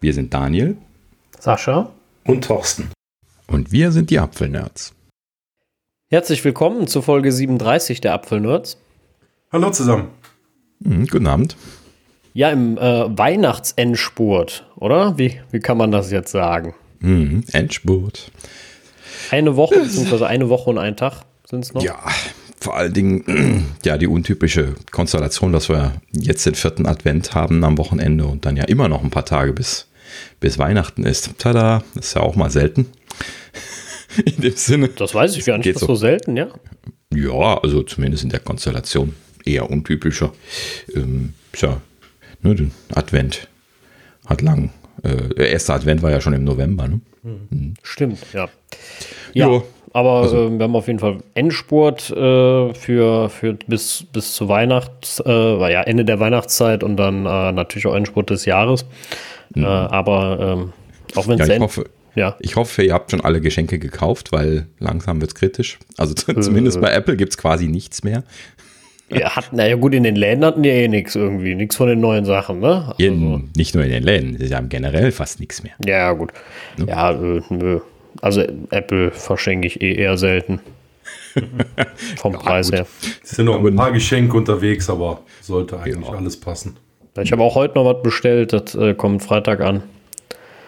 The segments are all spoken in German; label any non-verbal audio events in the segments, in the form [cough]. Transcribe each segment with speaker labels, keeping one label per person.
Speaker 1: Wir sind Daniel
Speaker 2: Sascha
Speaker 3: und Thorsten.
Speaker 1: und wir sind die Apfelnerds.
Speaker 2: Herzlich willkommen zu Folge 37 der Apfelnerds.
Speaker 3: Hallo zusammen.
Speaker 1: Mhm, guten Abend.
Speaker 2: Ja, im äh, Weihnachtsendspurt, oder? Wie, wie kann man das jetzt sagen?
Speaker 1: Mhm, Endspurt.
Speaker 2: Eine Woche, beziehungsweise eine Woche und ein Tag sind es noch.
Speaker 1: Ja, vor allen Dingen [clears throat] ja die untypische Konstellation, dass wir jetzt den vierten Advent haben am Wochenende und dann ja immer noch ein paar Tage bis, bis Weihnachten ist. Tada, ist ja auch mal selten. [laughs] In dem Sinne.
Speaker 2: Das weiß ich gar nicht, das
Speaker 1: so.
Speaker 2: so selten, ja?
Speaker 1: Ja, also zumindest in der Konstellation eher untypischer. Ähm, tja, ne, den Advent hat lang. Äh, der erste Advent war ja schon im November, ne?
Speaker 2: Stimmt, ja. Ja,
Speaker 1: Jo,
Speaker 2: aber
Speaker 1: also-
Speaker 2: äh, wir haben auf jeden Fall Endspurt äh, für, für bis, bis zu Weihnachts, äh, war ja Ende der Weihnachtszeit und dann äh, natürlich auch Endspurt des Jahres. Äh, aber ähm, auch wenn
Speaker 1: Mhm. Ja,
Speaker 2: es
Speaker 1: ich
Speaker 2: End-
Speaker 1: hoffe,
Speaker 2: ja,
Speaker 1: ich hoffe, ihr habt schon alle Geschenke gekauft, weil langsam wird es kritisch. Also [laughs] zumindest bei Apple gibt es quasi nichts mehr.
Speaker 2: Wir hatten, naja gut, in den Läden hatten die eh nichts irgendwie, nichts von den neuen Sachen, ne?
Speaker 1: In, Nicht nur in den Läden, sie haben generell fast nichts mehr.
Speaker 2: Ja, gut. Ja, äh, nö. Also Apple verschenke ich eh eher selten. [laughs] Vom Preis
Speaker 1: gut.
Speaker 2: her.
Speaker 3: Es sind noch ein paar Geschenke unterwegs, aber sollte eigentlich alles passen.
Speaker 2: Ich habe auch heute noch was bestellt, das äh, kommt Freitag an.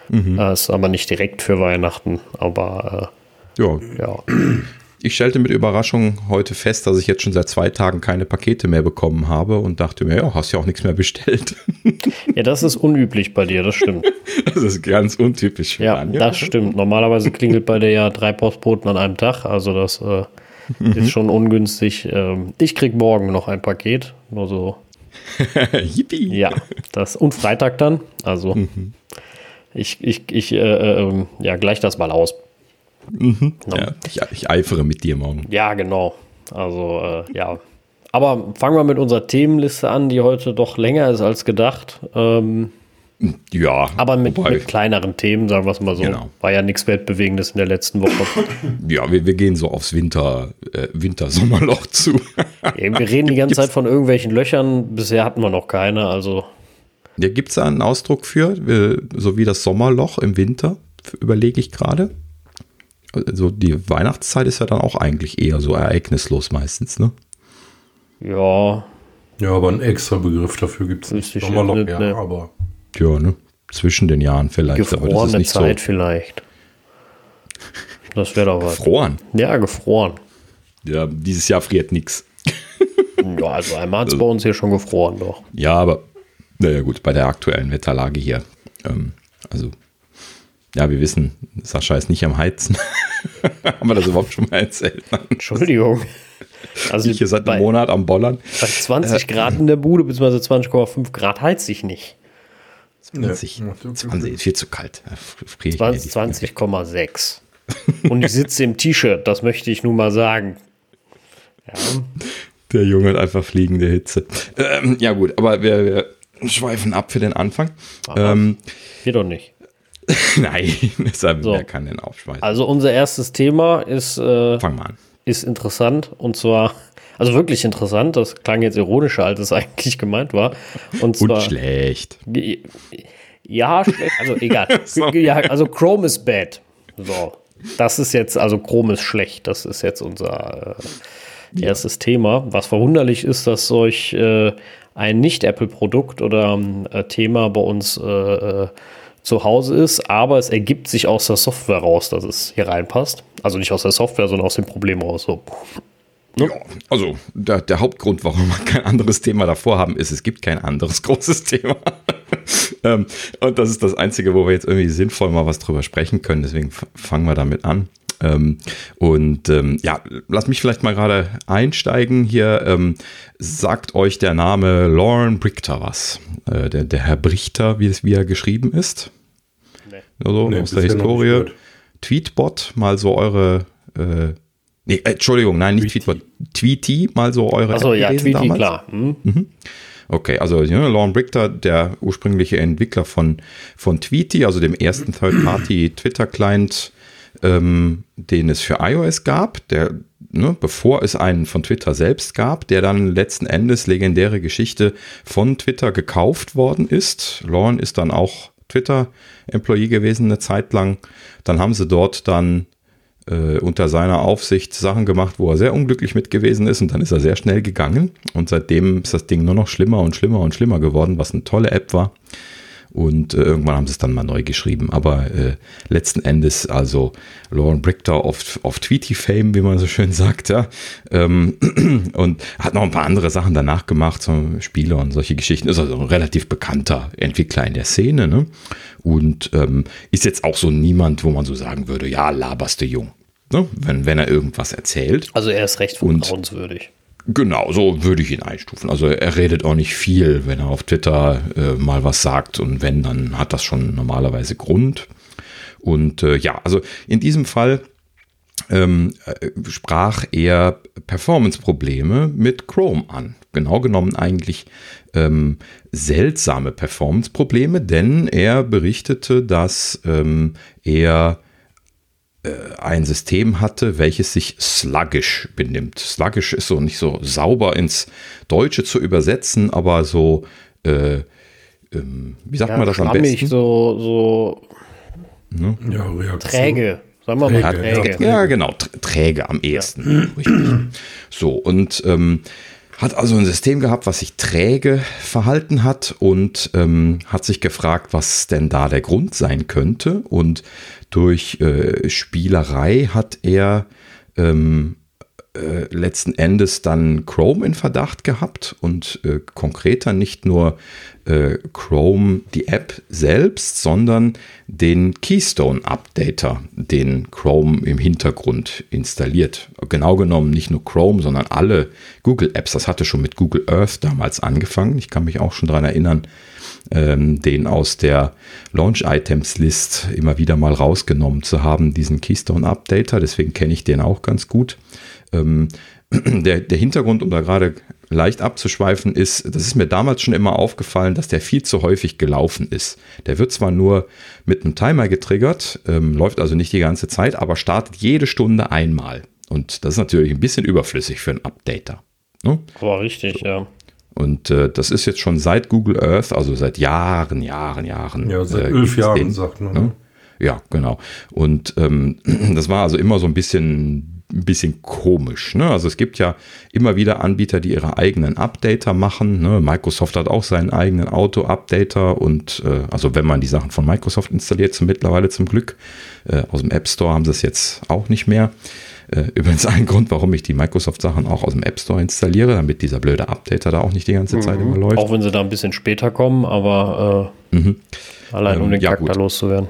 Speaker 2: Das ist aber nicht direkt für Weihnachten, aber
Speaker 1: Ja,
Speaker 2: äh, ja.
Speaker 1: ich stellte mit Überraschung heute fest, dass ich jetzt schon seit zwei Tagen keine Pakete mehr bekommen habe und dachte mir, ja, hast ja auch nichts mehr bestellt. [laughs]
Speaker 2: Ja, das ist unüblich bei dir, das stimmt. [laughs]
Speaker 1: Das ist ganz untypisch
Speaker 2: Ja,
Speaker 1: Daniel.
Speaker 2: das stimmt. Normalerweise klingelt bei dir ja drei Postboten an einem Tag, also das äh, ist schon ungünstig. Ähm, ich krieg morgen noch ein Paket, nur so [laughs]
Speaker 1: Yippie.
Speaker 2: Ja, das und Freitag dann. Also ich, ich, ich äh, äh, ja, gleich das mal aus.
Speaker 1: Ja, ich, ich eifere mit dir morgen.
Speaker 2: Ja, genau. Also äh, ja. Aber fangen wir mit unserer Themenliste an, die heute doch länger ist als gedacht. Ähm,
Speaker 1: Ja,
Speaker 2: aber mit,
Speaker 1: wobei-
Speaker 2: mit kleineren Themen, sagen wir es mal so.
Speaker 1: Genau.
Speaker 2: War ja nichts Weltbewegendes in der letzten Woche. [laughs]
Speaker 1: ja wir, wir gehen so aufs Winter, äh, Wintersommerloch [laughs] zu.
Speaker 2: ja, wir reden die ganze Zeit von irgendwelchen Löchern. Bisher hatten wir noch keine. Also
Speaker 1: Ja, Gibt es da einen Ausdruck für, äh, so wie das Sommerloch im Winter, überlege ich gerade. Also die Weihnachtszeit ist ja dann auch eigentlich eher so ereignislos meistens, ne?
Speaker 2: ja,
Speaker 3: Ja, aber einen extra Begriff dafür gibt es nicht. Sommerloch, ja,
Speaker 2: ne.
Speaker 3: aber
Speaker 1: Ja, ne? Zwischen den Jahren vielleicht, aber das ist
Speaker 2: gefrorene
Speaker 1: nicht
Speaker 2: Zeit
Speaker 1: so
Speaker 2: vielleicht. Das wäre doch was.
Speaker 1: gefroren.
Speaker 2: Ja, gefroren.
Speaker 1: Ja, dieses Jahr friert nichts. [laughs]
Speaker 2: Ja, also einmal hat es bei uns hier schon gefroren, doch.
Speaker 1: Ja, aber naja gut, bei der aktuellen Wetterlage hier. Ähm, also, ja, wir wissen, Sascha ist nicht am Heizen. [laughs] Haben wir das überhaupt schon mal erzählt?
Speaker 2: Entschuldigung. Also
Speaker 1: Ich hier seit einem Monat am Bollern.
Speaker 2: bei 20 Grad in der Bude, beziehungsweise 20,5 Grad heizt sich nicht.
Speaker 1: 20,
Speaker 3: Ja,
Speaker 1: 20, viel zu kalt. Da friere ich mir die
Speaker 2: 20 20,6. Und ich sitze im T-Shirt, das möchte ich nun mal sagen. Ja,
Speaker 1: Der Junge hat einfach fliegende Hitze. Ähm, ja gut, aber wir, wir schweifen ab für den Anfang. Ähm,
Speaker 2: wir doch nicht. [laughs]
Speaker 1: nein, deshalb,
Speaker 2: So.
Speaker 1: wer kann denn aufschweifen?
Speaker 2: Also unser erstes Thema ist, äh,
Speaker 1: Fang mal an.
Speaker 2: ist interessant und zwar, also wirklich interessant, das klang jetzt ironischer, als es [laughs] eigentlich gemeint war. Und
Speaker 1: Und
Speaker 2: zwar,
Speaker 1: schlecht.
Speaker 2: Ja, schlecht. Also egal. [laughs] Ja, also Chrome ist bad. So. Das ist jetzt, also Chrome ist schlecht. Das ist jetzt unser äh, erstes Thema. Was verwunderlich ist, dass euch äh, ein Nicht-Apple-Produkt oder ähm, äh, Thema bei uns äh, äh, zu Hause ist, aber es ergibt sich aus der Software raus, dass es hier reinpasst. Also nicht aus der Software, sondern aus dem Problem raus. So.
Speaker 1: Ja, also der, der Hauptgrund, warum wir kein anderes Thema davor haben, ist, es gibt kein anderes [laughs] großes Thema. [laughs] ähm, und das ist das Einzige, wo wir jetzt irgendwie sinnvoll mal was drüber sprechen können. Deswegen fangen wir damit an. Ähm, und ähm, ja, lass mich vielleicht mal gerade einsteigen hier. Ähm, sagt euch der Name Lauren Brichter was? Äh, der, der Herr Brichter, wie, es, wie er geschrieben ist?
Speaker 2: Nee.
Speaker 1: Also
Speaker 3: Nee,
Speaker 1: aus der Historie. Tweetbot, mal so eure. Äh, nee, äh, Entschuldigung, nein, nicht
Speaker 3: Tweety.
Speaker 1: Tweety, mal so eure.
Speaker 2: Achso, ja, Tweety,
Speaker 1: damals?
Speaker 2: klar. Hm?
Speaker 1: Okay, also ja, Lauren Brichter, der ursprüngliche Entwickler von, von Tweety, also dem ersten Third-Party-Twitter-Client, [clears throat] ähm, den es für iOS gab, der, ne, bevor es einen von Twitter selbst gab, der dann letzten Endes legendäre Geschichte von Twitter gekauft worden ist. Lauren ist dann auch Twitter-Employee gewesen eine Zeit lang. Dann haben sie dort dann äh, unter seiner Aufsicht Sachen gemacht, wo er sehr unglücklich mit gewesen ist und dann ist er sehr schnell gegangen und seitdem ist das Ding nur noch schlimmer und schlimmer und schlimmer geworden, was eine tolle App war. Und äh, irgendwann haben sie es dann mal neu geschrieben. Aber äh, letzten Endes, also Lauren Brichter auf, auf Tweety-Fame, wie man so schön sagt, ja. Ähm, [clears throat] und hat noch ein paar andere Sachen danach gemacht, so Spiele und solche Geschichten. Ist also ein relativ bekannter Entwickler in der Szene, ne? Und ähm, ist jetzt auch so niemand, wo man so sagen würde, ja, laberste Jung. Ne? Wenn, wenn er irgendwas erzählt.
Speaker 2: Also er ist recht vertrauenswürdig.
Speaker 1: Genau, so würde ich ihn einstufen. Also er redet auch nicht viel, wenn er auf Twitter äh, mal was sagt und wenn, dann hat das schon normalerweise Grund. Und äh, ja, also in diesem Fall ähm, äh, sprach er Performance-Probleme mit Chrome an. Genau genommen eigentlich ähm, seltsame Performance-Probleme, denn er berichtete, dass ähm, er ein System hatte, welches sich sluggish benimmt. Sluggish ist so nicht so sauber ins Deutsche zu übersetzen, aber so, äh, ähm, wie sagt ja, man das am besten?
Speaker 2: so, so ne? ja, träge. Sagen wir mal
Speaker 1: träge. träge. Ja, genau, träge am ehesten. Ja. So, und ähm, hat also ein System gehabt, was sich träge verhalten hat und ähm, hat sich gefragt, was denn da der Grund sein könnte. Und durch äh, Spielerei hat er ähm, äh, letzten Endes dann Chrome in Verdacht gehabt und äh, konkreter nicht nur äh, Chrome die App selbst, sondern den Keystone Updater, den Chrome im Hintergrund installiert. Genau genommen nicht nur Chrome, sondern alle Google Apps. Das hatte schon mit Google Earth damals angefangen. Ich kann mich auch schon daran erinnern, ähm, den aus der Launch Items List immer wieder mal rausgenommen zu haben, diesen Keystone Updater. Deswegen kenne ich den auch ganz gut. Ähm, [clears throat] der, der Hintergrund, um da gerade leicht abzuschweifen, ist, das ist mir damals schon immer aufgefallen, dass der viel zu häufig gelaufen ist. Der wird zwar nur mit einem Timer getriggert, ähm, läuft also nicht die ganze Zeit, aber startet jede Stunde einmal. Und das ist natürlich ein bisschen überflüssig für einen Updater.
Speaker 2: Ne? Aber richtig, so. ja.
Speaker 1: Und äh, das ist jetzt schon seit Google Earth, also seit Jahren, Jahren, Jahren.
Speaker 3: Ja, seit äh, elf Jahren, den, sagt man. Ne?
Speaker 1: Ja, genau. Und ähm, [clears throat] das war also immer so ein bisschen ein bisschen komisch. Ne? Also es gibt ja immer wieder Anbieter, die ihre eigenen Updater machen. Ne? Microsoft hat auch seinen eigenen Auto-Updater und äh, also wenn man die Sachen von Microsoft installiert, zum mittlerweile zum Glück. Äh, aus dem App Store haben sie es jetzt auch nicht mehr. Äh, übrigens ein Grund, warum ich die Microsoft-Sachen auch aus dem App Store installiere, damit dieser blöde Updater da auch nicht die ganze Zeit mhm. immer läuft.
Speaker 2: Auch wenn sie da ein bisschen später kommen, aber äh, mhm. allein um ähm, den ja, Charakter loszuwerden.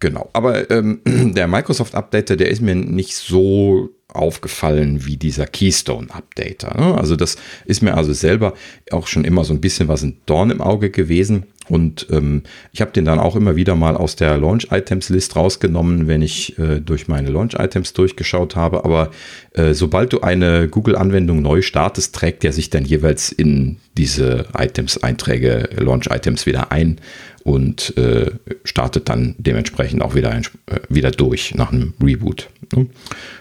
Speaker 1: Genau, aber ähm, [clears throat] der Microsoft Updater, der ist mir nicht so aufgefallen wie dieser Keystone Updater. Ne? Also das ist mir also selber auch schon immer so ein bisschen was ein Dorn im Auge gewesen. Und ähm, ich habe den dann auch immer wieder mal aus der Launch Items List rausgenommen, wenn ich äh, durch meine Launch Items durchgeschaut habe. Aber äh, sobald du eine Google-Anwendung neu startest, trägt der sich dann jeweils in diese Items-Einträge, Launch-Items wieder ein und äh, startet dann dementsprechend auch wieder, ein, äh, wieder durch nach einem Reboot. Ne?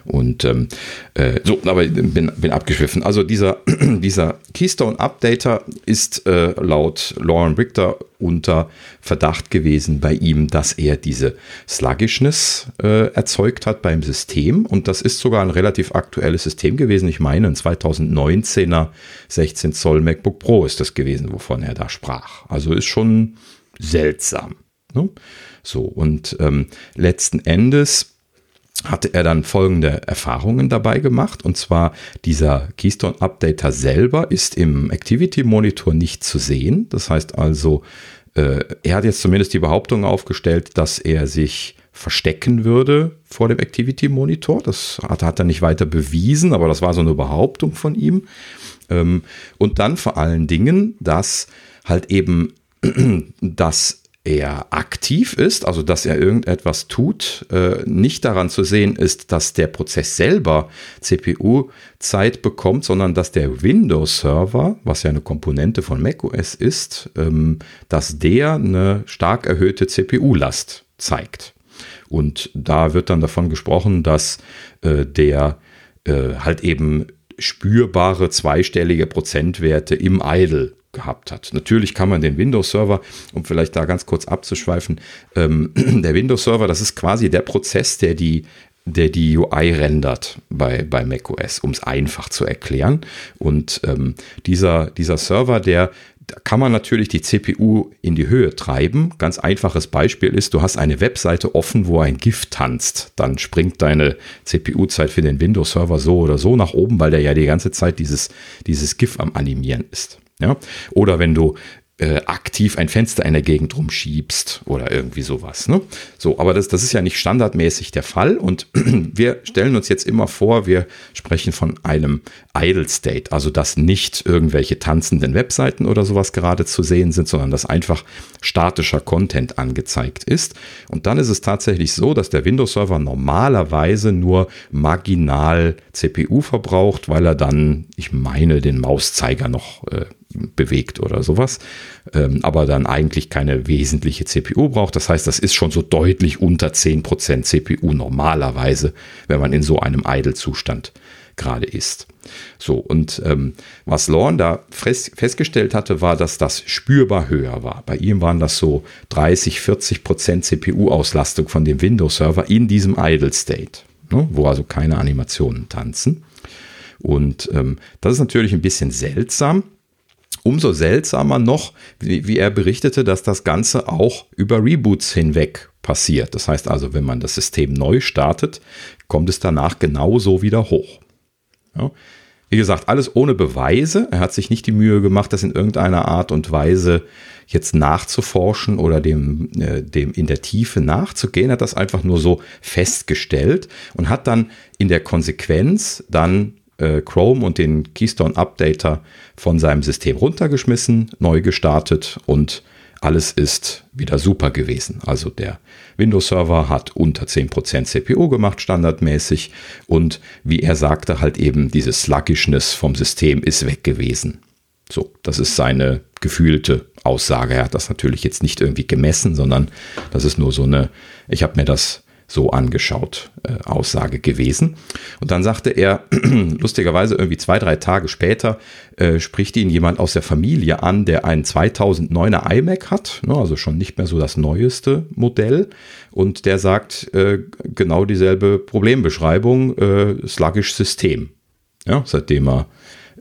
Speaker 1: Und ähm, äh, so, aber bin, bin abgeschwiffen. Also dieser, [clears throat] dieser Keystone Updater ist äh, laut Lauren Richter unter Verdacht gewesen bei ihm, dass er diese Sluggishness äh, erzeugt hat beim System. Und das ist sogar ein relativ aktuelles System gewesen. Ich meine, ein 2019er 16 Zoll MacBook Pro ist das gewesen, wovon er da sprach. Also ist schon seltsam. Ne? So, und ähm, letzten Endes hatte er dann folgende Erfahrungen dabei gemacht. Und zwar dieser Keystone Updater selber ist im Activity Monitor nicht zu sehen. Das heißt also, äh, er hat jetzt zumindest die Behauptung aufgestellt, dass er sich verstecken würde vor dem Activity Monitor. Das hat, hat er nicht weiter bewiesen, aber das war so eine Behauptung von ihm. Ähm, und dann vor allen Dingen, dass halt eben [clears throat] dass er aktiv ist, also dass er irgendetwas tut, äh, nicht daran zu sehen ist, dass der Prozess selber CPU-Zeit bekommt, sondern dass der Windows-Server, was ja eine Komponente von macOS ist, ähm, dass der eine stark erhöhte CPU-Last zeigt. Und da wird dann davon gesprochen, dass äh, der äh, halt eben spürbare zweistellige Prozentwerte im Idle gehabt hat. Natürlich kann man den Windows-Server, um vielleicht da ganz kurz abzuschweifen, ähm, [clears throat] der Windows-Server, das ist quasi der Prozess, der die der die UI rendert bei, bei macOS, um es einfach zu erklären. Und ähm, dieser, dieser Server, der da kann man natürlich die CPU in die Höhe treiben. Ganz einfaches Beispiel ist, du hast eine Webseite offen, wo ein GIF tanzt. Dann springt deine CPU-Zeit für den Windows-Server so oder so nach oben, weil der ja die ganze Zeit dieses, dieses GIF am Animieren ist. Ja? Oder wenn du äh, aktiv ein Fenster in der Gegend rumschiebst oder irgendwie sowas. Ne? So, aber das, das ist ja nicht standardmäßig der Fall und [clears throat] wir stellen uns jetzt immer vor, wir sprechen von einem Idle State, also dass nicht irgendwelche tanzenden Webseiten oder sowas gerade zu sehen sind, sondern dass einfach statischer Content angezeigt ist. Und dann ist es tatsächlich so, dass der Windows-Server normalerweise nur marginal CPU verbraucht, weil er dann, ich meine, den Mauszeiger noch äh, bewegt oder sowas, ähm, aber dann eigentlich keine wesentliche CPU braucht. Das heißt, das ist schon so deutlich unter 10% CPU normalerweise, wenn man in so einem Idle-Zustand gerade ist. So, und ähm, was Lorne da fest, festgestellt hatte, war, dass das spürbar höher war. Bei ihm waren das so 30, 40 Prozent CPU-Auslastung von dem Windows-Server in diesem Idle-State, ne, wo also keine Animationen tanzen. Und ähm, das ist natürlich ein bisschen seltsam, Umso seltsamer noch, wie, wie er berichtete, dass das Ganze auch über Reboots hinweg passiert. Das heißt also, wenn man das System neu startet, kommt es danach genauso wieder hoch. Ja. Wie gesagt, alles ohne Beweise. Er hat sich nicht die Mühe gemacht, das in irgendeiner Art und Weise jetzt nachzuforschen oder dem, äh, dem in der Tiefe nachzugehen. Er hat das einfach nur so festgestellt und hat dann in der Konsequenz dann äh, Chrome und den Keystone Updater von seinem System runtergeschmissen, neu gestartet und alles ist wieder super gewesen. Also der Windows-Server hat unter 10% CPU gemacht, standardmäßig. Und wie er sagte, halt eben diese Sluggishness vom System ist weg gewesen. So, das ist seine gefühlte Aussage. Er hat das natürlich jetzt nicht irgendwie gemessen, sondern das ist nur so eine, ich habe mir das so angeschaut äh, Aussage gewesen. Und dann sagte er, [clears throat] lustigerweise irgendwie zwei, drei Tage später, äh, spricht ihn jemand aus der Familie an, der einen 2009er iMac hat, ne, also schon nicht mehr so das neueste Modell. Und der sagt äh, genau dieselbe Problembeschreibung, äh, sluggish System. Ja, seitdem er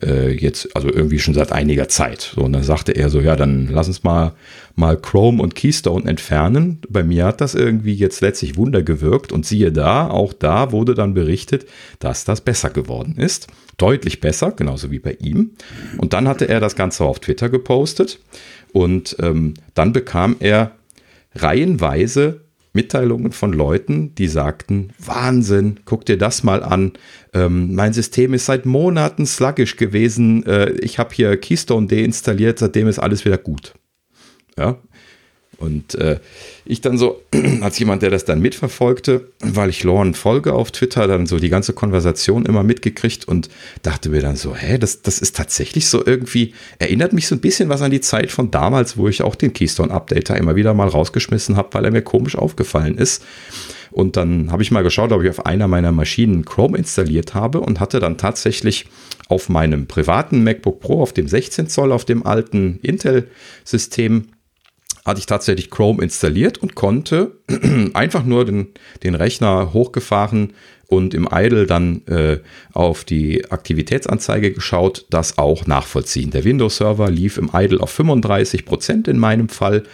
Speaker 1: äh, jetzt, also irgendwie schon seit einiger Zeit. So, und dann sagte er so, ja, dann lass uns mal, mal Chrome und Keystone entfernen. Bei mir hat das irgendwie jetzt letztlich Wunder gewirkt und siehe da, auch da wurde dann berichtet, dass das besser geworden ist. Deutlich besser, genauso wie bei ihm. Und dann hatte er das Ganze auf Twitter gepostet und ähm, dann bekam er reihenweise Mitteilungen von Leuten, die sagten, Wahnsinn, guck dir das mal an. Ähm, mein System ist seit Monaten sluggish gewesen. Äh, ich habe hier Keystone deinstalliert, seitdem ist alles wieder gut. Ja, und äh, ich dann so, [clears throat] als jemand, der das dann mitverfolgte, weil ich Lauren folge auf Twitter, dann so die ganze Konversation immer mitgekriegt und dachte mir dann so, hä, das, das ist tatsächlich so irgendwie, erinnert mich so ein bisschen was an die Zeit von damals, wo ich auch den Keystone Updater immer wieder mal rausgeschmissen habe, weil er mir komisch aufgefallen ist. Und dann habe ich mal geschaut, ob ich auf einer meiner Maschinen Chrome installiert habe und hatte dann tatsächlich auf meinem privaten MacBook Pro, auf dem 16 Zoll, auf dem alten Intel-System, hatte ich tatsächlich Chrome installiert und konnte [clears throat] einfach nur den, den Rechner hochgefahren und im Idle dann äh, auf die Aktivitätsanzeige geschaut, das auch nachvollziehen. Der Windows-Server lief im Idle auf 35 Prozent in meinem Fall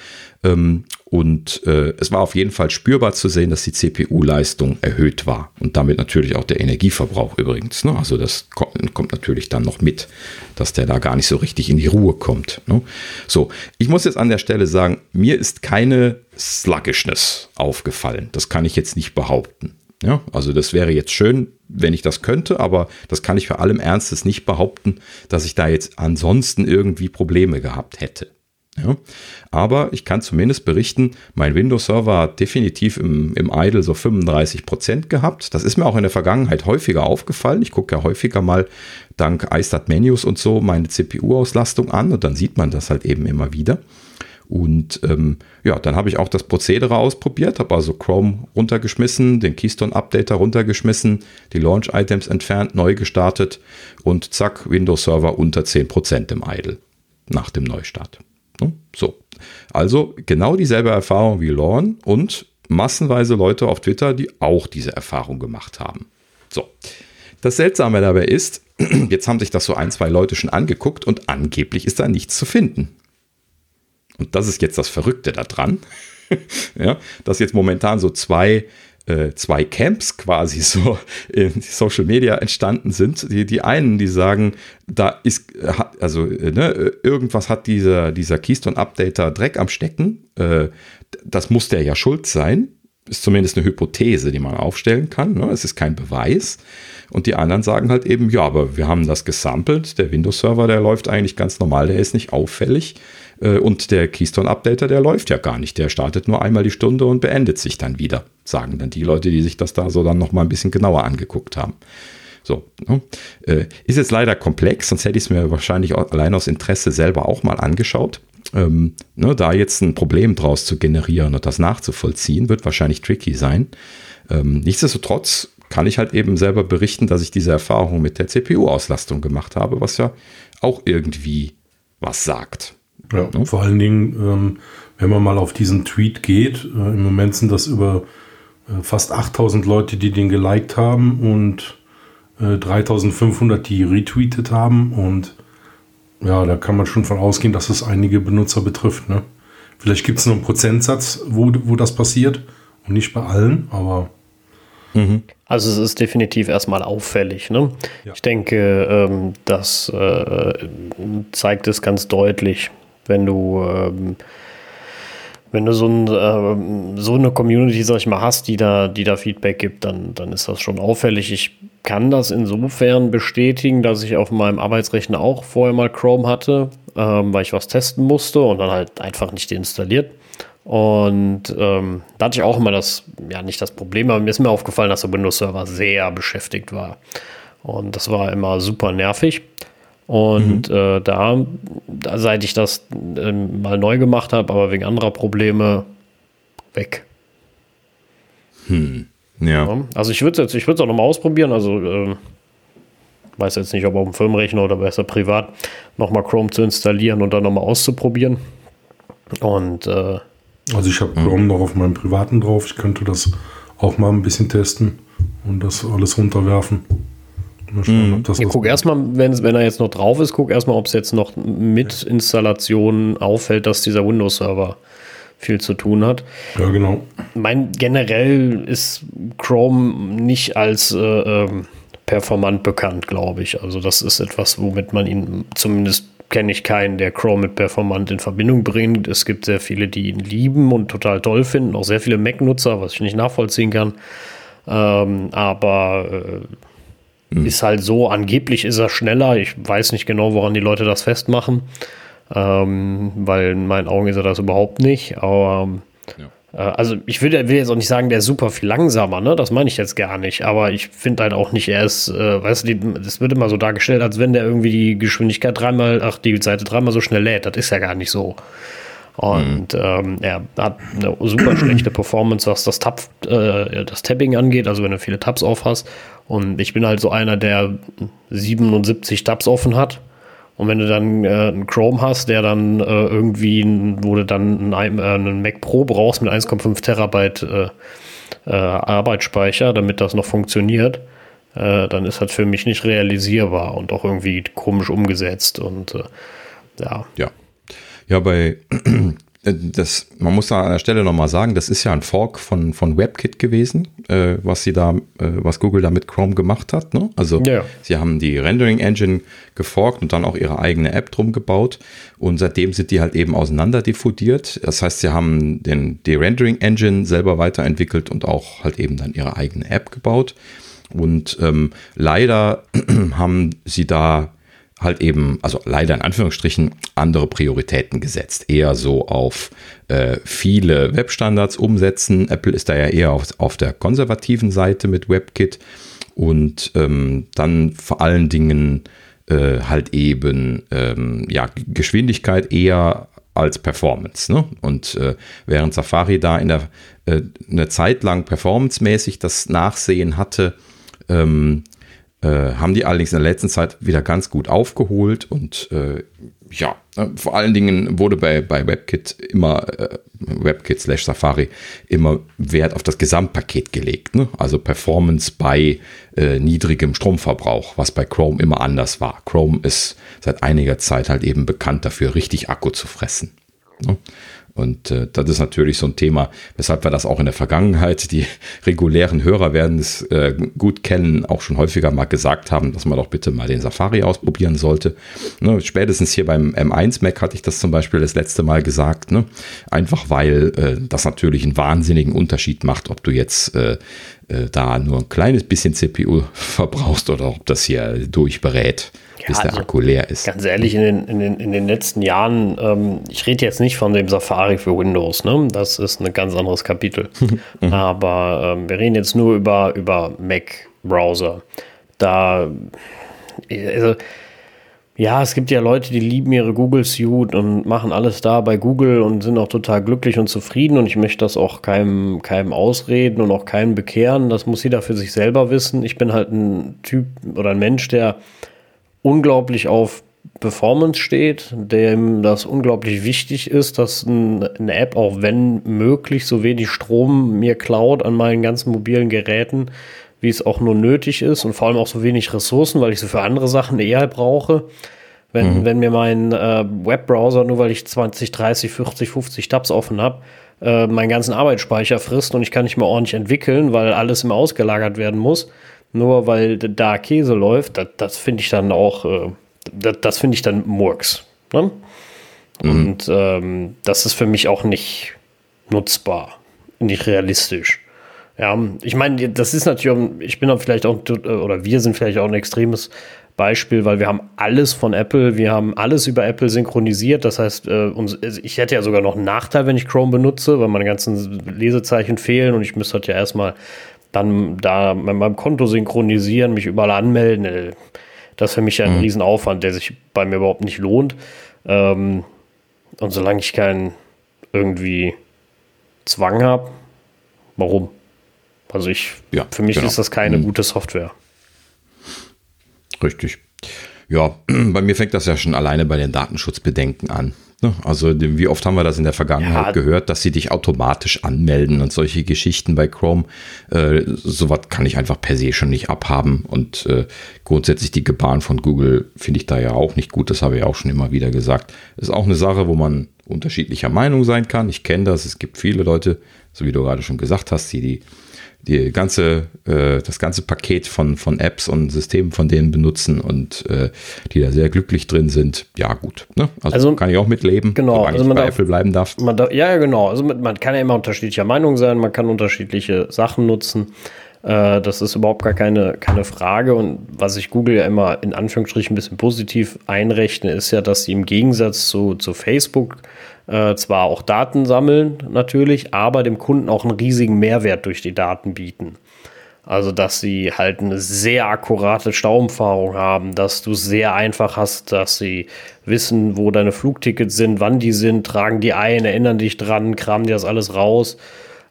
Speaker 1: ähm, und äh, es war auf jeden Fall spürbar zu sehen, dass die CPU-Leistung erhöht war und damit natürlich auch der Energieverbrauch übrigens. Ne? Also das kommt, kommt, natürlich dann noch mit, dass der da gar nicht so richtig in die Ruhe kommt. Ne? So, ich muss jetzt an der Stelle sagen, mir ist keine Sluggishness aufgefallen. Das kann ich jetzt nicht behaupten. Ja, also das wäre jetzt schön, wenn ich das könnte, aber das kann ich für allem Ernstes nicht behaupten, dass ich da jetzt ansonsten irgendwie Probleme gehabt hätte. Ja, aber ich kann zumindest berichten, mein Windows-Server hat definitiv im, im Idle so 35 Prozent gehabt. Das ist mir auch in der Vergangenheit häufiger aufgefallen. Ich gucke ja häufiger mal dank iStat-Menus und so meine CPU-Auslastung an und dann sieht man das halt eben immer wieder. Und ähm, ja, dann habe ich auch das Prozedere ausprobiert, habe also Chrome runtergeschmissen, den Keystone Updater runtergeschmissen, die Launch Items entfernt, neu gestartet und zack, Windows Server unter 10% im Idle. nach dem Neustart. Ne? So. Also genau dieselbe Erfahrung wie Lorne und massenweise Leute auf Twitter, die auch diese Erfahrung gemacht haben. So. Das Seltsame dabei ist, [clears throat] jetzt haben sich das so ein, zwei Leute schon angeguckt und angeblich ist da nichts zu finden. Und das ist jetzt das Verrückte daran, [laughs] ja, dass jetzt momentan so zwei äh, zwei Camps quasi so [laughs] in Social Media entstanden sind. Die, die einen, die sagen, da ist, also ne, irgendwas hat dieser, dieser Keystone-Updater Dreck am Stecken. Äh, das muss der ja schuld sein. Ist zumindest eine Hypothese, die man aufstellen kann. Ne? Es ist kein Beweis. Und die anderen sagen halt eben, ja, aber wir haben das gesampelt. Der Windows-Server, der läuft eigentlich ganz normal, der ist nicht auffällig. Äh, und der Keystone-Updater, der läuft ja gar nicht. Der startet nur einmal die Stunde und beendet sich dann wieder, sagen dann die Leute, die sich das da so dann nochmal ein bisschen genauer angeguckt haben. So, ne? Äh, ist jetzt leider komplex, sonst hätte ich es mir wahrscheinlich allein aus Interesse selber auch mal angeschaut. Ähm, ne, da jetzt ein Problem draus zu generieren und das nachzuvollziehen, wird wahrscheinlich tricky sein. Ähm, nichtsdestotrotz kann ich halt eben selber berichten, dass ich diese Erfahrung mit der CPU-Auslastung gemacht habe, was ja auch irgendwie was sagt.
Speaker 3: Ja, ne? vor allen Dingen, ähm, wenn man mal auf diesen Tweet geht, äh, im Moment sind das über äh, fast 8000 Leute, die den geliked haben und äh, 3500, die retweetet haben und ja, da kann man schon von ausgehen, dass es einige Benutzer betrifft. Ne? Vielleicht gibt es nur einen Prozentsatz, wo, wo das passiert und nicht bei allen, aber
Speaker 2: Mhm. Also es ist definitiv erstmal auffällig. Ne? Ja. Ich denke, ähm, das äh, zeigt es ganz deutlich, wenn du ähm, wenn du so, ein, äh, so eine Community, sag ich mal, hast, die da, die da Feedback gibt, dann, dann ist das schon auffällig. Ich kann das insofern bestätigen, dass ich auf meinem Arbeitsrechner auch vorher mal Chrome hatte, ähm, weil ich was testen musste und dann halt einfach nicht installiert. Und ähm, da hatte ich auch immer das, ja nicht das Problem, aber mir ist mir aufgefallen, dass der Windows-Server sehr beschäftigt war. Und das war immer super nervig. Und mhm. äh, da, da, seit ich das äh, mal neu gemacht habe, aber wegen anderer Probleme, weg.
Speaker 1: Hm. Ja. ja.
Speaker 2: Also ich würde es ich würde es auch nochmal ausprobieren. Also äh, weiß jetzt nicht, ob auf dem Firmenrechner oder besser privat nochmal Chrome zu installieren und dann nochmal auszuprobieren. Und äh,
Speaker 3: also ich habe Chrome noch auf meinem privaten drauf. Ich könnte das auch mal ein bisschen testen und das alles runterwerfen.
Speaker 2: Mal schauen, ob das ich guck erstmal, wenn, wenn er jetzt noch drauf ist, guck erstmal, ob es jetzt noch mit Installation auffällt, dass dieser Windows-Server viel zu tun hat.
Speaker 3: Ja, genau.
Speaker 2: Mein generell ist Chrome nicht als äh, ähm, performant bekannt, glaube ich. Also das ist etwas, womit man ihn zumindest kenne ich keinen, der Chrome mit Performant in Verbindung bringt. Es gibt sehr viele, die ihn lieben und total toll finden, auch sehr viele Mac-Nutzer, was ich nicht nachvollziehen kann. Ähm, aber äh, hm. ist halt so, angeblich ist er schneller. Ich weiß nicht genau, woran die Leute das festmachen, ähm, weil in meinen Augen ist er das überhaupt nicht. Aber ähm, ja. Äh, also ich will, will, jetzt auch nicht sagen, der ist super viel langsamer, ne? Das meine ich jetzt gar nicht. Aber ich finde halt auch nicht, er ist, äh, weißt du, das wird immer so dargestellt, als wenn der irgendwie die Geschwindigkeit dreimal, ach, die Seite dreimal so schnell lädt. Das ist ja gar nicht so. Und mhm. ähm, er hat eine super schlechte Performance, was das, Tab, äh, das Tapping angeht, also wenn du viele Tabs auf hast. Und ich bin halt so einer, der 77 Tabs offen hat und wenn du dann äh, einen Chrome hast, der dann äh, irgendwie, wo du dann einen, äh, einen, Mac Pro brauchst mit 1,5 Terabyte äh, äh, Arbeitsspeicher, damit das noch funktioniert, dann ist das für mich nicht realisierbar und auch irgendwie komisch umgesetzt und ja.
Speaker 1: Ja. Ja, bei äh, das, man muss da an der Stelle nochmal sagen, das ist ja ein Fork von, von WebKit gewesen, äh, was sie da, äh, was Google da mit Chrome gemacht hat. Ne? Also ja. sie haben die Rendering Engine geforkt und dann auch ihre eigene App drum gebaut. Und seitdem sind die halt eben auseinander diffundiert. Das heißt, sie haben den, die Rendering Engine selber weiterentwickelt und auch halt eben dann ihre eigene App gebaut. Und ähm, leider [clears throat] haben sie da halt eben, also leider in Anführungsstrichen, andere Prioritäten gesetzt. Eher so auf äh, viele Webstandards umsetzen. Apple ist da ja eher auf, auf der konservativen Seite mit WebKit und ähm, dann vor allen Dingen äh, halt eben ähm, ja, Geschwindigkeit eher als Performance. Ne? Und äh, während Safari da in der äh, eine Zeit lang performancemäßig das Nachsehen hatte, ähm, äh, haben die allerdings in der letzten Zeit wieder ganz gut aufgeholt und äh, ja, ne, vor allen Dingen wurde bei, bei WebKit immer, äh, WebKit slash Safari, immer Wert auf das Gesamtpaket gelegt. Ne? Also Performance bei äh, niedrigem Stromverbrauch, was bei Chrome immer anders war. Chrome ist seit einiger Zeit halt eben bekannt dafür, richtig Akku zu fressen. Ne? Und äh, das ist natürlich so ein Thema, weshalb wir das auch in der Vergangenheit, die [laughs] regulären Hörer werden es äh, gut kennen, auch schon häufiger mal gesagt haben, dass man doch bitte mal den Safari ausprobieren sollte. Ne, spätestens hier beim M1 Mac hatte ich das zum Beispiel das letzte Mal gesagt. Ne? Einfach weil äh, das natürlich einen wahnsinnigen Unterschied macht, ob du jetzt äh, äh, da nur ein kleines bisschen CPU [laughs] verbrauchst oder ob das hier durchberät bis der also, Akku leer ist.
Speaker 2: Ganz ehrlich, in den, in den, in den letzten Jahren, ähm, ich rede jetzt nicht von dem Safari für Windows, ne? das ist ein ganz anderes Kapitel. [laughs] Aber ähm, wir reden jetzt nur über, über Mac-Browser. Da, also, ja, es gibt ja Leute, die lieben ihre Google Suite und machen alles da bei Google und sind auch total glücklich und zufrieden. Und ich möchte das auch keinem, keinem ausreden und auch keinem bekehren. Das muss jeder für sich selber wissen. Ich bin halt ein Typ oder ein Mensch, der unglaublich auf Performance steht, dem das unglaublich wichtig ist, dass eine App, auch wenn möglich, so wenig Strom mir klaut an meinen ganzen mobilen Geräten, wie es auch nur nötig ist und vor allem auch so wenig Ressourcen, weil ich sie für andere Sachen eher brauche. Wenn, mhm. wenn mir mein äh, Webbrowser, nur weil ich 20, 30, 40, 50 Tabs offen habe, äh, meinen ganzen Arbeitsspeicher frisst und ich kann nicht mehr ordentlich entwickeln, weil alles immer ausgelagert werden muss, nur weil da Käse läuft, das, das finde ich dann auch, äh, das, das finde ich dann Murks. Ne? Mhm. Und ähm, das ist für mich auch nicht nutzbar, nicht realistisch. Ja, ich meine, das ist natürlich, ich bin dann vielleicht auch, oder wir sind vielleicht auch ein extremes Beispiel, weil wir haben alles von Apple, wir haben alles über Apple synchronisiert. Das heißt, äh, ich hätte ja sogar noch einen Nachteil, wenn ich Chrome benutze, weil meine ganzen Lesezeichen fehlen und ich müsste halt ja erstmal dann da mit meinem Konto synchronisieren, mich überall anmelden. Äh, das ist für mich ja ein mhm. Riesenaufwand, der sich bei mir überhaupt nicht lohnt. Ähm, und solange ich keinen irgendwie Zwang habe, warum? Also ich, ja, für mich genau. ist das keine mhm. gute Software.
Speaker 1: Richtig. Ja, [clears throat] bei mir fängt das ja schon alleine bei den Datenschutzbedenken an. Ne? Also wie oft haben wir das in der Vergangenheit ja. gehört, dass sie dich automatisch anmelden und solche Geschichten bei Chrome. Äh, Sowas kann ich einfach per se schon nicht abhaben. Und äh, grundsätzlich die Gebaren von Google finde ich da ja auch nicht gut. Das habe ich auch schon immer wieder gesagt. Ist auch eine Sache, wo man unterschiedlicher Meinung sein kann. Ich kenne das. Es gibt viele Leute, so wie du gerade schon gesagt hast, die die die ganze, äh, das ganze Paket von, von Apps und Systemen von denen benutzen und äh, die da sehr glücklich drin sind, ja gut. Ne? Also, also, kann ich auch mitleben,
Speaker 2: genau,
Speaker 1: also
Speaker 2: man
Speaker 1: bei
Speaker 2: darf,
Speaker 1: Apple bleiben darf.
Speaker 2: darf. Ja, genau. Also man kann ja immer unterschiedlicher Meinung sein, man kann unterschiedliche Sachen nutzen. Äh, das ist überhaupt gar keine, keine Frage. Und was ich Google ja immer in Anführungsstrichen ein bisschen positiv einrechne, ist ja, dass sie im Gegensatz zu, zu Facebook äh, zwar auch Daten sammeln natürlich, aber dem Kunden auch einen riesigen Mehrwert durch die Daten bieten. Also, dass sie halt eine sehr akkurate Stauumfahrung haben, dass du sehr einfach hast, dass sie wissen, wo deine Flugtickets sind, wann die sind, tragen die ein, erinnern dich dran, kramen dir das alles raus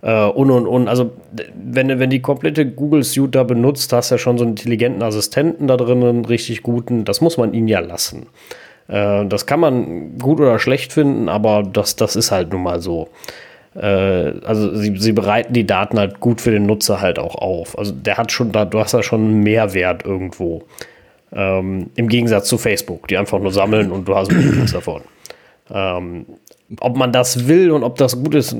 Speaker 2: äh, und und und. Also, wenn, wenn die komplette Google Suite da benutzt, hast du ja schon so einen intelligenten Assistenten da drin, einen richtig guten, das muss man ihnen ja lassen. Äh, das kann man gut oder schlecht finden, aber das, das ist halt nun mal so. Äh, also sie, sie bereiten die Daten halt gut für den Nutzer halt auch auf. Also der hat schon, du hast da schon einen Mehrwert irgendwo. Ähm, Im Gegensatz zu Facebook, die einfach nur sammeln und du hast nichts davon. Ähm, ob man das will und ob das gut ist,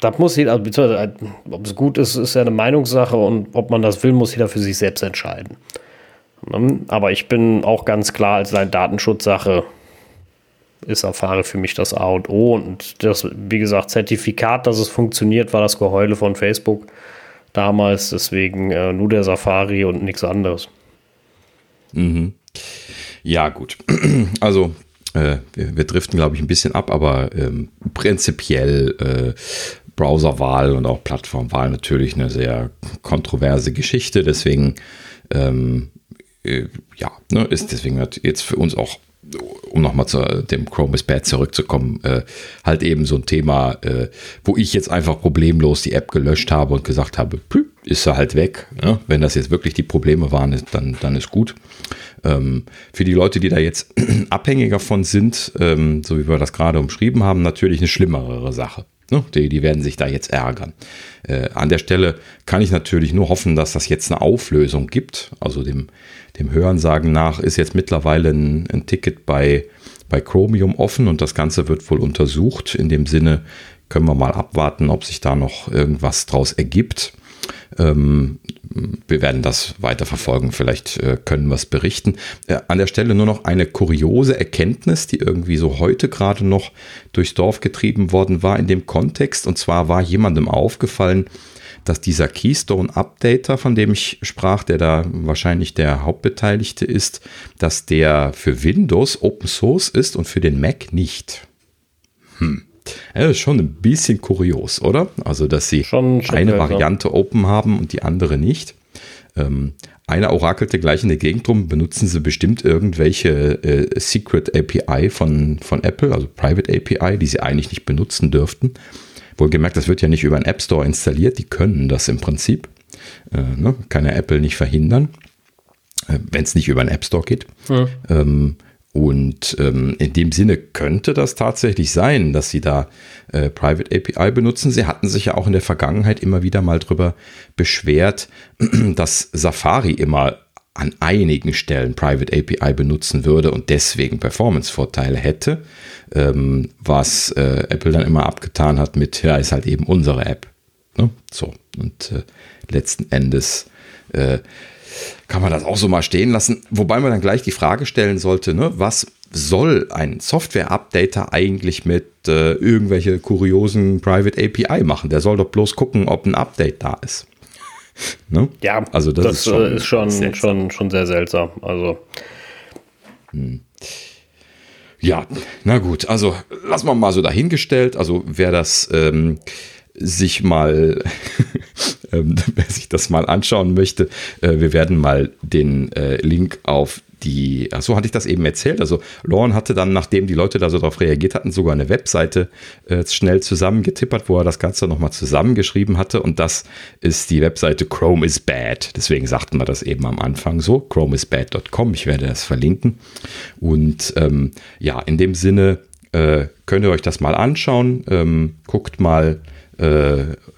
Speaker 2: das muss jeder, also beziehungsweise ob es gut ist, ist ja eine Meinungssache und ob man das will, muss jeder für sich selbst entscheiden. Ne? Aber ich bin auch ganz klar als eine Datenschutzsache ist Safari für mich das A und O. Und das, wie gesagt, Zertifikat, dass es funktioniert, war das Geheule von Facebook damals. Deswegen äh, nur der Safari und nichts anderes.
Speaker 1: Mhm. Ja, gut. [clears throat] Also, äh, wir, wir, driften, glaube ich, ein bisschen ab, aber ähm, prinzipiell äh, Browserwahl und auch Plattformwahl natürlich eine sehr kontroverse Geschichte. Deswegen ähm, äh, ja, ne, ist deswegen jetzt für uns auch, um nochmal zu dem Chrome is Bad zurückzukommen, äh, halt eben so ein Thema, äh, wo ich jetzt einfach problemlos die App gelöscht habe und gesagt habe, ist sie halt weg. Ne? Wenn das jetzt wirklich die Probleme waren, dann, dann ist gut. Ähm, für die Leute, die da jetzt [clears throat] abhängiger von sind, ähm, so wie wir das gerade umschrieben haben, natürlich eine schlimmere Sache. Ne? Die, die werden sich da jetzt ärgern. Äh, an der Stelle kann ich natürlich nur hoffen, dass das jetzt eine Auflösung gibt. Also dem, dem Hörensagen nach ist jetzt mittlerweile ein, ein Ticket bei, bei Chromium offen und das Ganze wird wohl untersucht. In dem Sinne können wir mal abwarten, ob sich da noch irgendwas draus ergibt. Ähm, wir werden das weiter verfolgen. Vielleicht äh, können wir es berichten. Äh, an der Stelle nur noch eine kuriose Erkenntnis, die irgendwie so heute gerade noch durchs Dorf getrieben worden war in dem Kontext. Und zwar war jemandem aufgefallen, dass dieser Keystone Updater, von dem ich sprach, der da wahrscheinlich der Hauptbeteiligte ist, dass der für Windows Open Source ist und für den Mac nicht. Hm. Ja, das ist schon ein bisschen kurios, oder? Also, dass sie schon, schon eine Variante open haben und die andere nicht. Ähm, einer orakelte gleich in der Gegend drum, benutzen sie bestimmt irgendwelche äh, Secret API von, von Apple, also Private API, die sie eigentlich nicht benutzen dürften. Wohlgemerkt, das wird ja nicht über einen App Store installiert, die können das im Prinzip. Äh, ne? Kann ja Apple nicht verhindern, äh, wenn es nicht über einen App Store geht. Ja. Ähm, und ähm, in dem Sinne könnte das tatsächlich sein, dass sie da äh, Private API benutzen. Sie hatten sich ja auch in der Vergangenheit immer wieder mal drüber beschwert, [clears throat] dass Safari immer an einigen Stellen Private API benutzen würde und deswegen Performance-Vorteile hätte, ähm, was äh, Apple dann immer abgetan hat mit, ja, ist halt eben unsere App. Ne? So, und äh, letzten Endes äh, kann man das auch so mal stehen lassen. Wobei man dann gleich die Frage stellen sollte, ne, was soll ein Software-Updater eigentlich mit äh, irgendwelche kuriosen Private API machen? Der soll doch bloß gucken, ob ein Update da ist.
Speaker 2: ne? Ja, also das, das ist schon, ist schon, schon, schon sehr seltsam. Also.
Speaker 1: Hm. Ja, na gut, also lassen wir mal so dahingestellt. Also wer das ähm, sich mal [laughs] ähm, [laughs] wer sich das mal anschauen möchte, äh, wir werden mal den äh, Link auf die, ach so hatte ich das eben erzählt. Also Lorne hatte dann, nachdem die Leute da so darauf reagiert hatten, sogar eine Webseite äh, schnell zusammengetippert, wo er das Ganze nochmal zusammengeschrieben hatte. Und das ist die Webseite Chrome is bad. Deswegen sagten wir das eben am Anfang so. chromeisbad.com. Ich werde das verlinken. Und ähm, ja, in dem Sinne äh, könnt ihr euch das mal anschauen. Ähm, guckt mal,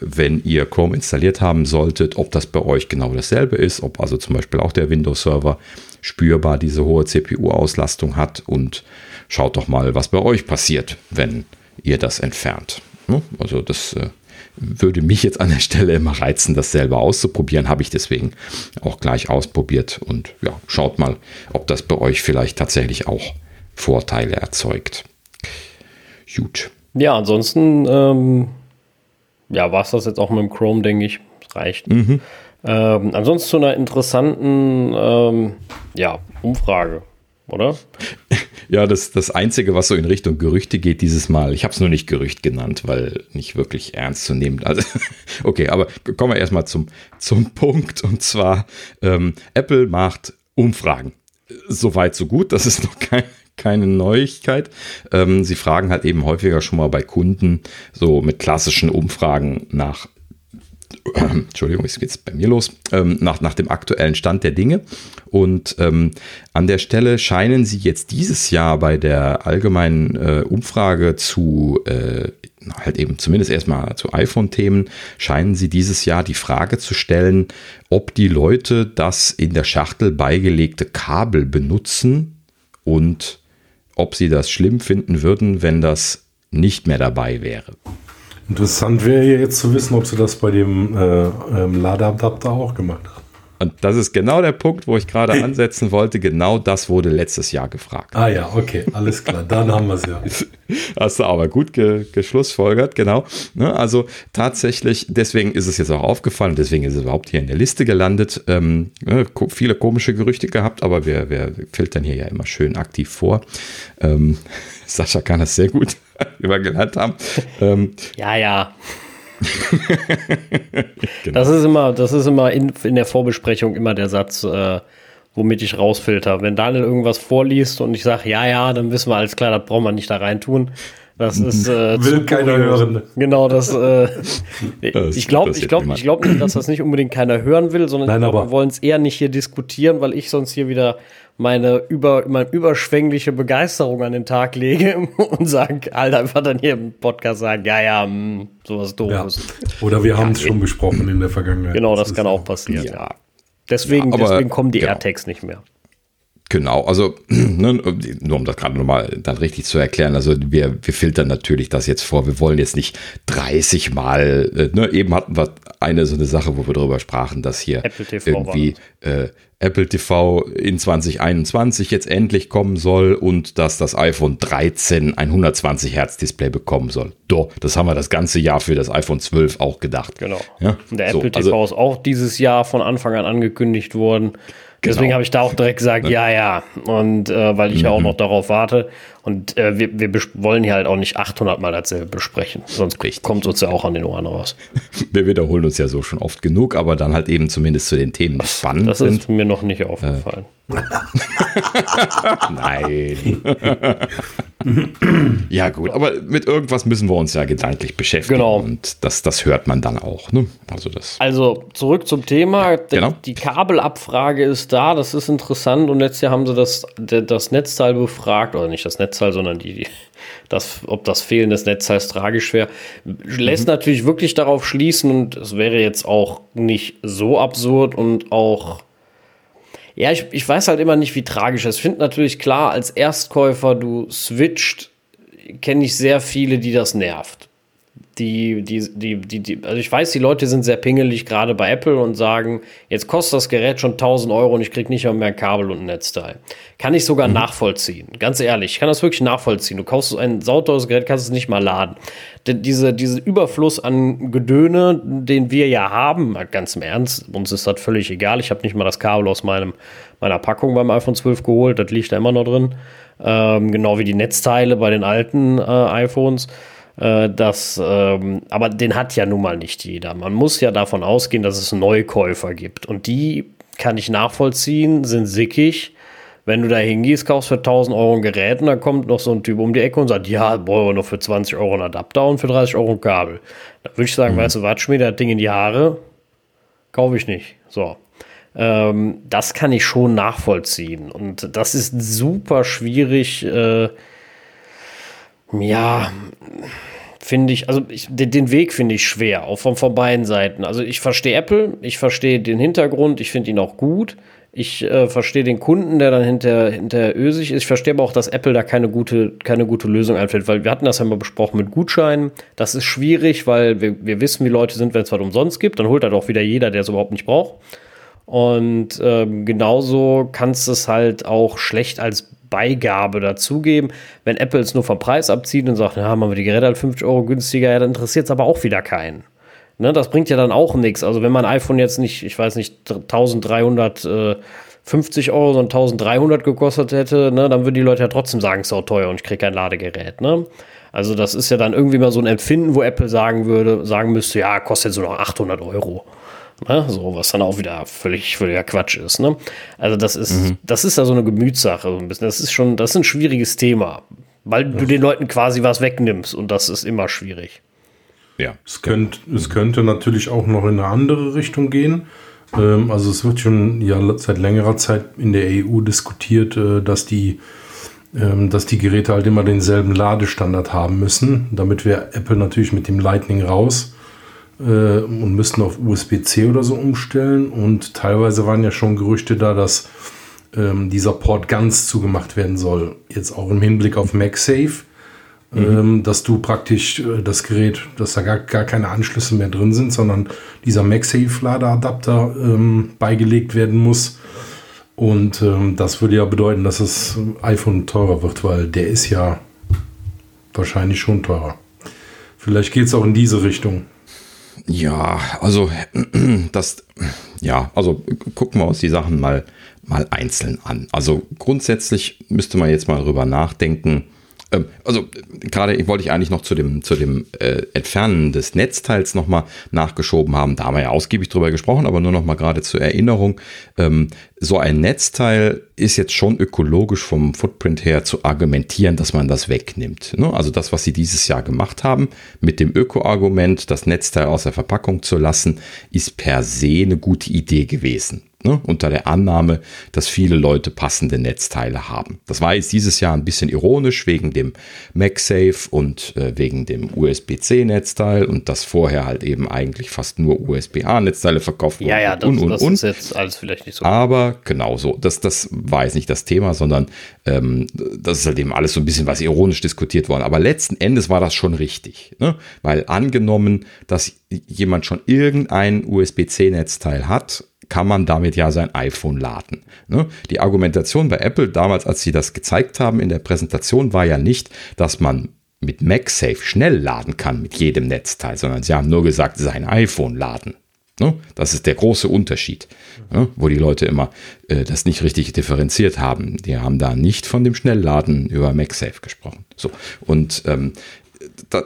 Speaker 1: wenn ihr Chrome installiert haben solltet, ob das bei euch genau dasselbe ist, ob also zum Beispiel auch der Windows-Server spürbar diese hohe CPU-Auslastung hat und schaut doch mal, was bei euch passiert, wenn ihr das entfernt. Ne? Also das äh, würde mich jetzt an der Stelle immer reizen, das selber auszuprobieren. Habe ich deswegen auch gleich ausprobiert. Und ja, schaut mal, ob das bei euch vielleicht tatsächlich auch Vorteile erzeugt.
Speaker 2: Gut. Ja, ansonsten ähm, ja, war es das jetzt auch mit dem Chrome, denke ich. Das reicht. Mhm. Ähm, ansonsten zu einer interessanten ähm, ja, Umfrage, oder?
Speaker 1: Ja, das, das Einzige, was so in Richtung Gerüchte geht dieses Mal, ich habe es nur nicht Gerücht genannt, weil nicht wirklich ernst zu nehmen. Also, [laughs] okay, aber kommen wir erstmal zum, zum Punkt. Und zwar, ähm, Apple macht Umfragen. Soweit, so gut. Das ist noch kein, keine Neuigkeit. Ähm, sie fragen halt eben häufiger schon mal bei Kunden so mit klassischen Umfragen nach [clears throat] Entschuldigung, jetzt geht es bei mir los, ähm, nach, nach dem aktuellen Stand der Dinge. Und ähm, an der Stelle scheinen sie jetzt dieses Jahr bei der allgemeinen äh, Umfrage zu, äh, halt eben zumindest erstmal zu iPhone-Themen, scheinen sie dieses Jahr die Frage zu stellen, ob die Leute das in der Schachtel beigelegte Kabel benutzen und ob sie das schlimm finden würden, wenn das nicht mehr dabei wäre.
Speaker 3: Interessant wäre jetzt zu wissen, ob sie das bei dem äh, ähm, Ladeadapter auch gemacht haben.
Speaker 1: Und das ist genau der Punkt, wo ich gerade ansetzen wollte. Genau das wurde letztes Jahr gefragt.
Speaker 3: Ah ja, okay, alles klar. Dann haben wir es ja. [laughs]
Speaker 1: Hast du aber gut ge geschlussfolgert, genau. Ne, also tatsächlich, deswegen ist es jetzt auch aufgefallen, deswegen ist es überhaupt hier in der Liste gelandet. Ähm, ne, viele komische Gerüchte gehabt, aber wir, wir filtern hier ja immer schön aktiv vor. Ähm, [laughs] Sascha kann das sehr gut, [laughs] wie wir gelernt haben.
Speaker 2: Ähm, ja, ja. [laughs] genau. Das ist immer, das ist immer in, in der Vorbesprechung immer der Satz, äh, womit ich rausfilter. Wenn Daniel irgendwas vorliest und ich sage, ja, ja, dann wissen wir alles klar, das brauchen wir nicht da rein tun. Das ist
Speaker 3: äh, [laughs] will keiner hören.
Speaker 2: Genau, das. Äh, [laughs] das ich glaube, ich glaube, ich glaube nicht, dass das nicht unbedingt keiner hören will, sondern Nein, wir wollen es eher nicht hier diskutieren, weil ich sonst hier wieder meine über, meine überschwängliche Begeisterung an den Tag lege [laughs] und sage, halt einfach dann hier im Podcast sagen, ja, ja, mh, hm, sowas doofes.
Speaker 3: Ja. Oder wir haben es schon besprochen in der Vergangenheit.
Speaker 2: Genau, das, das kann auch passieren. Ja. Deswegen, ja, deswegen kommen die genau. AirTags nicht mehr.
Speaker 1: Genau, also [clears throat] ne, nur um das gerade nochmal dann richtig zu erklären, also wir, wir filtern natürlich das jetzt vor. Wir wollen jetzt nicht 30 Mal, äh, ne, eben hatten wir eine so eine Sache, wo wir darüber sprachen, dass hier irgendwie äh, Apple TV in 2021 jetzt endlich kommen soll und dass das iPhone 13 ein 120 Hertz Display bekommen soll. Doch, das haben wir das ganze Jahr für das iPhone 12 auch gedacht.
Speaker 2: Genau. Ja? Und der Apple so, TV also, ist auch dieses Jahr von Anfang an angekündigt worden. Deswegen genau. habe ich da auch direkt gesagt, ja, ja. Und äh, weil ich mhm. ja auch mhm. noch darauf warte. Und äh, wir, wir wollen hier halt auch nicht 800 Mal dasselbe besprechen. Sonst Richtig. kommt uns ja auch an den Ohren raus. [laughs]
Speaker 1: Wir wiederholen uns ja so schon oft genug, aber dann halt eben zumindest zu den Themen, die spannend
Speaker 2: das sind. Ist mir noch nicht aufgefallen. Äh. [laughs]
Speaker 1: Nein. [laughs] ja, gut, aber mit irgendwas müssen wir uns ja gedanklich beschäftigen.
Speaker 2: Genau.
Speaker 1: Und das, das hört man dann auch. Ne?
Speaker 2: Also, das also zurück zum Thema. Genau. Die Kabelabfrage ist da, das ist interessant. Und letztes Jahr haben sie das, das Netzteil befragt, oder nicht das Netzteil, sondern die, das, ob das Fehlen des Netzteils tragisch wäre. Lässt mhm. natürlich wirklich darauf schließen, und es wäre jetzt auch nicht so absurd und auch ja, ich, ich weiß halt immer nicht, wie tragisch es. Ich finde natürlich klar, als Erstkäufer, du switcht, kenne ich sehr viele, die das nervt die, die, die, die, die, also ich weiß, die Leute sind sehr pingelig, gerade bei Apple und sagen, jetzt kostet das Gerät schon 1000 Euro und ich kriege nicht mehr ein Kabel und ein Netzteil. Kann ich sogar mhm. nachvollziehen. Ganz ehrlich, ich kann das wirklich nachvollziehen. Du kaufst ein sauteures Gerät, kannst es nicht mal laden. Denn diese, diese Überfluss an Gedöne, den wir ja haben, ganz im Ernst, uns ist das völlig egal. Ich habe nicht mal das Kabel aus meinem, meiner Packung beim iPhone 12 geholt, das liegt da immer noch drin. Ähm, genau wie die Netzteile bei den alten äh, iPhones. Äh, das, ähm, aber den hat ja nun mal nicht jeder. Man muss ja davon ausgehen, dass es Neukäufer gibt. Und die kann ich nachvollziehen, sind sickig. Wenn du da hingehst, kaufst für 1000 Euro ein Gerät und dann kommt noch so ein Typ um die Ecke und sagt, ja, brauchen wir noch für 20 Euro einen Adapter und für 30 Euro ein Kabel. Da würde ich sagen, mhm. weißt du, watsch mir das Ding in die Haare, kaufe ich nicht. So. Ähm, das kann ich schon nachvollziehen. Und das ist super schwierig, äh, ja, finde ich, also ich, den, Weg finde ich schwer, auch von, von beiden Seiten. Also ich verstehe Apple, ich verstehe den Hintergrund, ich finde ihn auch gut. Ich äh, verstehe den Kunden, der dann hinter, hinter ösig ist. Ich verstehe aber auch, dass Apple da keine gute, keine gute Lösung einfällt, weil wir hatten das ja mal besprochen mit Gutscheinen. Das ist schwierig, weil wir, wir wissen, wie Leute sind, wenn es was umsonst gibt. Dann holt er doch wieder jeder, der es überhaupt nicht braucht. Und ähm, genauso kannst du es halt auch schlecht als Beigabe dazugeben. Wenn Apple es nur vom Preis abzieht und sagt, ja, machen wir die Geräte halt 50 Euro günstiger, ja, dann interessiert es aber auch wieder keinen. Ne, das bringt ja dann auch nichts. Also wenn mein iPhone jetzt nicht, ich weiß nicht, 1350 Euro, sondern 1300 gekostet hätte, ne, dann würden die Leute ja trotzdem sagen, es ist auch teuer und ich kriege kein Ladegerät. Ne? Also das ist ja dann irgendwie mal so ein Empfinden, wo Apple sagen würde, sagen müsste, ja, kostet nur noch 800 Euro. Ne? So, was dann auch wieder völlig völliger Quatsch ist. Ne? Also, das ist, mhm. das ist ja so eine Gemütssache, so ein bisschen. Das ist schon, das ist ein schwieriges Thema, weil du den Leuten quasi was wegnimmst und das ist immer schwierig.
Speaker 3: Ja. Es könnte, es könnte natürlich auch noch in eine andere Richtung gehen. Ähm, also es wird schon ja seit längerer Zeit in der EU diskutiert, äh, dass die ähm, dass die Geräte halt immer denselben Ladestandard haben müssen, damit wir Apple natürlich mit dem Lightning raus äh, und müssten auf USB-C oder so umstellen. Und teilweise waren ja schon Gerüchte da, dass ähm, dieser Port ganz zugemacht werden soll. Jetzt auch im Hinblick auf MagSafe. Mhm. Ähm, dass du praktisch äh, das Gerät, dass da gar, gar keine Anschlüsse mehr drin sind, sondern dieser MagSafe-Ladeadapter ähm, beigelegt werden muss. Und ähm, das würde ja bedeuten, dass das iPhone teurer wird, weil der ist ja wahrscheinlich schon teurer. Vielleicht geht es auch in diese Richtung.
Speaker 1: Ja, also [clears throat] das, ja, also gucken wir uns die Sachen mal, mal einzeln an. Also grundsätzlich müsste man jetzt mal drüber nachdenken, also gerade wollte ich eigentlich noch zu dem, zu dem äh, Entfernen des Netzteils nochmal nachgeschoben haben. Da haben wir ja ausgiebig drüber gesprochen, aber nur nochmal gerade zur Erinnerung. Ähm, so ein Netzteil ist jetzt schon ökologisch vom Footprint her zu argumentieren, dass man das wegnimmt. Ne? Also das, was sie dieses Jahr gemacht haben, mit dem Öko-Argument, das Netzteil aus der Verpackung zu lassen, ist per se eine gute Idee gewesen Ne? Unter der Annahme, dass viele Leute passende Netzteile haben. Das war jetzt dieses Jahr ein bisschen ironisch wegen dem MagSafe und äh, wegen dem USB-C-Netzteil und dass vorher halt eben eigentlich fast nur USB-A-Netzteile verkauft
Speaker 2: wurden. Ja, ja, das,
Speaker 1: und, und,
Speaker 2: das
Speaker 1: und.
Speaker 2: ist jetzt alles vielleicht nicht so.
Speaker 1: Aber genau so, das, das war jetzt nicht das Thema, sondern ähm, das ist halt eben alles so ein bisschen was ironisch diskutiert worden. Aber letzten Endes war das schon richtig. Ne? Weil angenommen, dass jemand schon irgendein USB-C-Netzteil hat, kann man damit ja sein iPhone laden. Ne? Die Argumentation bei Apple damals, als sie das gezeigt haben in der Präsentation, war ja nicht, dass man mit MagSafe schnell laden kann mit jedem Netzteil, sondern sie haben nur gesagt, sein iPhone laden. Ne? Das ist der große Unterschied, ne? wo die Leute immer äh, das nicht richtig differenziert haben. Die haben da nicht von dem Schnellladen über MagSafe gesprochen. So und ähm,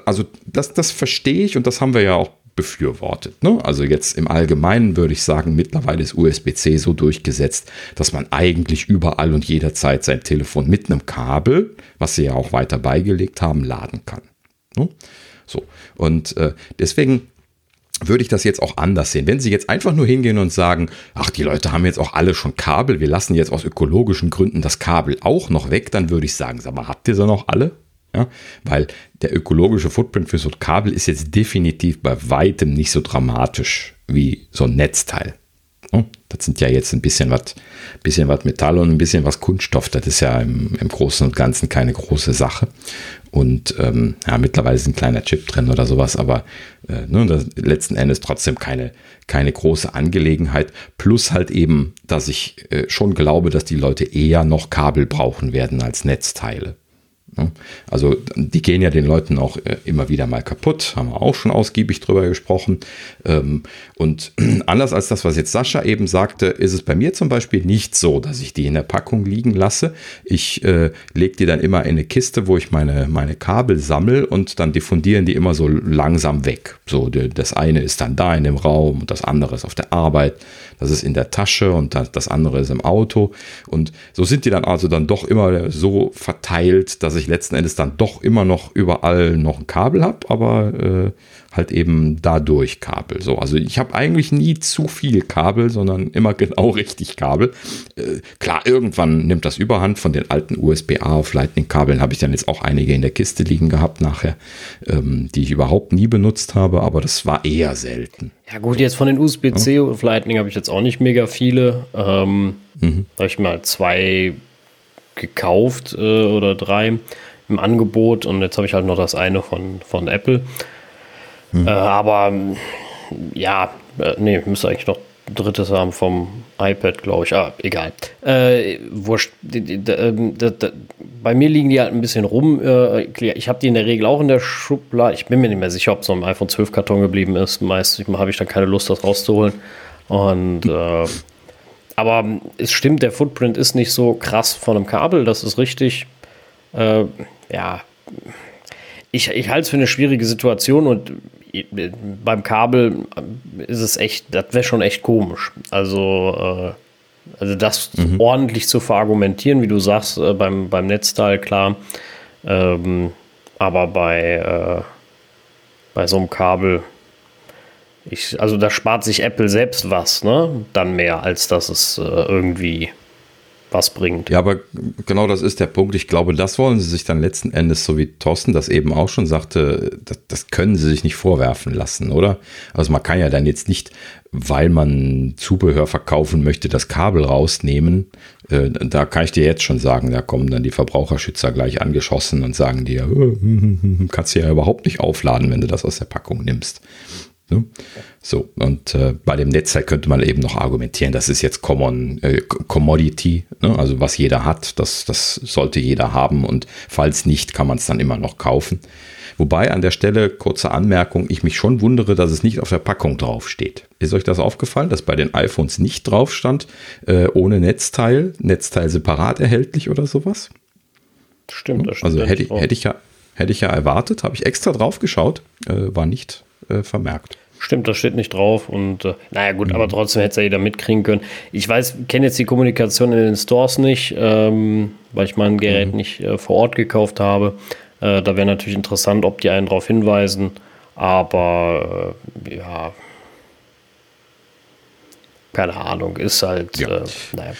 Speaker 1: also das, das verstehe ich und das haben wir ja auch befürwortet. Ne? Also jetzt im Allgemeinen würde ich sagen, mittlerweile ist USB-C so durchgesetzt, dass man eigentlich überall und jederzeit sein Telefon mit einem Kabel, was sie ja auch weiter beigelegt haben, laden kann. Ne? So, und äh, deswegen würde ich das jetzt auch anders sehen. Wenn Sie jetzt einfach nur hingehen und sagen, ach, die Leute haben jetzt auch alle schon Kabel, wir lassen jetzt aus ökologischen Gründen das Kabel auch noch weg, dann würde ich sagen, sag mal, habt ihr sie noch alle? Ja, weil der ökologische Footprint für so ein Kabel ist jetzt definitiv bei weitem nicht so dramatisch wie so ein Netzteil. Das sind ja jetzt ein bisschen was, bisschen Metall und ein bisschen was Kunststoff. Das ist ja im, im Großen und Ganzen keine große Sache. Und ähm, ja, mittlerweile ist ein kleiner Chip drin oder sowas, aber äh, ne, letzten Endes trotzdem keine, keine große Angelegenheit. Plus halt eben, dass ich äh, schon glaube, dass die Leute eher noch Kabel brauchen werden als Netzteile. Ne? Also die gehen ja den Leuten auch äh, immer wieder mal kaputt, haben wir auch schon ausgiebig drüber gesprochen. Ähm, und [clears throat] anders als das, was jetzt Sascha eben sagte, ist es bei mir zum Beispiel nicht so, dass ich die in der Packung liegen lasse. Ich äh, lege die dann immer in eine Kiste, wo ich meine, meine Kabel sammle und dann diffundieren die immer so langsam weg. So, das eine ist dann da in dem Raum und das andere ist auf der Arbeit das ist in der Tasche und das andere ist im Auto. Und so sind die dann also dann doch immer so verteilt, dass ich letzten Endes dann doch immer noch überall noch ein Kabel habe, aber äh, halt eben dadurch Kabel. So, also ich habe eigentlich nie zu viel Kabel, sondern immer genau [laughs] richtig Kabel. Äh, klar, irgendwann nimmt das Überhand. Von den alten USB-A auf Lightning-Kabeln habe ich dann jetzt auch einige in der Kiste liegen gehabt nachher, ähm, die ich überhaupt nie benutzt habe, aber das war eher selten.
Speaker 2: Ja gut, jetzt von den USB-C ja. auf Lightning habe ich jetzt auch nicht mega viele. Ähm, mhm. Da habe ich mal zwei gekauft äh, oder drei im Angebot und jetzt habe ich halt noch das eine von, von Apple. Mhm. Äh, aber ja, äh, nee, müsste eigentlich noch drittes haben vom iPad, glaube ich. Ah, egal. Äh, wurscht. Ähm, bei mir liegen die halt ein bisschen rum. Äh, ich habe die in der Regel auch in der Schublade. Ich bin mir nicht mehr sicher, ob es so im iPhone 12 Karton geblieben ist. Meist habe ich dann keine Lust, das rauszuholen. Und äh, aber es stimmt, der Footprint ist nicht so krass von einem Kabel, das ist richtig. Äh, ja, ich, ich halte es für eine schwierige Situation und beim Kabel ist es echt, das wäre schon echt komisch. Also, äh, also das mhm. ordentlich zu verargumentieren, wie du sagst, äh, beim, beim Netzteil, klar. Ähm, aber bei, äh, bei so einem Kabel, ich, also da spart sich Apple selbst was, ne? Dann mehr, als dass es äh, irgendwie was bringt.
Speaker 1: Ja, aber genau das ist der Punkt. Ich glaube, das wollen sie sich dann letzten Endes, so wie Thorsten das eben auch schon sagte, das, das, können sie sich nicht vorwerfen lassen, oder? Also man kann ja dann jetzt nicht, weil man Zubehör verkaufen möchte, das Kabel rausnehmen. Äh, da kann ich dir jetzt schon sagen, da kommen dann die Verbraucherschützer gleich angeschossen und sagen dir, [laughs] kannst du ja überhaupt nicht aufladen, wenn du das aus der Packung nimmst. Ne? So, und äh, bei dem Netzteil könnte man eben noch argumentieren, das ist jetzt Common äh, Commodity, ne? also was jeder hat, das, das sollte jeder haben und falls nicht, kann man es dann immer noch kaufen. Wobei an der Stelle, kurze Anmerkung, ich mich schon wundere, dass es nicht auf der Packung draufsteht. Ist euch das aufgefallen, dass bei den iPhones nicht drauf stand, äh, ohne Netzteil, Netzteil separat erhältlich oder sowas?
Speaker 2: Stimmt, das
Speaker 1: stimmt. Also hätte, hätte, ich ja, hätte ich ja erwartet, habe ich extra drauf geschaut, äh, war nicht äh, vermerkt.
Speaker 2: Stimmt, das steht nicht drauf und äh, naja gut, mhm. aber trotzdem hätte es ja jeder mitkriegen können. Ich weiß, kenne jetzt die Kommunikation in den Stores nicht, ähm, weil ich mein Gerät mhm. nicht äh, vor Ort gekauft habe. Äh, da wäre natürlich interessant, ob die einen darauf hinweisen, aber äh, ja, keine Ahnung, ist halt,
Speaker 1: Ja.
Speaker 2: äh, naja.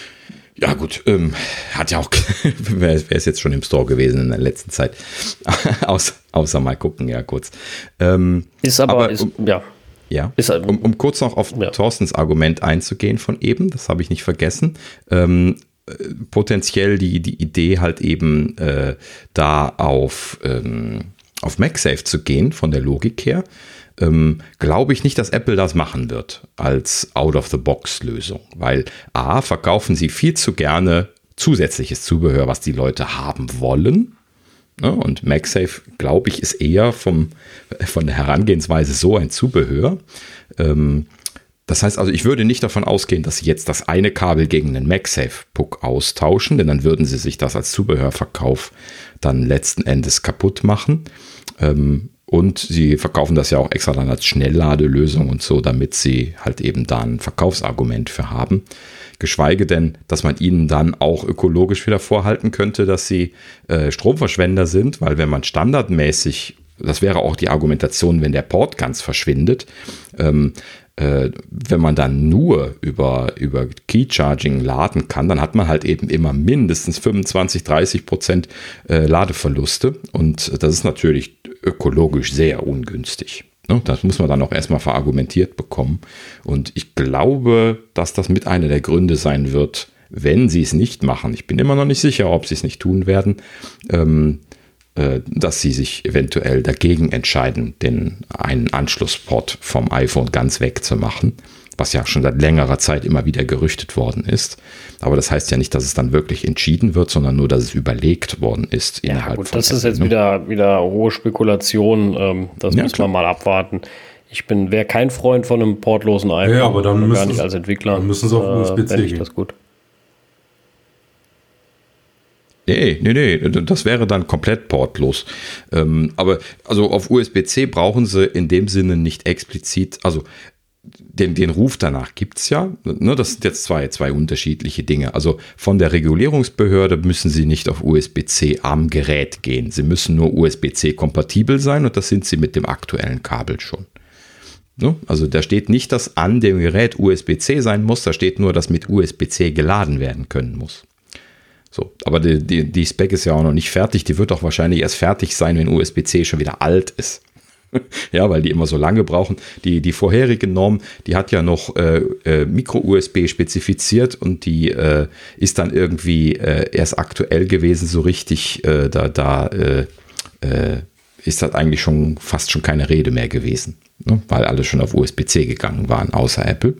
Speaker 1: Ja, gut, ähm, hat ja auch, [laughs] wer wer ist jetzt schon im Store gewesen in der letzten Zeit? [laughs] außer, außer mal gucken, ja, kurz. Ähm,
Speaker 2: Ist aber,
Speaker 1: Aber,
Speaker 2: ist,
Speaker 1: um-
Speaker 2: ja,
Speaker 1: ja,
Speaker 2: Ist
Speaker 1: um, um kurz noch auf
Speaker 2: Ja.
Speaker 1: Thorstens Argument einzugehen von eben, das habe ich nicht vergessen. Ähm, äh, potenziell die, die Idee halt eben äh, da auf, ähm, auf MagSafe zu gehen, von der Logik her, ähm, glaube ich nicht, dass Apple das machen wird als Out-of-the-Box-Lösung, weil A, verkaufen sie viel zu gerne zusätzliches Zubehör, was die Leute haben wollen. Ne? Und MagSafe, glaube ich, ist eher vom, von der Herangehensweise so ein Zubehör. Ähm, das heißt also, ich würde nicht davon ausgehen, dass sie jetzt das eine Kabel gegen einen MagSafe-Puck austauschen, denn dann würden sie sich das als Zubehörverkauf dann letzten Endes kaputt machen. Ähm, und sie verkaufen das ja auch extra dann als Schnellladelösung und so, damit sie halt eben da ein Verkaufsargument für haben. Geschweige denn, dass man ihnen dann auch ökologisch wieder vorhalten könnte, dass sie äh, Stromverschwender sind, weil wenn man standardmäßig, das wäre auch die Argumentation, wenn der Port ganz verschwindet, ähm, äh, wenn man dann nur über, über Key Charging laden kann, dann hat man halt eben immer mindestens 25, 30 Prozent äh, Ladeverluste. Und das ist natürlich ökologisch sehr ungünstig. Ne? Das muss man dann auch erstmal verargumentiert bekommen. Und ich glaube, dass das mit einer der Gründe sein wird, wenn sie es nicht machen. Ich bin immer noch nicht sicher, ob sie es nicht tun werden. Ähm, äh, dass sie sich eventuell dagegen entscheiden, den einen Anschlussport vom iPhone ganz wegzumachen, was ja schon seit längerer Zeit immer wieder gerüchtet worden ist. Aber das heißt ja nicht, dass es dann wirklich entschieden wird, sondern nur, dass es überlegt worden ist.
Speaker 2: Ja,
Speaker 1: innerhalb
Speaker 2: gut,
Speaker 1: von
Speaker 2: das ist jetzt
Speaker 1: ne?
Speaker 2: wieder, wieder hohe Spekulation. Ähm, das
Speaker 1: Ja,
Speaker 2: müssen
Speaker 1: klar.
Speaker 2: wir mal abwarten. Ich bin, wäre kein Freund von einem portlosen iPhone.
Speaker 3: Ja, aber dann
Speaker 2: Schon gar
Speaker 3: müssen
Speaker 2: nicht
Speaker 3: sie-
Speaker 2: als Entwickler.
Speaker 3: dann müssen sie auf USB-C
Speaker 2: ich
Speaker 3: gehen.
Speaker 2: das gut.
Speaker 1: Nee, nee, nee, das wäre dann komplett portlos. Ähm, aber also auf USB-C brauchen sie in dem Sinne nicht explizit, also den, den Ruf danach gibt es ja. Ne, das sind jetzt zwei, zwei unterschiedliche Dinge. Also von der Regulierungsbehörde müssen sie nicht auf USB-C am Gerät gehen. Sie müssen nur USB-C kompatibel sein und das sind sie mit dem aktuellen Kabel schon. Ne? Also da steht nicht, dass an dem Gerät USB-C sein muss, da steht nur, dass mit USB-C geladen werden können muss. So, aber die, die, die Spec ist ja auch noch nicht fertig. Die wird auch wahrscheinlich erst fertig sein, wenn USB-C schon wieder alt ist. [laughs] ja, weil die immer so lange brauchen. Die, die vorherige Norm, die hat ja noch äh, äh, Micro-USB spezifiziert und die äh, ist dann irgendwie äh, erst aktuell gewesen, so richtig. Äh, da da äh, ist das eigentlich schon fast schon keine Rede mehr gewesen, ne? weil alle schon auf USB-C gegangen waren, außer Apple.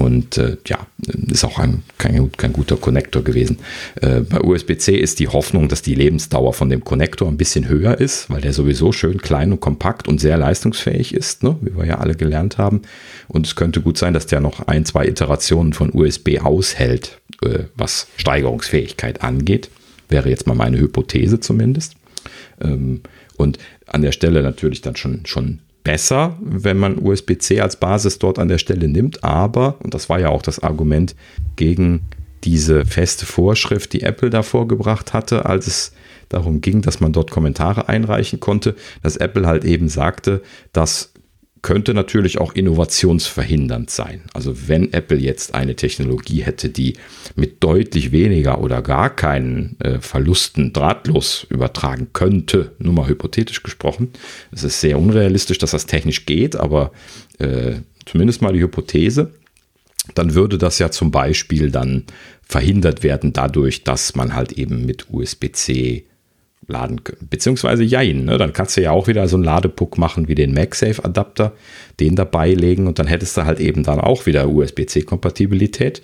Speaker 1: Und äh, ja, ist auch ein, kein, kein guter Konnektor gewesen. Äh, bei USB-C ist die Hoffnung, dass die Lebensdauer von dem Konnektor ein bisschen höher ist, weil der sowieso schön klein und kompakt und sehr leistungsfähig ist, ne? wie wir ja alle gelernt haben. Und es könnte gut sein, dass der noch ein, zwei Iterationen von USB aushält, äh, was Steigerungsfähigkeit angeht. Wäre jetzt mal meine Hypothese zumindest. Ähm, und an der Stelle natürlich dann schon, schon besser, wenn man USB-C als Basis dort an der Stelle nimmt. Aber, und das war ja auch das Argument gegen diese feste Vorschrift, die Apple da vorgebracht hatte, als es darum ging, dass man dort Kommentare einreichen konnte, dass Apple halt eben sagte, das könnte natürlich auch innovationsverhindernd sein. Also wenn Apple jetzt eine Technologie hätte, die mit deutlich weniger oder gar keinen äh, Verlusten drahtlos übertragen könnte, nur mal hypothetisch gesprochen, es ist sehr unrealistisch, dass das technisch geht, aber äh, zumindest mal die Hypothese, dann würde das ja zum Beispiel dann verhindert werden dadurch, dass man halt eben mit USB-C laden können. Beziehungsweise jein, ne? dann kannst du ja auch wieder so einen Ladepuck machen wie den MagSafe-Adapter, den dabei legen und dann hättest du halt eben dann auch wieder USB-C-Kompatibilität.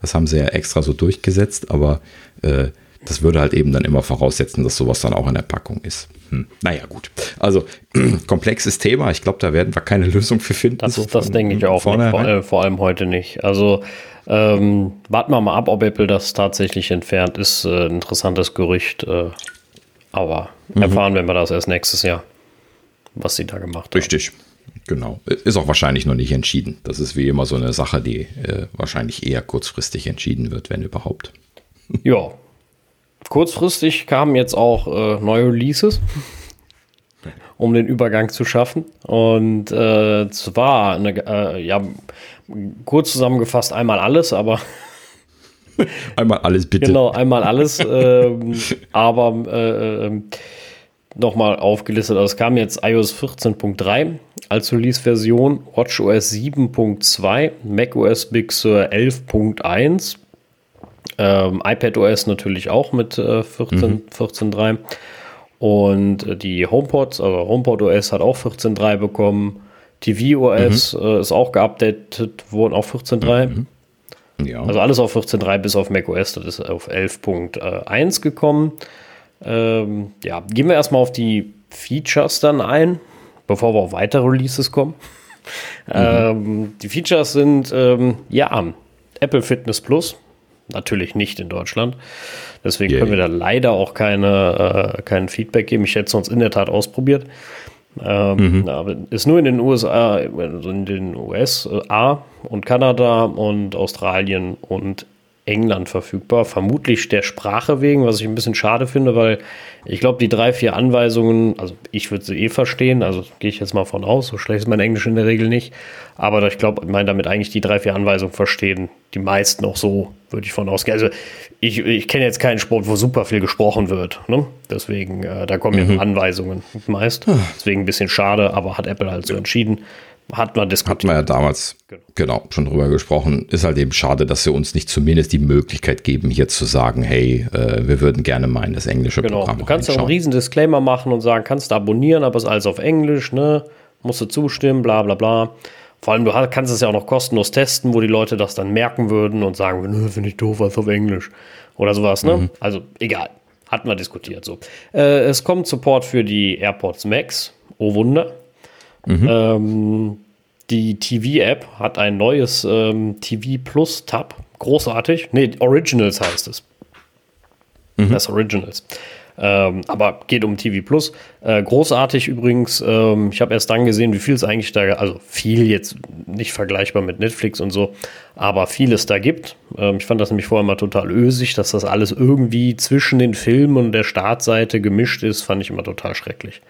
Speaker 1: Das haben sie ja extra so durchgesetzt, aber äh, das würde halt eben dann immer voraussetzen, dass sowas dann auch in der Packung ist. Hm. Naja, gut. Also, [clears throat] komplexes Thema. Ich glaube, da werden wir keine [laughs] Lösung für finden.
Speaker 2: Das,
Speaker 1: so
Speaker 2: das denke ich auch nicht, vor, äh, vor allem heute nicht. Also ähm, warten wir mal ab, ob Apple das tatsächlich entfernt. Ist äh, ein interessantes Gerücht. Äh, aber
Speaker 1: Mhm.
Speaker 2: erfahren werden wir das erst nächstes Jahr, was sie da gemacht haben.
Speaker 1: Richtig. Genau. Ist auch wahrscheinlich noch nicht entschieden. Das ist wie immer so eine Sache, die äh, wahrscheinlich eher kurzfristig entschieden wird, wenn überhaupt. [laughs]
Speaker 2: Ja. Kurzfristig kamen jetzt auch äh, neue Releases. [laughs] um den Übergang zu schaffen. Und äh, zwar, eine, äh, ja, kurz zusammengefasst einmal alles, aber [laughs]
Speaker 1: einmal alles bitte.
Speaker 2: Genau, einmal alles. [laughs] ähm, aber äh, ähm, nochmal aufgelistet. Also es kam jetzt iOS 14.3 als Release-Version, WatchOS 7.2, macOS Big Sur 11.1, ähm, iPadOS natürlich auch mit äh, 14, mhm. 14.3 und äh, die HomePods, also HomePod OS hat auch 14.3 bekommen, tvOS mhm. äh, ist auch geupdatet worden auf 14.3. Mhm. Ja. Also alles auf 14.3 bis auf macOS, das ist auf 11.1 gekommen. Ähm, ja, gehen wir erstmal auf die Features dann ein, bevor wir auf weitere Releases kommen. [laughs] Mhm. Ähm, die Features sind, ähm, ja, Apple Fitness Plus, natürlich nicht in Deutschland. Deswegen yeah. können wir da leider auch keine, äh, kein Feedback geben. Ich hätte es sonst in der Tat ausprobiert. Ähm, mhm. Aber ist nur in den USA, also in den USA und Kanada und Australien und England verfügbar. Vermutlich der Sprache wegen, was ich ein bisschen schade finde, weil ich glaube, die drei, vier Anweisungen, also ich würde sie eh verstehen, also gehe ich jetzt mal von aus, so schlecht ist mein Englisch in der Regel nicht. Aber ich glaube, ich meine damit eigentlich die drei, vier Anweisungen verstehen die meisten auch so, würde ich von ausgehen. Also ich, ich kenne jetzt keinen Sport, wo super viel gesprochen wird. Ne? Deswegen, äh, da kommen mhm. ja Anweisungen meist. Ah. Deswegen ein bisschen schade, aber hat Apple halt so entschieden. Hat man diskutiert.
Speaker 1: Hatten wir ja damals genau. genau. schon drüber gesprochen. Ist halt eben schade, dass sie uns nicht zumindest die Möglichkeit geben, hier zu sagen, hey, äh, wir würden gerne mal in das englische
Speaker 2: genau. Programm Du kannst ja einen riesen Disclaimer machen und sagen, kannst du abonnieren, aber es ist alles auf Englisch, ne? Musst du zustimmen, bla bla bla. Vor allem, du kannst es ja auch noch kostenlos testen, wo die Leute das dann merken würden und sagen, würden, finde ich doof, was auf Englisch. Oder sowas, ne? Mhm. Also, egal. Hatten wir diskutiert so. Äh, es kommt Support für die AirPods Max. Oh Wunder. Mhm. Ähm, die TV-App hat ein neues ähm, TV Plus-Tab. Großartig. Nee, Originals heißt es. Mhm. Das Originals. Ähm, aber geht um TV Plus. Äh, großartig übrigens. Ähm, ich habe erst dann gesehen, wie viel es eigentlich da, also viel jetzt nicht vergleichbar mit Netflix und so, aber vieles da gibt. Ähm, ich fand das nämlich vorher mal total ösig, dass das alles irgendwie zwischen den Filmen und der Startseite gemischt ist, fand ich immer total schrecklich.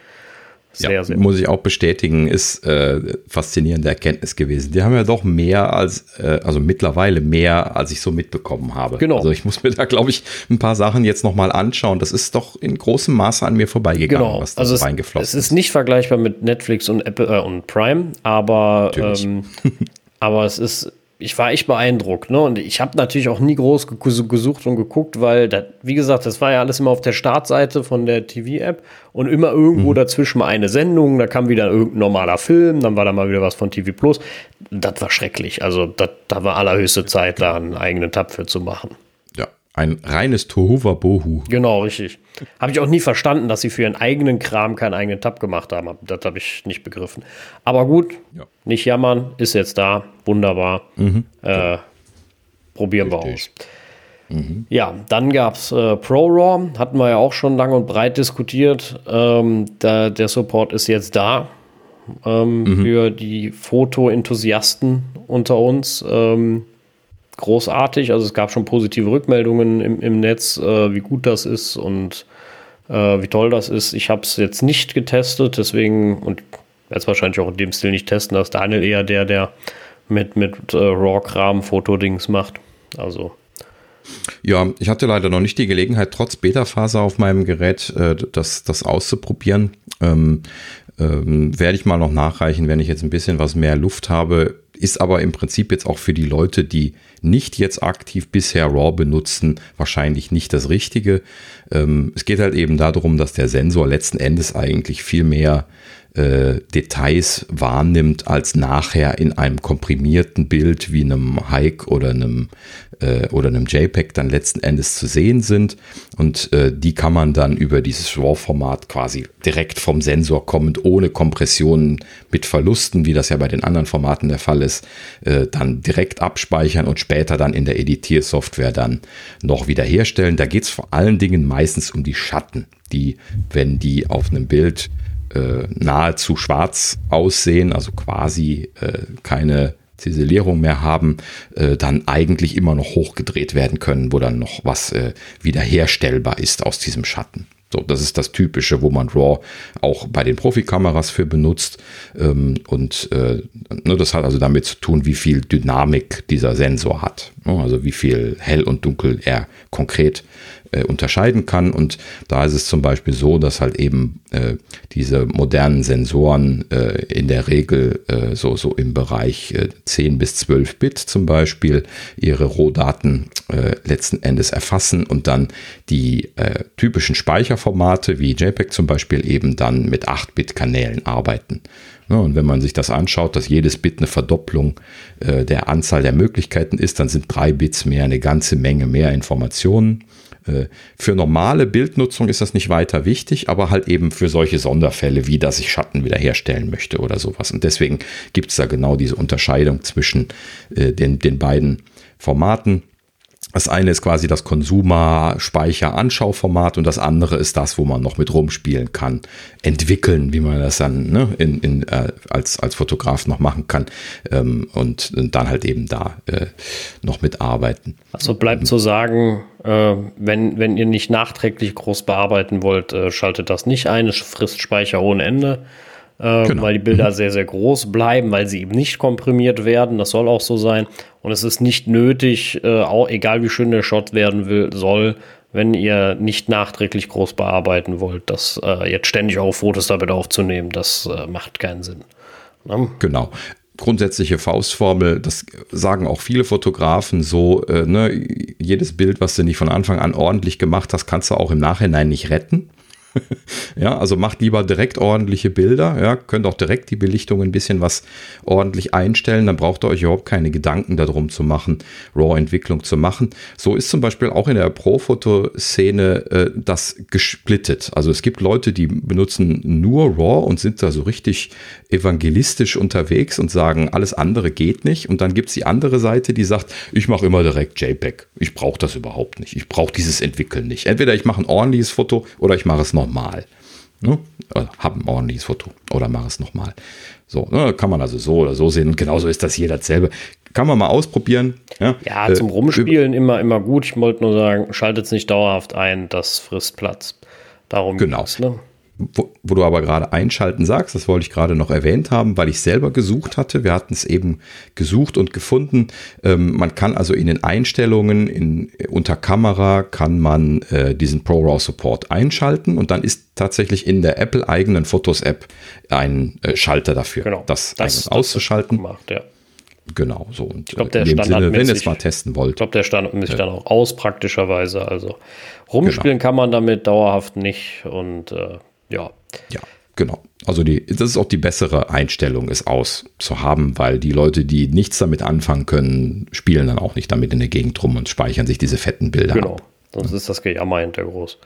Speaker 1: Sehr, ja, sehr muss ich auch bestätigen, ist äh, faszinierende Erkenntnis gewesen. Die haben ja doch mehr als, äh, also mittlerweile mehr, als ich so mitbekommen habe. Genau. Also ich muss mir da, glaube ich, ein paar Sachen jetzt nochmal anschauen. Das ist doch in großem Maße an mir vorbeigegangen,
Speaker 2: genau. was da also es, reingeflossen ist. Es ist nicht vergleichbar mit Netflix und Apple äh, und Prime, aber, ähm, [laughs] aber es ist ich war echt beeindruckt. Ne? Und ich habe natürlich auch nie groß gesucht und geguckt, weil, das, wie gesagt, das war ja alles immer auf der Startseite von der TV-App und immer irgendwo mhm. dazwischen mal eine Sendung, da kam wieder irgendein normaler Film, dann war da mal wieder was von TV Plus. Das war schrecklich. Also, da war allerhöchste Zeit, da einen eigenen Tab für zu machen.
Speaker 1: Ein reines Tohuwabohu.
Speaker 2: Genau, richtig. Habe ich auch nie verstanden, dass sie für ihren eigenen Kram keinen eigenen Tab gemacht haben. Das habe ich nicht begriffen. Aber gut, ja. nicht jammern, ist jetzt da. Wunderbar. Mhm. Äh, probieren wir aus. Mhm. Ja, dann gab es äh, ProRAW, hatten wir ja auch schon lang und breit diskutiert. Ähm, da, der Support ist jetzt da ähm, mhm. für die Fotoenthusiasten unter uns. Ähm, großartig. Also es gab schon positive Rückmeldungen im, im Netz, äh, wie gut das ist und äh, wie toll das ist. Ich habe es jetzt nicht getestet, deswegen und werde es wahrscheinlich auch in dem Stil nicht testen. Da ist Daniel eher der, der mit, mit äh, RAW-Kram Fotodings macht. Also.
Speaker 1: Ja, ich hatte leider noch nicht die Gelegenheit, trotz Beta-Phase auf meinem Gerät äh, das, das auszuprobieren. Ähm, ähm, werde ich mal noch nachreichen, wenn ich jetzt ein bisschen was mehr Luft habe. Ist aber im Prinzip jetzt auch für die Leute, die nicht jetzt aktiv bisher RAW benutzen, wahrscheinlich nicht das Richtige. Ähm, es geht halt eben darum, dass der Sensor letzten Endes eigentlich viel mehr äh, Details wahrnimmt, als nachher in einem komprimierten Bild wie einem Hike oder einem äh, oder einem JPEG dann letzten Endes zu sehen sind. Und äh, die kann man dann über dieses RAW-Format quasi direkt vom Sensor kommend, ohne Kompressionen mit Verlusten, wie das ja bei den anderen Formaten der Fall ist, äh, dann direkt abspeichern und später dann in der Editiersoftware dann noch wiederherstellen. Da geht es vor allen Dingen meistens um die Schatten, die, wenn die auf einem Bild äh, nahezu schwarz aussehen, also quasi äh, keine Ziselierung mehr haben, äh, dann eigentlich immer noch hochgedreht werden können, wo dann noch was äh, wiederherstellbar ist aus diesem Schatten. So, das ist das Typische, wo man RAW auch bei den Profikameras für benutzt. Ähm, und äh, ne, das hat also damit zu tun, wie viel Dynamik dieser Sensor hat. Ne, also wie viel hell und dunkel er konkret äh, unterscheiden kann. Und da ist es zum Beispiel so, dass halt eben äh, diese modernen Sensoren äh, in der Regel äh, so, so im Bereich äh, 10 bis 12 Bit zum Beispiel ihre Rohdaten äh, letzten Endes erfassen und dann die äh, typischen Speicherformate wie JPEG zum Beispiel eben dann mit 8-Bit-Kanälen arbeiten. Ja, und wenn man sich das anschaut, dass jedes Bit eine Verdopplung äh, der Anzahl der Möglichkeiten ist, dann sind drei Bits mehr eine ganze Menge mehr Informationen. Äh, für normale Bildnutzung ist das nicht weiter wichtig, aber halt eben für solche Sonderfälle, wie dass ich Schatten wiederherstellen möchte oder sowas. Und deswegen gibt es da genau diese Unterscheidung zwischen äh, den, den beiden Formaten. Das eine ist quasi das Konsumer-Speicher-Anschauformat und das andere ist das, wo man noch mit rumspielen kann, entwickeln, wie man das dann ne, in, in, äh, als, als Fotograf noch machen kann ähm, und, und, dann halt eben da äh, noch mitarbeiten.
Speaker 2: Also bleibt zu sagen, äh, wenn, wenn ihr nicht nachträglich groß bearbeiten wollt, äh, schaltet das nicht ein, es frisst Speicher ohne Ende. Äh, genau. weil die Bilder mhm. sehr, sehr groß bleiben, weil sie eben nicht komprimiert werden. Das soll auch so sein. Und es ist nicht nötig, äh, auch egal wie schön der Shot werden will, soll, wenn ihr nicht nachträglich groß bearbeiten wollt, das äh, jetzt ständig auch Fotos damit aufzunehmen, das äh, macht keinen Sinn.
Speaker 1: Ne? Genau grundsätzliche Faustformel, das sagen auch viele Fotografen so, äh, ne, jedes Bild, was du nicht von Anfang an ordentlich gemacht hast, kannst du auch im Nachhinein nicht retten. [laughs] ja, also macht lieber direkt ordentliche Bilder. Ja, könnt auch direkt die Belichtung ein bisschen was ordentlich einstellen. Dann braucht ihr euch überhaupt keine Gedanken darum zu machen, RAW-Entwicklung zu machen. So ist zum Beispiel auch in der Pro-Foto-Szene äh, das gesplittet. Also es gibt Leute, die benutzen nur RAW und sind da so richtig evangelistisch unterwegs und sagen, alles andere geht nicht. Und dann gibt es die andere Seite, die sagt, ich mache immer direkt JPEG. Ich brauche das überhaupt nicht. Ich brauche dieses Entwickeln nicht. Entweder ich mache ein ordentliches Foto oder ich mache es nochmal. Ne? Hab ein ordentliches Foto oder mache es nochmal. So, ne? kann man also so oder so sehen. Und genauso ist das hier dasselbe. Kann man mal ausprobieren.
Speaker 2: Ja, ja zum äh, Rumspielen äh, immer, immer gut. Ich wollte nur sagen, schaltet es nicht dauerhaft ein, das frisst Platz. Darum
Speaker 1: genau. Ne? Wo, wo, du aber gerade einschalten sagst, das wollte ich gerade noch erwähnt haben, weil ich selber gesucht hatte. Wir hatten es eben gesucht und gefunden. Ähm, man kann also in den Einstellungen in, unter Kamera kann man äh, diesen ProRAW Support einschalten und dann ist tatsächlich in der Apple eigenen Fotos App ein äh, Schalter dafür,
Speaker 2: genau,
Speaker 1: das,
Speaker 2: das
Speaker 1: auszuschalten.
Speaker 2: Gemacht, ja.
Speaker 1: Genau, so. Und
Speaker 2: ich glaube, der Standard Sinne,
Speaker 1: wenn ihr es mal testen wollt. Ich
Speaker 2: glaube, der Standard misst sich dann auch aus, praktischerweise. Also rumspielen genau. kann man damit dauerhaft nicht und äh, ja.
Speaker 1: Ja, genau. Also die, das ist auch die bessere Einstellung, es auszuhaben, weil die Leute, die nichts damit anfangen können, spielen dann auch nicht damit in der Gegend rum und speichern sich diese fetten Bilder
Speaker 2: genau. ab. Sonst ist das Gejammer hinter groß.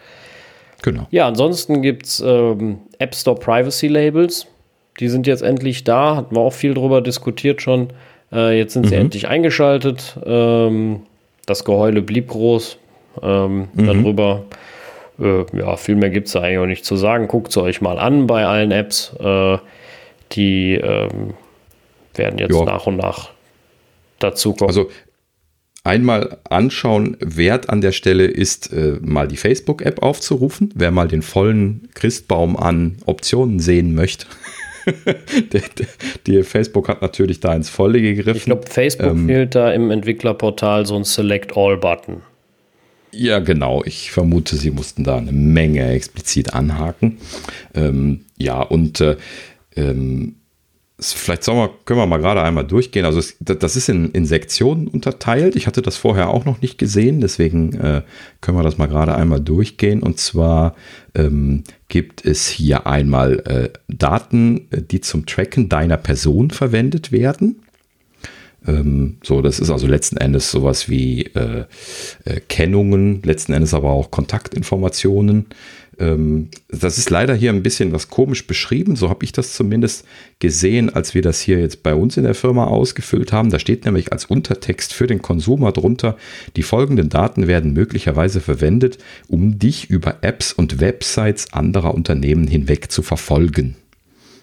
Speaker 1: Genau.
Speaker 2: Ja, ansonsten gibt es ähm, App Store Privacy Labels. Die sind jetzt endlich da. Hatten wir auch viel drüber diskutiert schon. Äh, jetzt sind sie mhm. endlich eingeschaltet. Ähm, das Geheule blieb groß ähm, mhm. darüber. Äh, ja, viel mehr gibt es eigentlich auch nicht zu sagen. Guckt es euch mal an bei allen Apps. Äh, die ähm, werden jetzt ja. nach und nach dazukommen.
Speaker 1: Also einmal anschauen, wert an der Stelle ist, äh, mal die Facebook-App aufzurufen, wer mal den vollen Christbaum an Optionen sehen möchte. [laughs] der, der, die Facebook hat natürlich da ins Volle gegriffen. Ich
Speaker 2: glaube, Facebook ähm, fehlt da im Entwicklerportal so ein Select All-Button.
Speaker 1: Ja, genau. Ich vermute, sie mussten da eine Menge explizit anhaken. Ähm, ja, und äh, ähm, vielleicht wir, können wir mal gerade einmal durchgehen. Also es, das ist in, in, Sektionen unterteilt. Ich hatte das vorher auch noch nicht gesehen, deswegen äh, können wir das mal gerade einmal durchgehen. Und zwar ähm, gibt es hier einmal äh, Daten, die zum Tracken deiner Person verwendet werden. Ähm, so, das ist also letzten Endes sowas wie äh, äh, Kennungen, letzten Endes aber auch Kontaktinformationen. Ähm, das ist leider hier ein bisschen was komisch beschrieben, so habe ich das zumindest gesehen, als wir das hier jetzt bei uns in der Firma ausgefüllt haben. Da steht nämlich als Untertext für den Konsumer drunter, die folgenden Daten werden möglicherweise verwendet, um dich über Apps und Websites anderer Unternehmen hinweg zu verfolgen.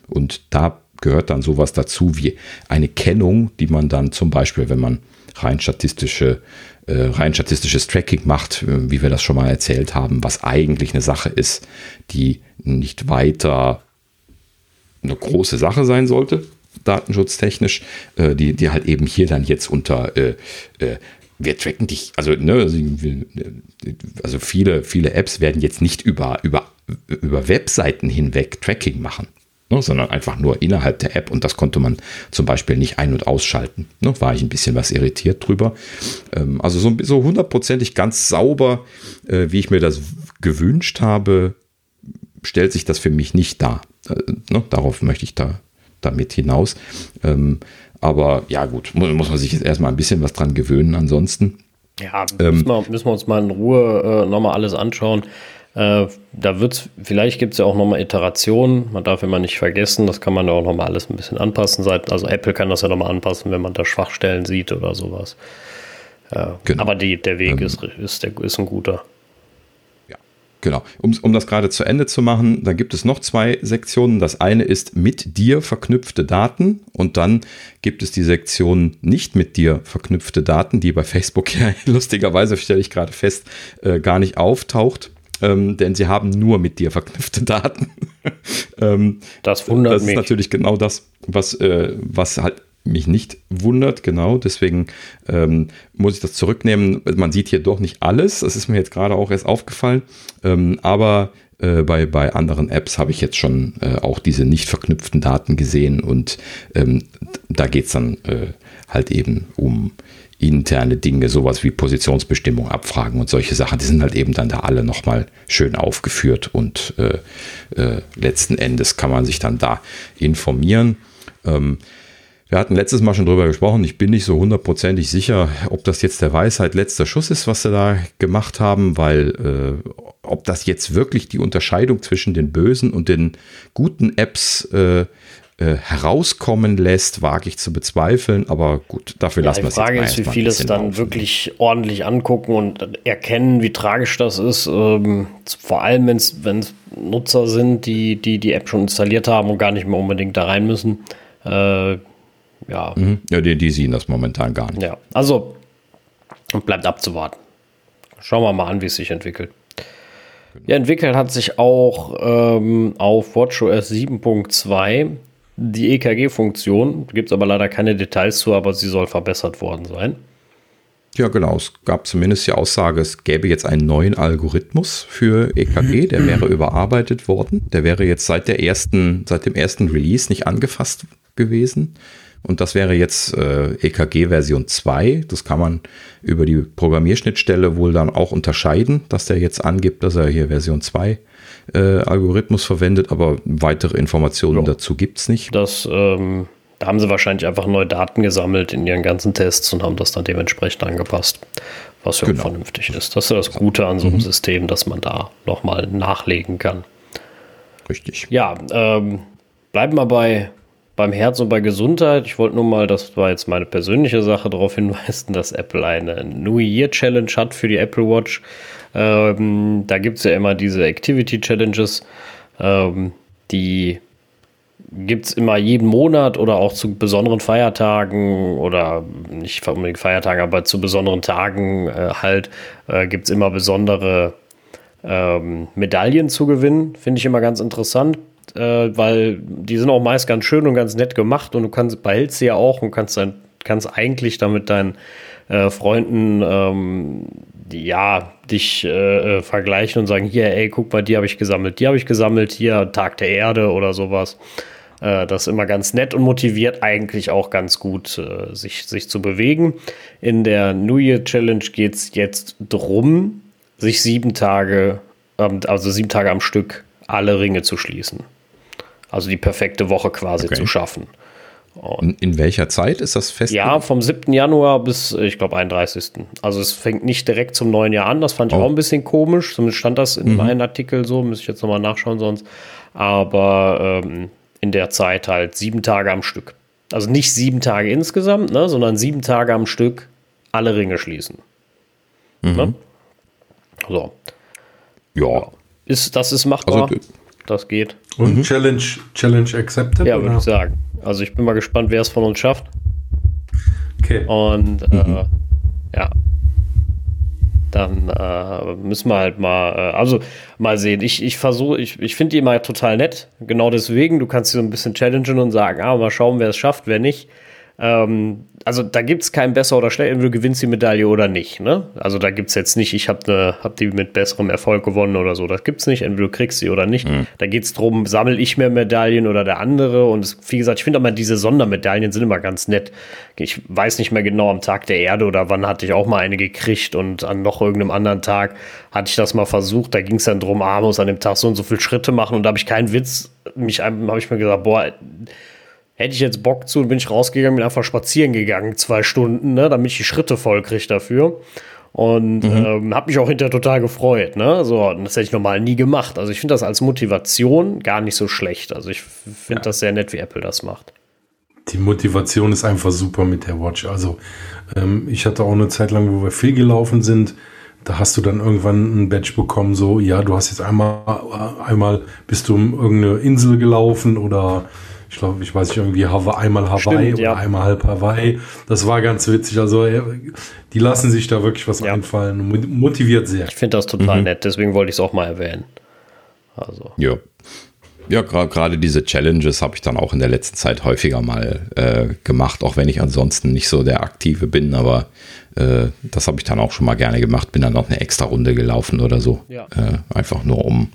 Speaker 1: Und da gehört dann sowas dazu wie eine Kennung, die man dann zum Beispiel, wenn man rein statistische äh, rein statistisches Tracking macht, äh, wie wir das schon mal erzählt haben, was eigentlich eine Sache ist, die nicht weiter eine große Sache sein sollte, datenschutztechnisch, äh, die, die halt eben hier dann jetzt unter äh, wir tracken dich, also, ne, also viele, viele Apps werden jetzt nicht über, über, über Webseiten hinweg Tracking machen ne, sondern einfach nur innerhalb der App und das konnte man zum Beispiel nicht ein- und ausschalten. Ne, war ich ein bisschen was irritiert drüber. Ähm, also so, so hundertprozentig ganz sauber, äh, wie ich mir das gewünscht habe, stellt sich das für mich nicht dar. Äh, ne, darauf möchte ich da damit hinaus. Ähm, aber ja gut, muss, muss man sich jetzt erstmal ein bisschen was dran gewöhnen ansonsten.
Speaker 2: Ja, müssen, ähm, wir, müssen wir uns mal in Ruhe äh, nochmal alles anschauen. Äh, da wird's, vielleicht gibt es ja auch nochmal Iterationen. Man darf immer nicht vergessen, das kann man ja auch nochmal alles ein bisschen anpassen. Also Apple kann das ja nochmal anpassen, wenn man da Schwachstellen sieht oder sowas. Äh, genau. Aber die, der Weg ähm, ist, ist, der, ist ein guter.
Speaker 1: Ja, genau. Um, um das gerade zu Ende zu machen, da gibt es noch zwei Sektionen. Das eine ist mit dir verknüpfte Daten und dann gibt es die Sektion nicht mit dir verknüpfte Daten, die bei Facebook [laughs] ja lustigerweise, stelle ich gerade fest, äh, gar nicht auftaucht ähm, denn sie haben nur mit dir verknüpfte Daten. [laughs]
Speaker 2: ähm, das wundert
Speaker 1: mich.
Speaker 2: Das ist
Speaker 1: natürlich genau das, was, äh, was halt mich nicht wundert, genau. Deswegen ähm, muss ich das zurücknehmen. Man sieht hier doch nicht alles. Das ist mir jetzt gerade auch erst aufgefallen. Ähm, aber äh, bei, bei anderen Apps habe ich jetzt schon äh, auch diese nicht verknüpften Daten gesehen und ähm, da geht es dann äh, halt eben um interne Dinge, sowas wie Positionsbestimmung, Abfragen und solche Sachen, die sind halt eben dann da alle nochmal schön aufgeführt und äh, äh, letzten Endes kann man sich dann da informieren. Ähm, wir hatten letztes Mal schon drüber gesprochen. Ich bin nicht so hundertprozentig sicher, ob das jetzt der Weisheit letzter Schuss ist, was sie da gemacht haben, weil äh, ob das jetzt wirklich die Unterscheidung zwischen den bösen und den guten Apps äh, äh, herauskommen lässt, wage ich zu bezweifeln. Aber gut, dafür ja, lassen wir es
Speaker 2: Die Frage ist, wie viele es dann auf. wirklich ordentlich angucken und erkennen, wie tragisch das ist. Ähm, vor allem, wenn es Nutzer sind, die, die die App schon installiert haben und gar nicht mehr unbedingt da rein müssen. Äh, ja.
Speaker 1: Mhm. Ja, die, die sehen das momentan gar nicht.
Speaker 2: Ja, also bleibt abzuwarten. Schauen wir mal an, wie es sich entwickelt. Ja, entwickelt hat sich auch ähm, auf WatchOS 7.2 die EKG-Funktion. Gibt es aber leider keine Details zu, aber sie soll verbessert worden sein.
Speaker 1: Ja, genau. Es gab zumindest die Aussage, es gäbe jetzt einen neuen Algorithmus für EKG, der wäre überarbeitet worden. Der wäre jetzt seit der ersten, seit dem ersten Release nicht angefasst gewesen. Und das wäre jetzt äh, EKG Version 2. Das kann man über die Programmierschnittstelle wohl dann auch unterscheiden, dass der jetzt angibt, dass er hier Version 2 äh, Algorithmus verwendet, aber weitere Informationen ja. dazu gibt es nicht.
Speaker 2: Das, ähm, da haben sie wahrscheinlich einfach neue Daten gesammelt in ihren ganzen Tests und haben das dann dementsprechend angepasst, was ja genau. vernünftig ist. Das ist das Gute an so einem mhm. System, dass man da nochmal nachlegen kann.
Speaker 1: Richtig.
Speaker 2: Ja, ähm, bleiben wir bei beim Herz und bei Gesundheit. Ich wollte nur mal, das war jetzt meine persönliche Sache, darauf [laughs] hinweisen, dass Apple eine New Year Challenge hat für die Apple Watch. Ähm, da gibt es ja immer diese Activity Challenges, ähm, die gibt es immer jeden Monat oder auch zu besonderen Feiertagen oder nicht unbedingt Feiertagen, aber zu besonderen Tagen äh, halt äh, gibt es immer besondere ähm, Medaillen zu gewinnen. Finde ich immer ganz interessant, äh, weil die sind auch meist ganz schön und ganz nett gemacht und du kannst behältst sie ja auch und kannst dann kannst eigentlich damit deinen äh, Freunden ähm, ja, dich äh, äh, vergleichen und sagen, hier, ey, guck mal, die habe ich gesammelt, die habe ich gesammelt, hier Tag der Erde oder sowas. Äh, das ist immer ganz nett und motiviert eigentlich auch ganz gut, äh, sich, sich zu bewegen. In der New Year Challenge geht es jetzt drum, sich sieben Tage, ähm, also sieben Tage am Stück alle Ringe zu schließen. Also die perfekte Woche quasi okay. zu schaffen.
Speaker 1: In, in, welcher Zeit ist das fest?
Speaker 2: Ja, vom 7. Januar bis, ich glaube, 31. Also es fängt nicht direkt zum neuen Jahr an. Das fand ich oh. auch ein bisschen komisch. Zumindest stand das in mhm. meinem Artikel so. Müsste ich jetzt nochmal nachschauen sonst. Aber ähm, in der Zeit halt sieben Tage am Stück. Also nicht sieben Tage insgesamt, ne, sondern sieben Tage am Stück alle Ringe schließen. Mhm. Ne? So. Ja. Ist, das ist machbar. Also, das geht.
Speaker 3: Und mhm. Challenge, Challenge accepted?
Speaker 2: Ja, würde ich sagen. Also ich bin mal gespannt, wer es von uns schafft.
Speaker 3: Okay.
Speaker 2: Und äh, mhm. ja, dann äh, müssen wir halt mal, äh, also mal sehen. Ich, ich versuche, ich, ich finde die immer total nett. Genau deswegen, du kannst sie so ein bisschen challengen und sagen, ah, mal schauen, wer es schafft, wer nicht. Ähm, also da gibt es kein besser oder schlechter, du gewinnst die Medaille oder nicht. Ne? Also da gibt es jetzt nicht, ich habe ne, hab die mit besserem Erfolg gewonnen oder so. Das gibt es nicht, entweder du kriegst sie oder nicht. Mhm. Da geht es darum, sammle ich mehr Medaillen oder der andere. Und es, wie gesagt, ich finde mal diese Sondermedaillen sind immer ganz nett. Ich weiß nicht mehr genau am Tag der Erde oder wann hatte ich auch mal eine gekriegt und an noch irgendeinem anderen Tag hatte ich das mal versucht. Da ging es dann drum, ah, muss an dem Tag so und so viele Schritte machen und da habe ich keinen Witz. Mich habe ich mir gesagt, boah, hätte ich jetzt Bock zu, bin ich rausgegangen, bin einfach spazieren gegangen, zwei Stunden, ne, damit ich die Schritte voll kriege dafür. Und mhm. ähm, habe mich auch hinterher total gefreut. Ne? So, das hätte ich normal nie gemacht. Also ich finde das als Motivation gar nicht so schlecht. Also ich finde ja. das sehr nett, wie Apple das macht.
Speaker 3: Die Motivation ist einfach super mit der Watch. Also ähm, ich hatte auch eine Zeit lang, wo wir viel gelaufen sind. Da hast du dann irgendwann ein Badge bekommen, so, ja, du hast jetzt einmal, einmal bist du um irgendeine Insel gelaufen oder ich glaube, ich weiß nicht, irgendwie Hawaii, einmal Hawaii Stimmt, oder ja. einmal halb Hawaii. Das war ganz witzig. Also äh, die lassen sich da wirklich was ja. einfallen. Motiviert sehr.
Speaker 2: Ich finde das total mhm. nett, deswegen wollte ich es auch mal erwähnen.
Speaker 1: Also. Ja. Ja, gerade diese Challenges habe ich dann auch in der letzten Zeit häufiger mal äh, gemacht, auch wenn ich ansonsten nicht so der Aktive bin, aber äh, das habe ich dann auch schon mal gerne gemacht, bin dann noch eine extra Runde gelaufen oder so. Ja. Äh, einfach nur um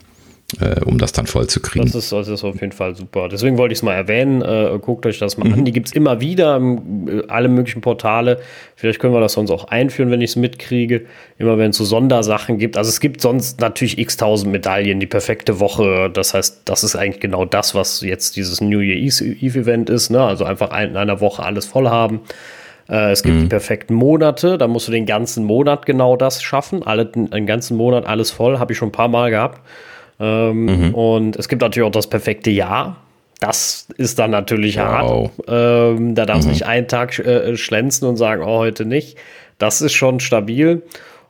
Speaker 1: äh, um das dann voll zu kriegen.
Speaker 2: Das ist, das ist auf jeden Fall super. Deswegen wollte ich es mal erwähnen. Äh, guckt euch das mal mhm. an. Die gibt es immer wieder, äh, alle möglichen Portale. Vielleicht können wir das sonst auch einführen, wenn ich es mitkriege. Immer wenn es so Sondersachen gibt. Also es gibt sonst natürlich x tausend Medaillen, die perfekte Woche. Das heißt, das ist eigentlich genau das, was jetzt dieses New Year Eve Event ist. Ne? Also einfach in einer Woche alles voll haben. Äh, es gibt mhm. die perfekten Monate, da musst du den ganzen Monat genau das schaffen. Alle, den ganzen Monat alles voll, habe ich schon ein paar Mal gehabt. Ähm, mhm. Und es gibt natürlich auch das perfekte Jahr. Das ist dann natürlich wow. hart. Ähm, da darfst du mhm. nicht einen Tag äh, schlänzen und sagen, oh, heute nicht. Das ist schon stabil.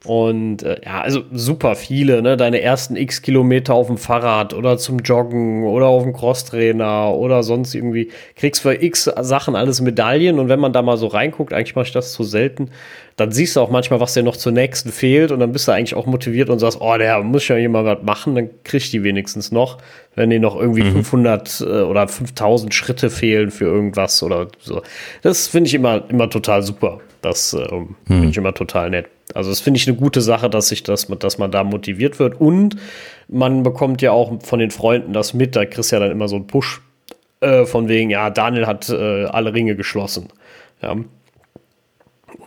Speaker 2: Und äh, ja, also super viele, ne? Deine ersten X Kilometer auf dem Fahrrad oder zum Joggen oder auf dem Crosstrainer oder sonst irgendwie. Kriegst für X Sachen alles Medaillen und wenn man da mal so reinguckt, eigentlich mache ich das zu selten, dann siehst du auch manchmal, was dir noch zur nächsten fehlt und dann bist du eigentlich auch motiviert und sagst, oh, der muss ja jemand was machen, dann kriegst die wenigstens noch, wenn dir noch irgendwie mhm. 500 äh, oder 5000 Schritte fehlen für irgendwas oder so. Das finde ich immer, immer total super. Das äh, mhm. finde ich immer total nett. Also das finde ich eine gute Sache, dass sich das, dass man da motiviert wird und man bekommt ja auch von den Freunden das mit. Da kriegst du ja dann immer so einen Push äh, von wegen, ja, Daniel hat äh, alle Ringe geschlossen. Ja.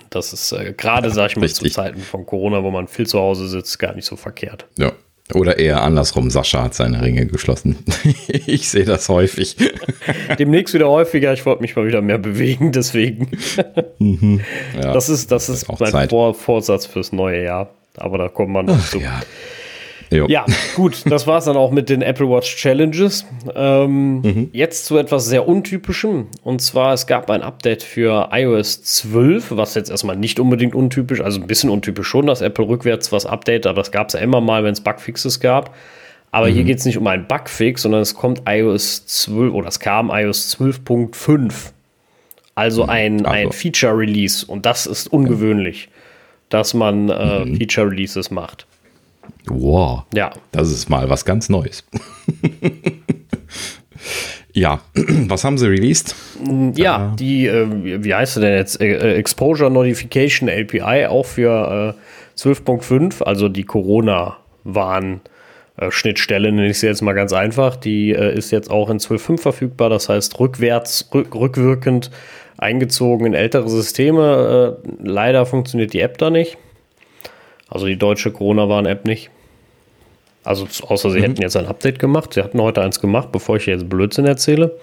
Speaker 2: Das ist äh, gerade, sag ich mal, Richtig. zu Zeiten von Corona, wo man viel zu Hause sitzt, gar nicht so verkehrt.
Speaker 1: Ja. Oder eher andersrum, Sascha hat seine Ringe geschlossen. [laughs] ich sehe das häufig. [laughs]
Speaker 2: Demnächst wieder häufiger, ich wollte mich mal wieder mehr bewegen, deswegen. mhm. ja, das ist, das ist, mein Vor Vorsatz fürs neue Jahr. Aber da kommt man noch zu. Ja. Jo. Ja, gut, das war es dann auch mit den Apple Watch Challenges. Ähm, mhm. Jetzt zu etwas sehr Untypischem. Und zwar, es gab ein Update für iOS 12, was jetzt erstmal nicht unbedingt untypisch, also ein bisschen untypisch schon, dass Apple rückwärts was update, aber das gab es ja immer mal, wenn es Bugfixes gab. Aber mhm. hier geht es nicht um einen Bugfix, sondern es kommt iOS 12 oder es kam iOS 12.5. Also mhm. ein, also. ein Feature-Release. Und das ist ungewöhnlich, dass man äh, mhm. Feature-Releases macht.
Speaker 1: Wow. Ja. Das ist mal was ganz Neues. [laughs] ja, [clears throat] was haben sie released?
Speaker 2: Ja, uh, die, äh, wie heißt sie denn jetzt? Äh, Exposure Notification API auch für äh, 12.5, also die Corona-Warn. Schnittstelle, nenne ich sie jetzt mal ganz einfach. Die äh, ist jetzt auch in 12.5 verfügbar, das heißt rückwärts, rück, rückwirkend eingezogen in ältere Systeme. Äh, leider funktioniert die App da nicht. Also die deutsche Corona-Warn-App nicht. Also außer sie mhm. hätten jetzt ein Update gemacht. Sie hatten heute eins gemacht, bevor ich jetzt Blödsinn erzähle.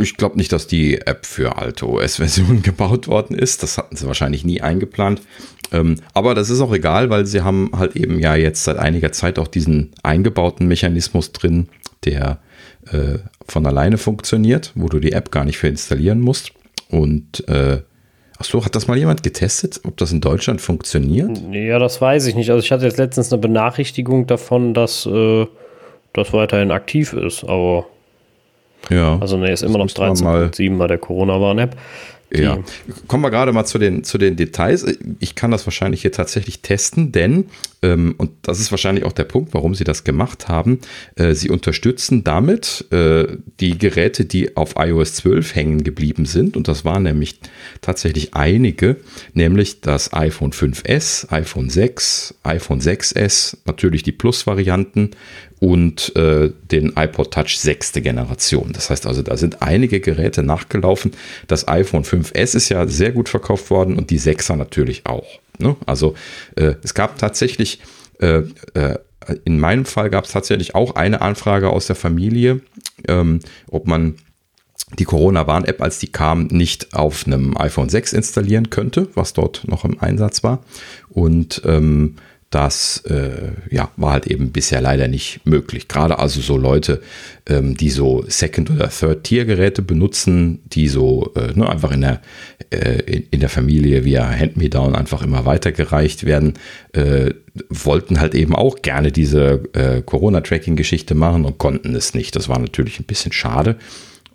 Speaker 1: Ich glaube nicht, dass die App für alte OS-Versionen [laughs] gebaut worden ist. Das hatten sie wahrscheinlich nie eingeplant. Ähm, aber das ist auch egal, weil sie haben halt eben ja jetzt seit einiger Zeit auch diesen eingebauten Mechanismus drin, der äh, von alleine funktioniert, wo du die App gar nicht für installieren musst. Und äh, Ach so, hat das mal jemand getestet, ob das in Deutschland funktioniert?
Speaker 2: Ja, das weiß ich nicht. Also ich hatte jetzt letztens eine Benachrichtigung davon, dass äh, das weiterhin aktiv ist, aber Ja. Also ne, ist immer noch 13.7 bei der Corona-Warn-App.
Speaker 1: Ja, kommen wir gerade mal zu den, zu den Details. Ich kann das wahrscheinlich hier tatsächlich testen, denn, ähm, und das ist wahrscheinlich auch der Punkt, warum sie das gemacht haben, äh, sie unterstützen damit äh, die Geräte, die auf iOS 12 hängen geblieben sind. Und das waren nämlich tatsächlich einige, nämlich das iPhone 5S, iPhone 6, iPhone 6S, natürlich die Plus-Varianten und äh, den iPod Touch sechste Generation. Das heißt also, da sind einige Geräte nachgelaufen. Das iPhone 5S ist ja sehr gut verkauft worden und die 6er natürlich auch. Ne? Also äh, es gab tatsächlich, äh, äh in meinem Fall gab es tatsächlich auch eine Anfrage aus der Familie, ähm, ob man die Corona-Warn-App, als die kam, nicht auf einem iPhone 6 installieren könnte, was dort noch im Einsatz war. Und ähm, das äh, ja, war halt eben bisher leider nicht möglich. Gerade also so Leute, ähm, die so Second- oder Third-Tier-Geräte benutzen, die so äh, ne, einfach in der, äh, in, in, der Familie via Hand-Me-Down einfach immer weitergereicht werden, äh, wollten halt eben auch gerne diese äh, Corona-Tracking-Geschichte machen und konnten es nicht. Das war natürlich ein bisschen schade.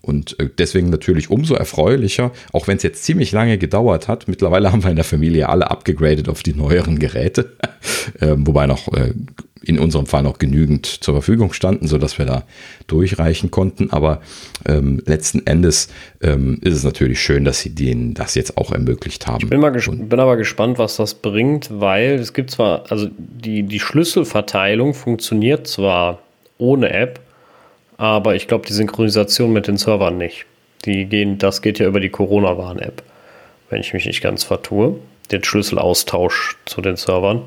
Speaker 1: Und äh, deswegen natürlich umso erfreulicher, auch wenn es jetzt ziemlich lange gedauert hat. Mittlerweile [laughs] haben wir in der Familie alle abgegradet auf die neueren Geräte, [laughs] äh, wobei noch äh, in unserem Fall noch genügend zur Verfügung standen, sodass wir da durchreichen konnten. Aber ähm, letzten Endes ähm, ist es natürlich schön, dass sie denen das jetzt auch ermöglicht haben.
Speaker 2: Ich bin, mal bin aber gespannt, was das bringt, weil es gibt zwar, also die, die Schlüsselverteilung funktioniert zwar ohne App, aber ich glaube, die Synchronisation mit den Servern nicht. Die gehen, das geht ja über die Corona-Warn-App, wenn ich mich nicht ganz vertue. Den Schlüsselaustausch zu den Servern.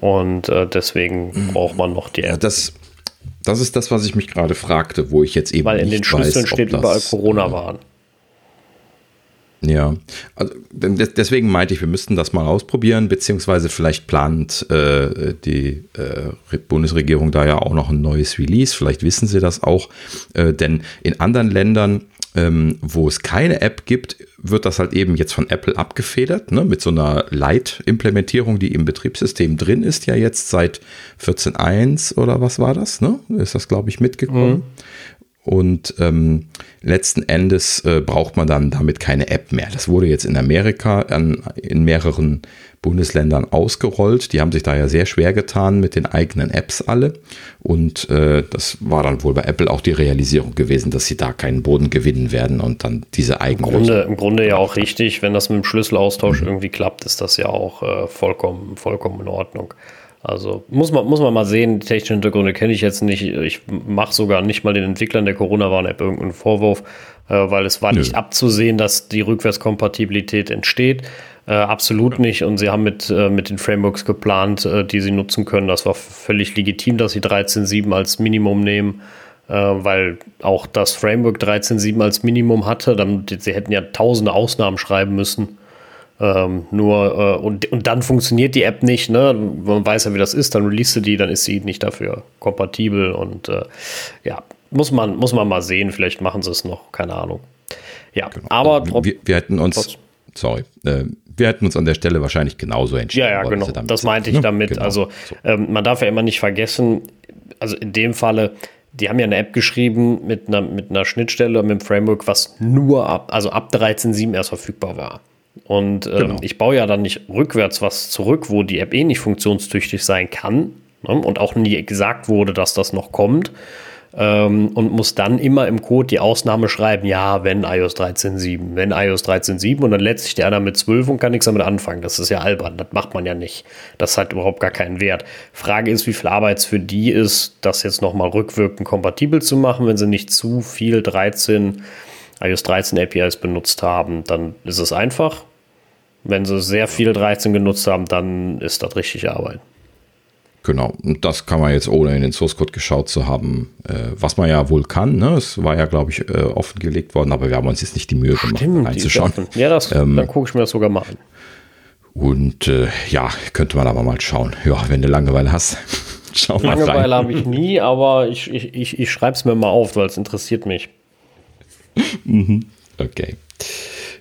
Speaker 2: Und äh, deswegen mhm. braucht man noch die App. Ja,
Speaker 1: das, das ist das, was ich mich gerade fragte, wo ich jetzt eben.
Speaker 2: Weil in den Schlüsseln weiß, steht überall Corona-Warn.
Speaker 1: Ja, also deswegen meinte ich, wir müssten das mal ausprobieren, beziehungsweise vielleicht plant äh, die äh, Bundesregierung da ja auch noch ein neues Release. Vielleicht wissen sie das auch, äh, denn in anderen Ländern, ähm, wo es keine App gibt, wird das halt eben jetzt von Apple abgefedert, ne, mit so einer Light-Implementierung, die im Betriebssystem drin ist, ja jetzt seit 14.1 oder was war das, ne? Ist das, glaube ich, mitgekommen. Mhm. Und ähm, letzten Endes äh, braucht man dann damit keine App mehr. Das wurde jetzt in Amerika an, in mehreren Bundesländern ausgerollt. Die haben sich da ja sehr schwer getan mit den eigenen Apps alle. Und äh, das war dann wohl bei Apple auch die Realisierung gewesen, dass sie da keinen Boden gewinnen werden und dann diese eigenen.
Speaker 2: Im Grunde, im Grunde ja auch richtig, wenn das mit dem Schlüsselaustausch mhm. irgendwie klappt, ist das ja auch äh, vollkommen, vollkommen in Ordnung. Also muss man, muss man mal sehen, die technischen Hintergründe kenne ich jetzt nicht. Ich mache sogar nicht mal den Entwicklern der Corona-Warn-App irgendeinen Vorwurf, äh, weil es war Nö. nicht abzusehen, dass die Rückwärtskompatibilität entsteht. Äh, absolut nicht. Und sie haben mit, äh, mit den Frameworks geplant, äh, die sie nutzen können. Das war völlig legitim, dass sie 13.7 als Minimum nehmen, äh, weil auch das Framework 13.7 als Minimum hatte. Dann, sie hätten ja tausende Ausnahmen schreiben müssen ähm, nur äh, und, und dann funktioniert die App nicht, ne? Man weiß ja, wie das ist, dann release die, dann ist sie nicht dafür kompatibel und äh, ja, muss man, muss man mal sehen, vielleicht machen sie es noch, keine Ahnung. Ja, genau. aber
Speaker 1: also wir, wir hätten uns, trotz, sorry, äh, wir hätten uns an der Stelle wahrscheinlich genauso entschieden.
Speaker 2: Ja, ja, genau. Das meinte ich ne? damit. Genau. Also ähm, man darf ja immer nicht vergessen, also in dem Falle, die haben ja eine App geschrieben mit einer, mit einer Schnittstelle, mit einem Framework, was nur ab, also ab 13.7 erst verfügbar war. Und ähm, genau. ich baue ja dann nicht rückwärts was zurück, wo die App eh nicht funktionstüchtig sein kann ne? und auch nie gesagt wurde, dass das noch kommt. Ähm, und muss dann immer im Code die Ausnahme schreiben, ja, wenn iOS 13.7, wenn iOS 13.7 und dann lädt sich der einer mit 12 und kann nichts damit anfangen. Das ist ja albern, das macht man ja nicht. Das hat überhaupt gar keinen Wert. Frage ist, wie viel Arbeit es für die ist, das jetzt nochmal rückwirkend kompatibel zu machen, wenn sie nicht zu viel 13 iOS 13 APIs benutzt haben, dann ist es einfach. Wenn sie sehr viel 13 genutzt haben, dann ist das richtig Arbeit.
Speaker 1: Genau, und das kann man jetzt ohne in den Source Code geschaut zu haben, äh, was man ja wohl kann. Ne? Es war ja, glaube ich, äh, offengelegt worden, aber wir haben uns jetzt nicht die Mühe gemacht, Stimmt, reinzuschauen.
Speaker 2: Ja, das, ähm, dann gucke ich mir das sogar mal an.
Speaker 1: Und äh, ja, könnte man aber mal schauen. Ja, wenn du Langeweile hast, [laughs]
Speaker 2: schau mal Langeweile habe ich nie, aber ich, ich, ich, ich schreibe es mir mal auf, weil es interessiert mich. [laughs]
Speaker 1: Okay,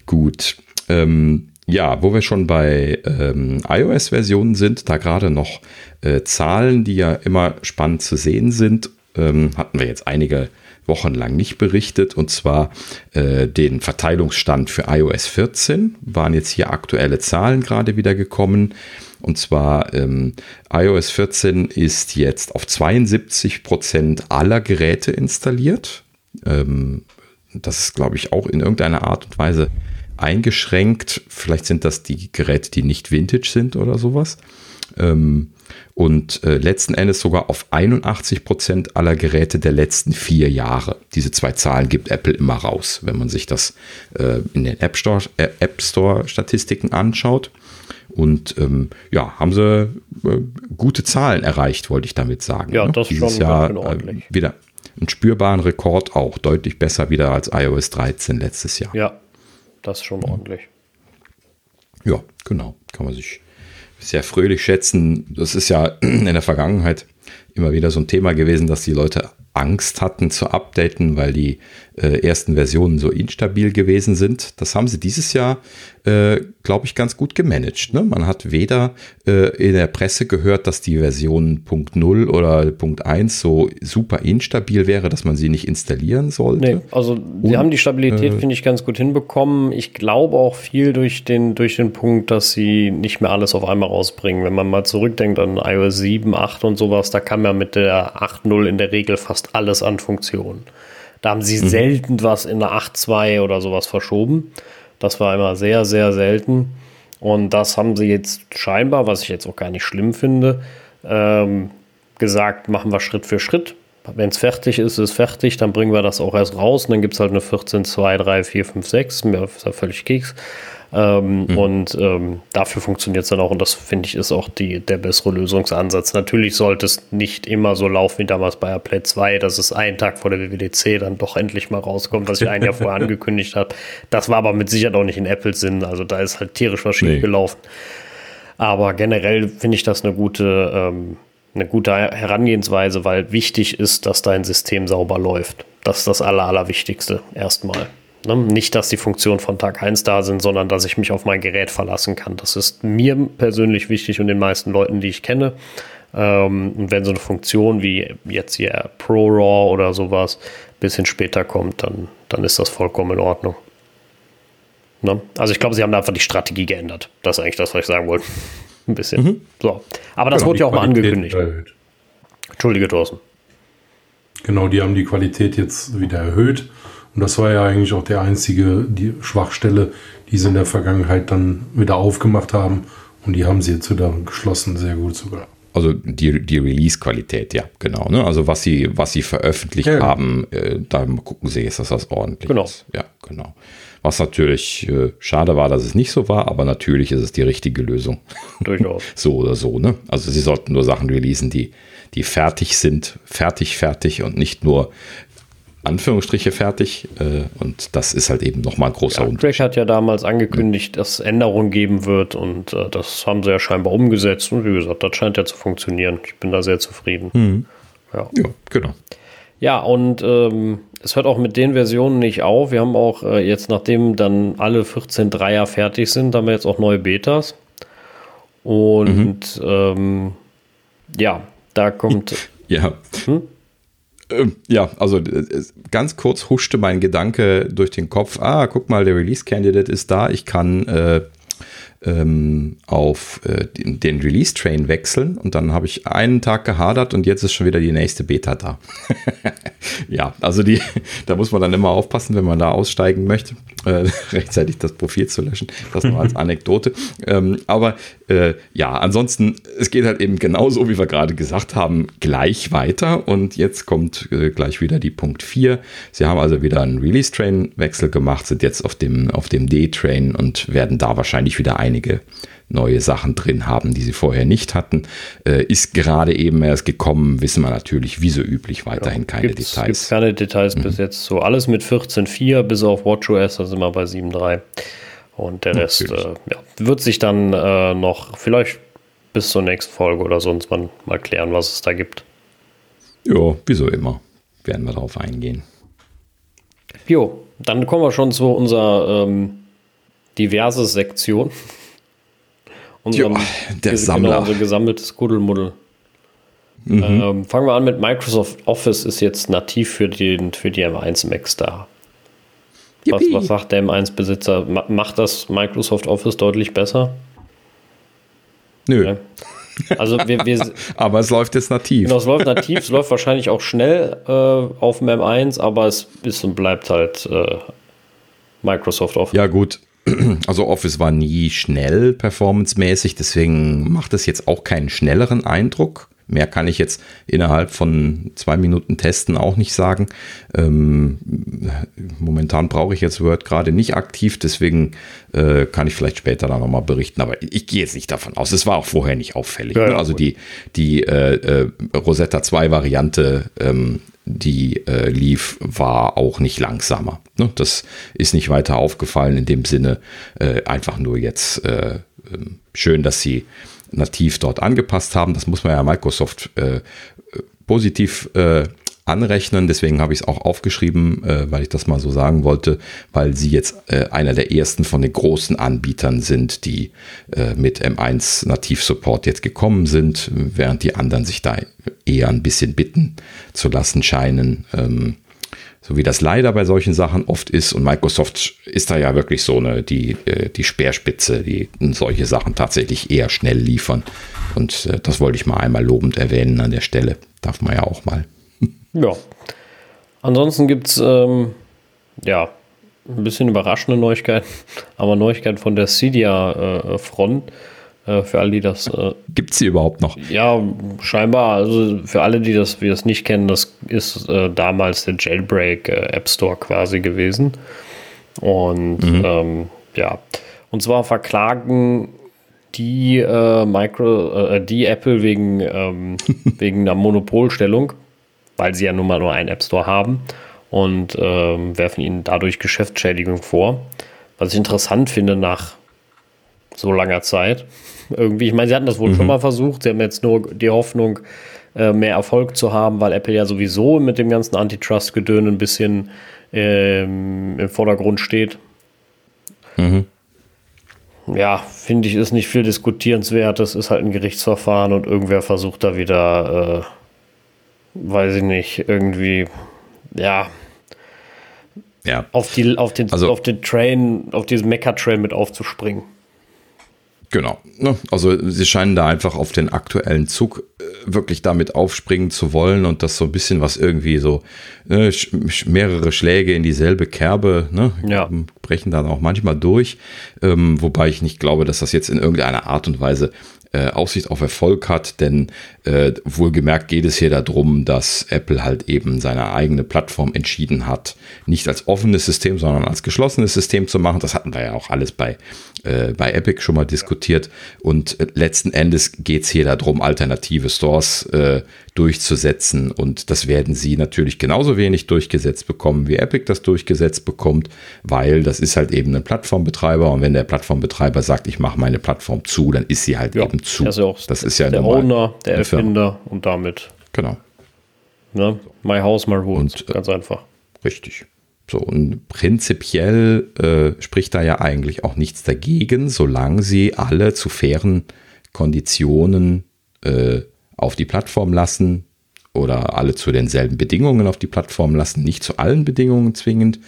Speaker 1: gut. Ähm, ja, wo wir schon bei ähm, iOS-Versionen sind, da gerade noch äh, Zahlen, die ja immer spannend zu sehen sind, ähm, hatten wir jetzt einige wochenlang nicht berichtet, und zwar äh, den Verteilungsstand für iOS 14. Waren jetzt hier aktuelle Zahlen gerade wieder gekommen. Und zwar ähm, iOS 14 ist jetzt auf 72 Prozent aller Geräte installiert. Ähm, das ist, glaube ich, auch in irgendeiner Art und Weise eingeschränkt. Vielleicht sind das die Geräte, die nicht Vintage sind oder sowas. Ähm, und äh, letzten Endes sogar auf 81 Prozent aller Geräte der letzten vier Jahre. Diese zwei Zahlen gibt Apple immer raus, wenn man sich das äh, in den App Store, äh, App Store Statistiken anschaut. Und ähm, ja, haben sie äh, gute Zahlen erreicht, wollte ich damit sagen.
Speaker 2: Ja, ne? das
Speaker 1: Dieses
Speaker 2: schon
Speaker 1: Jahr äh, wieder einen spürbaren Rekord auch, deutlich besser wieder als iOS 13 letztes Jahr.
Speaker 2: Ja, das ist schon ordentlich.
Speaker 1: Ja, genau. Kann man sich sehr fröhlich schätzen. Das ist ja [clears throat] in der Vergangenheit immer wieder so ein Thema gewesen, dass die Leute Angst hatten zu updaten, weil die äh, ersten Versionen so instabil gewesen sind. Das haben sie dieses Jahr, äh, glaube ich, ganz gut gemanagt. Ne? Man hat weder äh, in der Presse gehört, dass die Version Punkt 0 oder Punkt 1 so super instabil wäre, dass man sie nicht installieren sollte. Nee,
Speaker 2: also sie haben die Stabilität, äh, finde ich, ganz gut hinbekommen. Ich glaube auch viel durch den, durch den Punkt, dass sie nicht mehr alles auf einmal rausbringen. Wenn man mal zurückdenkt an iOS 7, 8 und sowas, da kam ja mit der 8.0 in der Regel fast alles an Funktionen. Da haben sie mhm. selten was in der 8.2 oder sowas verschoben. Das war immer sehr, sehr selten. Und das haben sie jetzt scheinbar, was ich jetzt auch gar nicht schlimm finde, ähm, gesagt, machen wir Schritt für Schritt. Wenn es fertig ist, ist fertig, dann bringen wir das auch erst raus und dann gibt es halt eine 14, 2, 3, 4, 5, 6. Mir ist ja völlig Keks. Ähm, mhm. Und ähm, dafür funktioniert es dann auch. Und das finde ich ist auch die, der bessere Lösungsansatz. Natürlich sollte es nicht immer so laufen wie damals bei AirPlay 2, dass es einen Tag vor der WWDC dann doch endlich mal rauskommt, was ich ein Jahr vorher [laughs] angekündigt habe. Das war aber mit Sicherheit auch nicht in Apples Sinn. Also da ist halt tierisch was schief nee. gelaufen. Aber generell finde ich das eine gute, ähm, eine gute Herangehensweise, weil wichtig ist, dass dein System sauber läuft. Das ist das Aller, Allerwichtigste erstmal. Ne? Nicht, dass die Funktionen von Tag 1 da sind, sondern dass ich mich auf mein Gerät verlassen kann. Das ist mir persönlich wichtig und den meisten Leuten, die ich kenne. Ähm, und wenn so eine Funktion wie jetzt hier ProRAW oder sowas ein bisschen später kommt, dann, dann ist das vollkommen in Ordnung. Ne? Also ich glaube, sie haben da einfach die Strategie geändert. Das ist eigentlich das, was ich sagen wollte. [laughs] ein bisschen. Mhm. So. Aber das genau, wurde ja auch mal angekündigt. Erhöht. Entschuldige, Thorsten.
Speaker 3: Genau, die haben die Qualität jetzt wieder erhöht. Und das war ja eigentlich auch der einzige die Schwachstelle, die sie in der Vergangenheit dann wieder aufgemacht haben. Und die haben sie jetzt wieder geschlossen, sehr gut sogar.
Speaker 1: Also die, die Release-Qualität, ja, genau. Ne? Also was sie, was sie veröffentlicht ja, haben, äh, da gucken sie jetzt, dass das ordentlich
Speaker 2: genau.
Speaker 1: ist. Ja, genau. Was natürlich äh, schade war, dass es nicht so war, aber natürlich ist es die richtige Lösung. [laughs]
Speaker 2: Durchaus.
Speaker 1: so oder so, ne? Also sie sollten nur Sachen releasen, die, die fertig sind, fertig, fertig und nicht nur Anführungsstriche fertig. Äh, und das ist halt eben nochmal ein großer
Speaker 2: ja, Unterschied. Crash hat ja damals angekündigt, dass es Änderungen geben wird und äh, das haben sie ja scheinbar umgesetzt. Und wie gesagt, das scheint ja zu funktionieren. Ich bin da sehr zufrieden.
Speaker 1: Mhm. Ja. ja. genau.
Speaker 2: Ja, und ähm, es hört auch mit den Versionen nicht auf. Wir haben auch äh, jetzt, nachdem dann alle 14 Dreier fertig sind, haben wir jetzt auch neue Betas. Und mhm. ähm, ja, da kommt. [laughs]
Speaker 1: Ja. Hm? Ähm, ja, also äh, ganz kurz huschte mein Gedanke durch den Kopf. Ah, guck mal, der Release Candidate ist da. Ich kann äh, ähm, auf äh, den, den Release-Train wechseln und dann habe ich einen Tag gehadert und jetzt ist schon wieder die nächste Beta da. [laughs] ja, also die, [laughs] da muss man dann immer aufpassen, wenn man da aussteigen möchte, äh, [laughs] rechtzeitig das Profil zu löschen. Das nur als Anekdote. Ähm, aber äh, ja, ansonsten, es geht halt eben genauso, wie wir gerade gesagt haben, gleich weiter und jetzt kommt äh, gleich wieder die Punkt 4. Sie haben also wieder einen Release-Train-Wechsel gemacht, sind jetzt auf dem, auf dem D-Train und werden da wahrscheinlich wieder ein einige neue Sachen drin haben, die sie vorher nicht hatten. Äh, ist gerade eben erst gekommen, wissen wir natürlich, wie so üblich, weiterhin ja, keine
Speaker 2: gibt's,
Speaker 1: Details.
Speaker 2: Gibt keine Details mhm. bis jetzt so. Alles mit 14.4 bis auf WatchOS, da sind wir bei 7.3. Und der Rest äh, ja, wird sich dann äh, noch vielleicht bis zur nächsten Folge oder sonst mal, mal klären, was es da gibt.
Speaker 1: Ja, wieso immer. Werden wir darauf eingehen.
Speaker 2: Jo, dann kommen wir schon zu unserer ähm, diverse Sektion.
Speaker 1: Unserem, ja, der Sammler. Genau,
Speaker 2: unser gesammeltes Kuddelmuddel. Mhm. Ähm, fangen wir an mit Microsoft Office ist jetzt nativ für, den, für die M1 Macs da. Was, was, sagt der M1-Besitzer? Macht das Microsoft Office deutlich besser?
Speaker 1: Nö. Ja.
Speaker 2: Also wir, wir [laughs]
Speaker 1: aber es läuft jetzt nativ.
Speaker 2: Genau, es läuft nativ, es läuft wahrscheinlich auch schnell äh, auf dem M1, aber es ist und bleibt halt äh, Microsoft Office.
Speaker 1: Ja, gut. [clears throat] Also Office war nie schnell performancemäßig, deswegen macht es jetzt auch keinen schnelleren Eindruck. Mehr kann ich jetzt innerhalb von zwei Minuten testen auch nicht sagen. Ähm, momentan brauche ich jetzt Word gerade nicht aktiv, deswegen äh, kann ich vielleicht später da nochmal berichten. Aber ich gehe jetzt nicht davon aus. Es war auch vorher nicht auffällig. Ja, ne? Also die, die äh, äh, Rosetta 2 Variante, ähm, die äh, lief, war auch nicht langsamer. Ne? Das ist nicht weiter aufgefallen in dem Sinne. Äh, einfach nur jetzt äh, ähm, schön, dass sie nativ dort angepasst haben. Das muss man ja Microsoft äh, positiv äh, anrechnen. Deswegen habe ich es auch aufgeschrieben, äh, weil ich das mal so sagen wollte, weil sie jetzt äh, einer der ersten von den großen Anbietern sind, die äh, mit M1 Nativ Support jetzt gekommen sind, während die anderen sich da eher ein bisschen bitten zu lassen scheinen. Ähm, so wie das leider bei solchen Sachen oft ist. Und Microsoft ist da ja wirklich so eine, die, äh, die Speerspitze, die solche Sachen tatsächlich eher schnell liefern. Und äh, das wollte ich mal einmal lobend erwähnen an der Stelle. Darf man ja auch mal.
Speaker 2: Ja. Ansonsten gibt es ähm, ja ein bisschen überraschende Neuigkeiten, aber Neuigkeiten von der Cydia-Front. Äh, für alle, die das. Äh,
Speaker 1: Gibt es sie überhaupt noch?
Speaker 2: Ja, scheinbar. Also für alle, die das, die das nicht kennen, das ist äh, damals der Jailbreak äh, App Store quasi gewesen. Und mhm. ähm, ja, und zwar verklagen die äh, Micro, äh, die Apple wegen, ähm, [laughs] wegen einer Monopolstellung, weil sie ja nun mal nur einen App Store haben und ähm, werfen ihnen dadurch Geschäftsschädigung vor. Was ich interessant finde nach so langer Zeit. Irgendwie, ich meine, sie hatten das wohl mhm. schon mal versucht. Sie haben jetzt nur die Hoffnung, äh, mehr Erfolg zu haben, weil Apple ja sowieso mit dem ganzen Antitrust-Gedön ein bisschen ähm, im Vordergrund steht. Mhm. Ja, finde ich, ist nicht viel diskutierenswert. Das ist halt ein Gerichtsverfahren und irgendwer versucht da wieder, äh, weiß ich nicht, irgendwie, ja, ja. Auf, die, auf, den, also, auf den Train, auf diesen Mecha-Train mit aufzuspringen.
Speaker 1: Genau. Ne? Also sie scheinen da einfach auf den aktuellen Zug äh, wirklich damit aufspringen zu wollen und das so ein bisschen was irgendwie so ne, mehrere Schläge in dieselbe Kerbe ne, ja. brechen dann auch manchmal durch. Ähm, wobei ich nicht glaube, dass das jetzt in irgendeiner Art und Weise äh, Aussicht auf Erfolg hat, denn äh, wohlgemerkt geht es hier darum, dass Apple halt eben seine eigene Plattform entschieden hat, nicht als offenes System, sondern als geschlossenes System zu machen. Das hatten wir ja auch alles bei, äh, bei Epic schon mal diskutiert. Und äh, letzten Endes geht es hier darum, alternative Stores äh, durchzusetzen. Und das werden sie natürlich genauso wenig durchgesetzt bekommen, wie Epic das durchgesetzt bekommt, weil das ist halt eben ein Plattformbetreiber. Und wenn der Plattformbetreiber sagt, ich mache meine Plattform zu, dann ist sie halt ja, eben zu.
Speaker 2: Das ist, auch das ist ja der Owner, der Erfinder und damit.
Speaker 1: Genau.
Speaker 2: Ne? My House, my rules. Und, Ganz einfach.
Speaker 1: Richtig. So, und prinzipiell äh, spricht da ja eigentlich auch nichts dagegen, solange sie alle zu fairen Konditionen äh, auf die Plattform lassen oder alle zu denselben Bedingungen auf die Plattform lassen, nicht zu allen Bedingungen zwingend.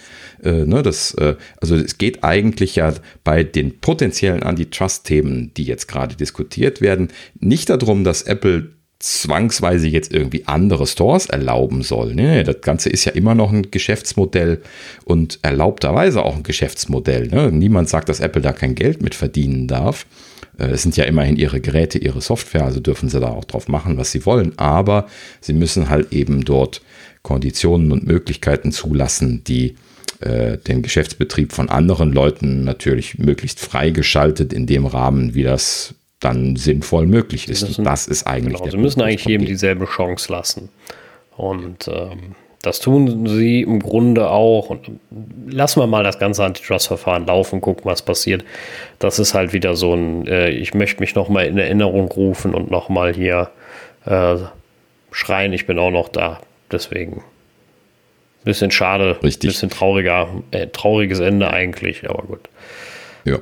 Speaker 1: Äh, ne, das, äh, also es geht eigentlich ja bei den potenziellen Antitrust-Themen, die jetzt gerade diskutiert werden, nicht darum, dass Apple zwangsweise jetzt irgendwie andere Stores erlauben soll. Nee, das Ganze ist ja immer noch ein Geschäftsmodell und erlaubterweise auch ein Geschäftsmodell. Ne? Niemand sagt, dass Apple da kein Geld mit verdienen darf. Äh, es sind ja immerhin ihre Geräte, ihre Software, also dürfen sie da auch drauf machen, was sie wollen. Aber sie müssen halt eben dort Konditionen und Möglichkeiten zulassen, die äh, den Geschäftsbetrieb von anderen Leuten natürlich möglichst freigeschaltet in dem Rahmen, wie das dann sinnvoll möglich ist.
Speaker 2: Das, sind, das ist eigentlich. Genau, sie müssen eigentlich jedem dieselbe Chance lassen. Und ähm, das tun sie im Grunde auch. Und lassen wir mal das ganze Antitrust-Verfahren laufen, gucken, was passiert. Das ist halt wieder so ein, äh, ich möchte mich nochmal in Erinnerung rufen und nochmal hier äh, schreien, ich bin auch noch da. Deswegen. Bisschen schade,
Speaker 1: Richtig.
Speaker 2: bisschen trauriger, äh, trauriges Ende eigentlich, aber gut.
Speaker 1: Ja,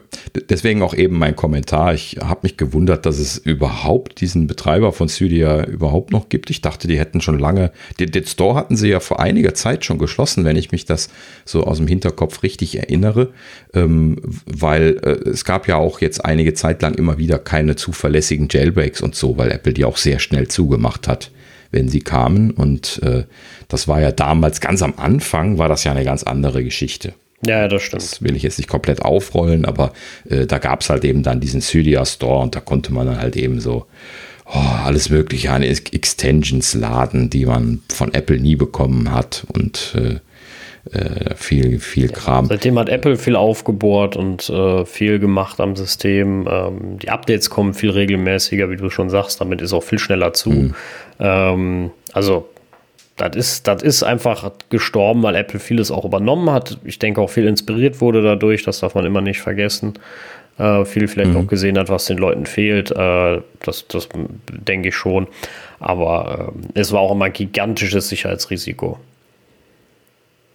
Speaker 1: deswegen auch eben mein Kommentar. Ich habe mich gewundert, dass es überhaupt diesen Betreiber von Cydia überhaupt noch gibt. Ich dachte, die hätten schon lange, den, den, Store hatten sie ja vor einiger Zeit schon geschlossen, wenn ich mich das so aus dem Hinterkopf richtig erinnere, ähm, weil äh, es gab ja auch jetzt einige Zeit lang immer wieder keine zuverlässigen Jailbreaks und so, weil Apple die auch sehr schnell zugemacht hat wenn sie kamen. Und äh, das war ja damals ganz am Anfang, war das ja eine ganz andere Geschichte.
Speaker 2: Ja, das stimmt.
Speaker 1: Das will ich jetzt nicht komplett aufrollen, aber äh, da gab es halt eben dann diesen Cydia Store und da konnte man dann halt eben so oh, alles Mögliche an Extensions laden, die man von Apple nie bekommen hat und äh, äh, viel, viel Kram.
Speaker 2: seitdem hat Apple viel aufgebohrt und äh, viel gemacht am System. Ähm, die Updates kommen viel regelmäßiger, wie du schon sagst, damit ist auch viel schneller zu. Mhm. Ähm, also das ist, das ist einfach gestorben, weil Apple vieles auch übernommen hat. Ich denke auch viel inspiriert wurde dadurch, das darf man immer nicht vergessen. Äh, viel vielleicht mhm. auch gesehen hat, was den Leuten fehlt. Äh, das, das denke ich schon. Aber äh, es war auch immer ein gigantisches Sicherheitsrisiko.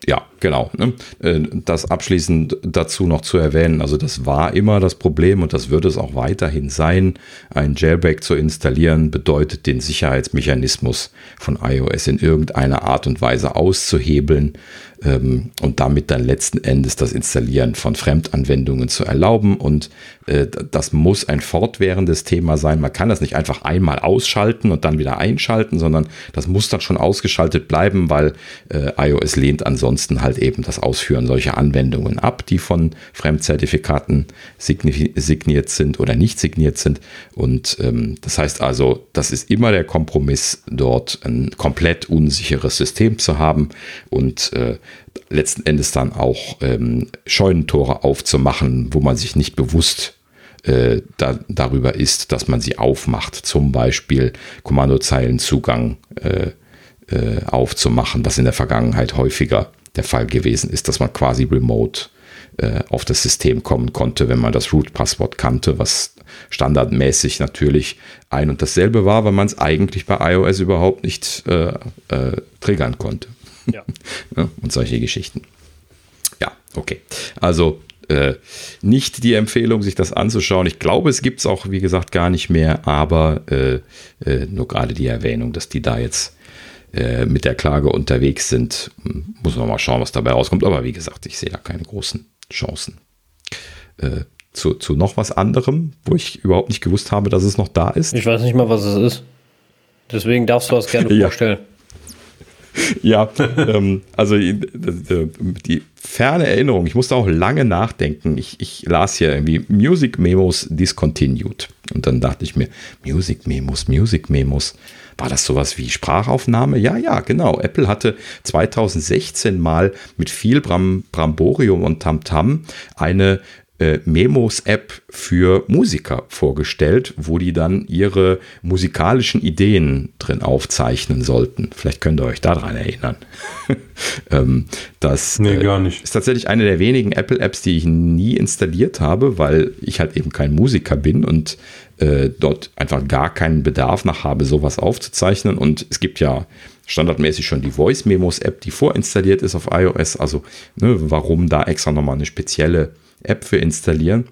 Speaker 1: Ja, genau. Ne? Äh, das abschließend dazu noch zu erwähnen. Also das war immer das Problem und das wird es auch weiterhin sein. Ein Jailbreak zu installieren bedeutet den Sicherheitsmechanismus von iOS in irgendeiner Art und Weise auszuhebeln ähm, und damit dann letzten Endes das Installieren von Fremdanwendungen zu erlauben. Und äh, das muss ein fortwährendes Thema sein. Man kann das nicht einfach einmal ausschalten und dann wieder einschalten, sondern das muss dann schon ausgeschaltet bleiben, weil äh, iOS lehnt ansonsten halt eben das Ausführen solcher Anwendungen ab, die von Fremdzertifikaten signiert sind oder nicht signiert sind. Und ähm, das heißt also, das ist immer der Kompromiss, dort ein komplett unsicheres System zu haben und äh, letzten Endes dann auch ähm, Scheunentore aufzumachen, wo man sich nicht bewusst äh, da, darüber ist, dass man sie aufmacht. Zum Beispiel Kommandozeilenzugang äh, äh, aufzumachen, was in der Vergangenheit häufiger der Fall gewesen ist, dass man quasi remote äh, auf das System kommen konnte, wenn man das Root-Passwort kannte, was standardmäßig natürlich ein und dasselbe war, weil man es eigentlich bei iOS überhaupt nicht äh, äh, triggern konnte. Ja. [laughs] ja. Und solche Geschichten. Ja, okay. Also äh, nicht die Empfehlung, sich das anzuschauen. Ich glaube, es gibt es auch, wie gesagt, gar nicht mehr, aber äh, äh, nur gerade die Erwähnung, dass die da jetzt äh, mit der Klage unterwegs sind, muss man mal schauen, was dabei rauskommt. Aber wie gesagt, ich sehe da keine großen Chancen. Äh, zu, zu noch was anderem, wo ich überhaupt nicht gewusst habe, dass es noch da ist.
Speaker 2: Ich weiß nicht mal, was es ist. Deswegen darfst du das gerne [laughs] ja. vorstellen. [laughs]
Speaker 1: ja, ähm, also die, die, ferne Erinnerung, ich musste auch lange nachdenken. Ich, ich las hier irgendwie Music Memos discontinued. Und dann dachte ich mir, Music Memos, Music Memos. War das sowas wie Sprachaufnahme? Ja, ja, genau. Apple hatte 2016 mal mit viel Bram, Bramborium und Tamtam eine äh, Memos-App für Musiker vorgestellt, wo die dann ihre musikalischen Ideen drin aufzeichnen sollten. Vielleicht könnt ihr euch daran erinnern. [laughs] ähm, das
Speaker 3: nee.
Speaker 1: Äh, ist tatsächlich eine der wenigen Apple-Apps, die ich nie installiert habe, weil ich halt eben kein Musiker bin und äh, dort einfach gar keinen Bedarf nach habe, sowas aufzuzeichnen. Und es gibt ja standardmäßig schon die Voice Memos App, die vorinstalliert ist auf iOS. Also ne, warum da extra nochmal eine spezielle App für installieren.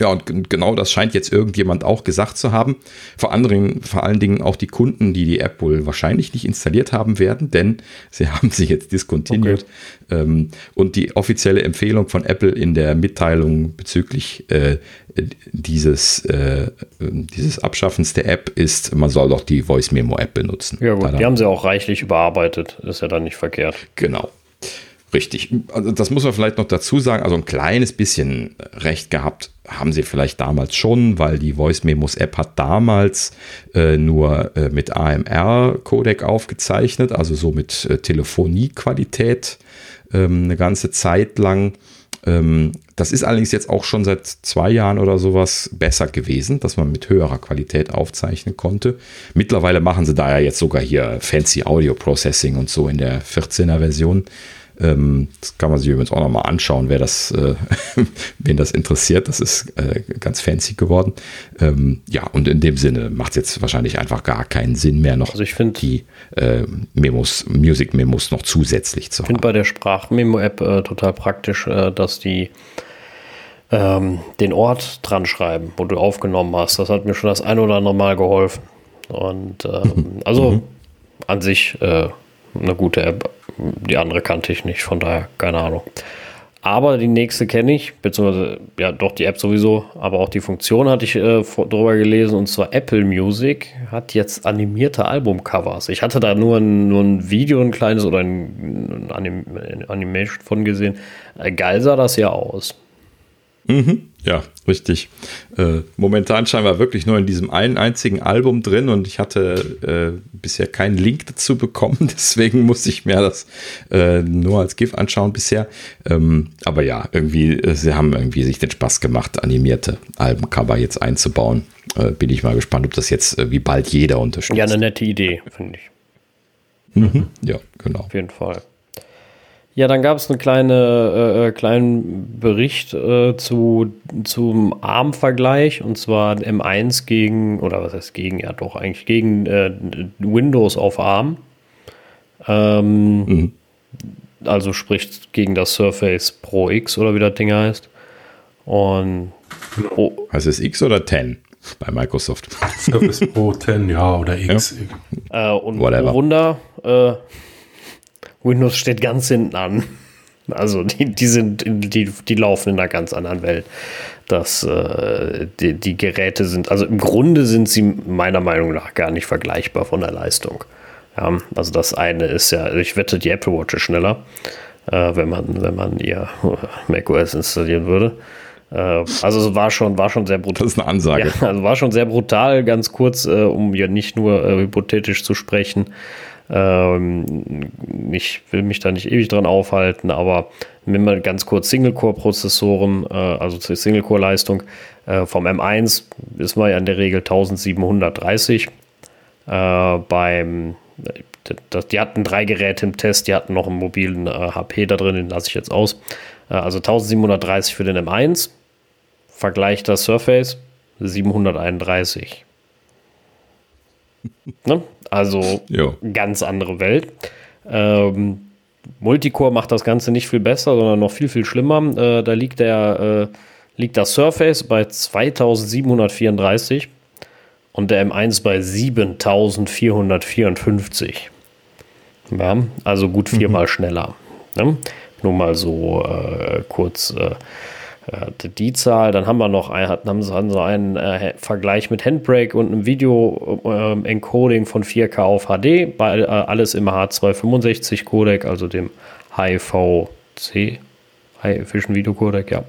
Speaker 1: Ja, und genau das scheint jetzt irgendjemand auch gesagt zu haben. Vor, anderen, vor allen Dingen auch die Kunden, die die App wohl wahrscheinlich nicht installiert haben werden, denn [laughs] sie haben sie jetzt discontinued. Okay. Ähm, und die offizielle Empfehlung von Apple in der Mitteilung bezüglich äh, dieses, äh, dieses Abschaffens der App ist, man soll doch die Voice Memo App benutzen.
Speaker 2: Ja, gut, die haben sie auch reichlich überarbeitet. Ist ja dann nicht verkehrt.
Speaker 1: Genau. Richtig. Also das muss man vielleicht noch dazu sagen. Also ein kleines bisschen recht gehabt haben sie vielleicht damals schon, weil die Voice Memos App hat damals äh, nur äh, mit AMR-Codec aufgezeichnet, also so mit äh, Telefoniequalität ähm, eine ganze Zeit lang. Ähm, das ist allerdings jetzt auch schon seit zwei Jahren oder sowas besser gewesen, dass man mit höherer Qualität aufzeichnen konnte. Mittlerweile machen sie da ja jetzt sogar hier Fancy Audio Processing und so in der 14er Version. Ähm, das kann man sich übrigens auch nochmal anschauen, wer das, äh, [laughs] wen das interessiert. Das ist äh, ganz fancy geworden. Ähm, ja, und in dem Sinne macht es jetzt wahrscheinlich einfach gar keinen Sinn mehr, noch
Speaker 2: also ich find,
Speaker 1: die äh, Memos, Music-Memos noch zusätzlich zu
Speaker 2: haben. Ich finde bei der Sprachmemo-App äh, total praktisch, äh, dass die ähm, den Ort dran schreiben, wo du aufgenommen hast. Das hat mir schon das ein oder andere Mal geholfen. Und ähm, [laughs] also mhm. an sich äh, eine gute App. Die andere kannte ich nicht, von daher keine Ahnung. Aber die nächste kenne ich, beziehungsweise ja doch die App sowieso, aber auch die Funktion hatte ich äh, drüber gelesen und zwar Apple Music hat jetzt animierte Albumcovers. Ich hatte da nur ein, nur ein Video, ein kleines oder ein, ein Animation von gesehen. Äh, geil sah das ja aus.
Speaker 1: Mhm, ja, richtig. Äh, momentan scheinbar wirklich nur in diesem einen einzigen Album drin und ich hatte äh, bisher keinen Link dazu bekommen, [laughs] deswegen musste ich mir das äh, nur als GIF anschauen bisher. Ähm, aber ja, irgendwie, äh, sie haben irgendwie sich den Spaß gemacht, animierte Albencover jetzt einzubauen. Äh, bin ich mal gespannt, ob das jetzt äh, wie bald jeder unterstützt.
Speaker 2: Ja, eine nette Idee, finde ich.
Speaker 1: Mhm, ja, genau.
Speaker 2: Auf jeden Fall. Ja, dann gab es einen kleine, äh, äh, kleinen Bericht äh, zu, zum ARM-Vergleich und zwar M1 gegen, oder was heißt gegen, ja doch, eigentlich gegen äh, Windows auf ARM. Ähm, mhm. Also sprich gegen das Surface Pro X oder wie das Ding heißt. Und.
Speaker 1: Oh. Heißt es X oder 10? bei Microsoft.
Speaker 3: Surface Pro 10, ja, oder X.
Speaker 2: Ja. Äh, und Whatever. Wunder, äh, Windows steht ganz hinten an. [laughs] Also die, die sind, die, die laufen in einer ganz anderen Welt. Das, äh, die, die Geräte sind, also im Grunde sind sie meiner Meinung nach gar nicht vergleichbar von der Leistung. Ja, also das eine ist ja, ich wette, die Apple Watch ist schneller, äh, wenn man, wenn man ihr [laughs] macOS installieren würde. Äh, also es war schon, war schon sehr brutal.
Speaker 1: Das ist eine Ansage.
Speaker 2: Ja, also war schon sehr brutal, ganz kurz, äh, um ja nicht nur äh, hypothetisch zu sprechen. Ähm, ich will mich da nicht ewig dran aufhalten, aber wenn man ganz kurz Single-Core-Prozessoren, äh, also Single-Core-Leistung äh, vom M1 ist man ja in der Regel 1730. Äh, beim die hatten drei Geräte im Test, die hatten noch einen mobilen HP da drin, den lasse ich jetzt aus. Also 1730 für den M1. Vergleich das Surface 731. ne? Also jo. ganz andere Welt. Ähm, Multicore macht das Ganze nicht viel besser, sondern noch viel, viel schlimmer. Äh, da liegt der, äh, liegt das Surface bei 2734 und der M1 bei 7454. Ja, also gut viermal mhm. schneller. Ne? Nur mal so äh, kurz äh, die Zahl. Dann haben wir noch ein, haben sie so einen äh, Vergleich mit Handbrake und einem Video-Encoding äh, von 4K auf HD. Bei, äh, alles im H265 Codec, also dem HIVC, High Vision Video Codec, ja.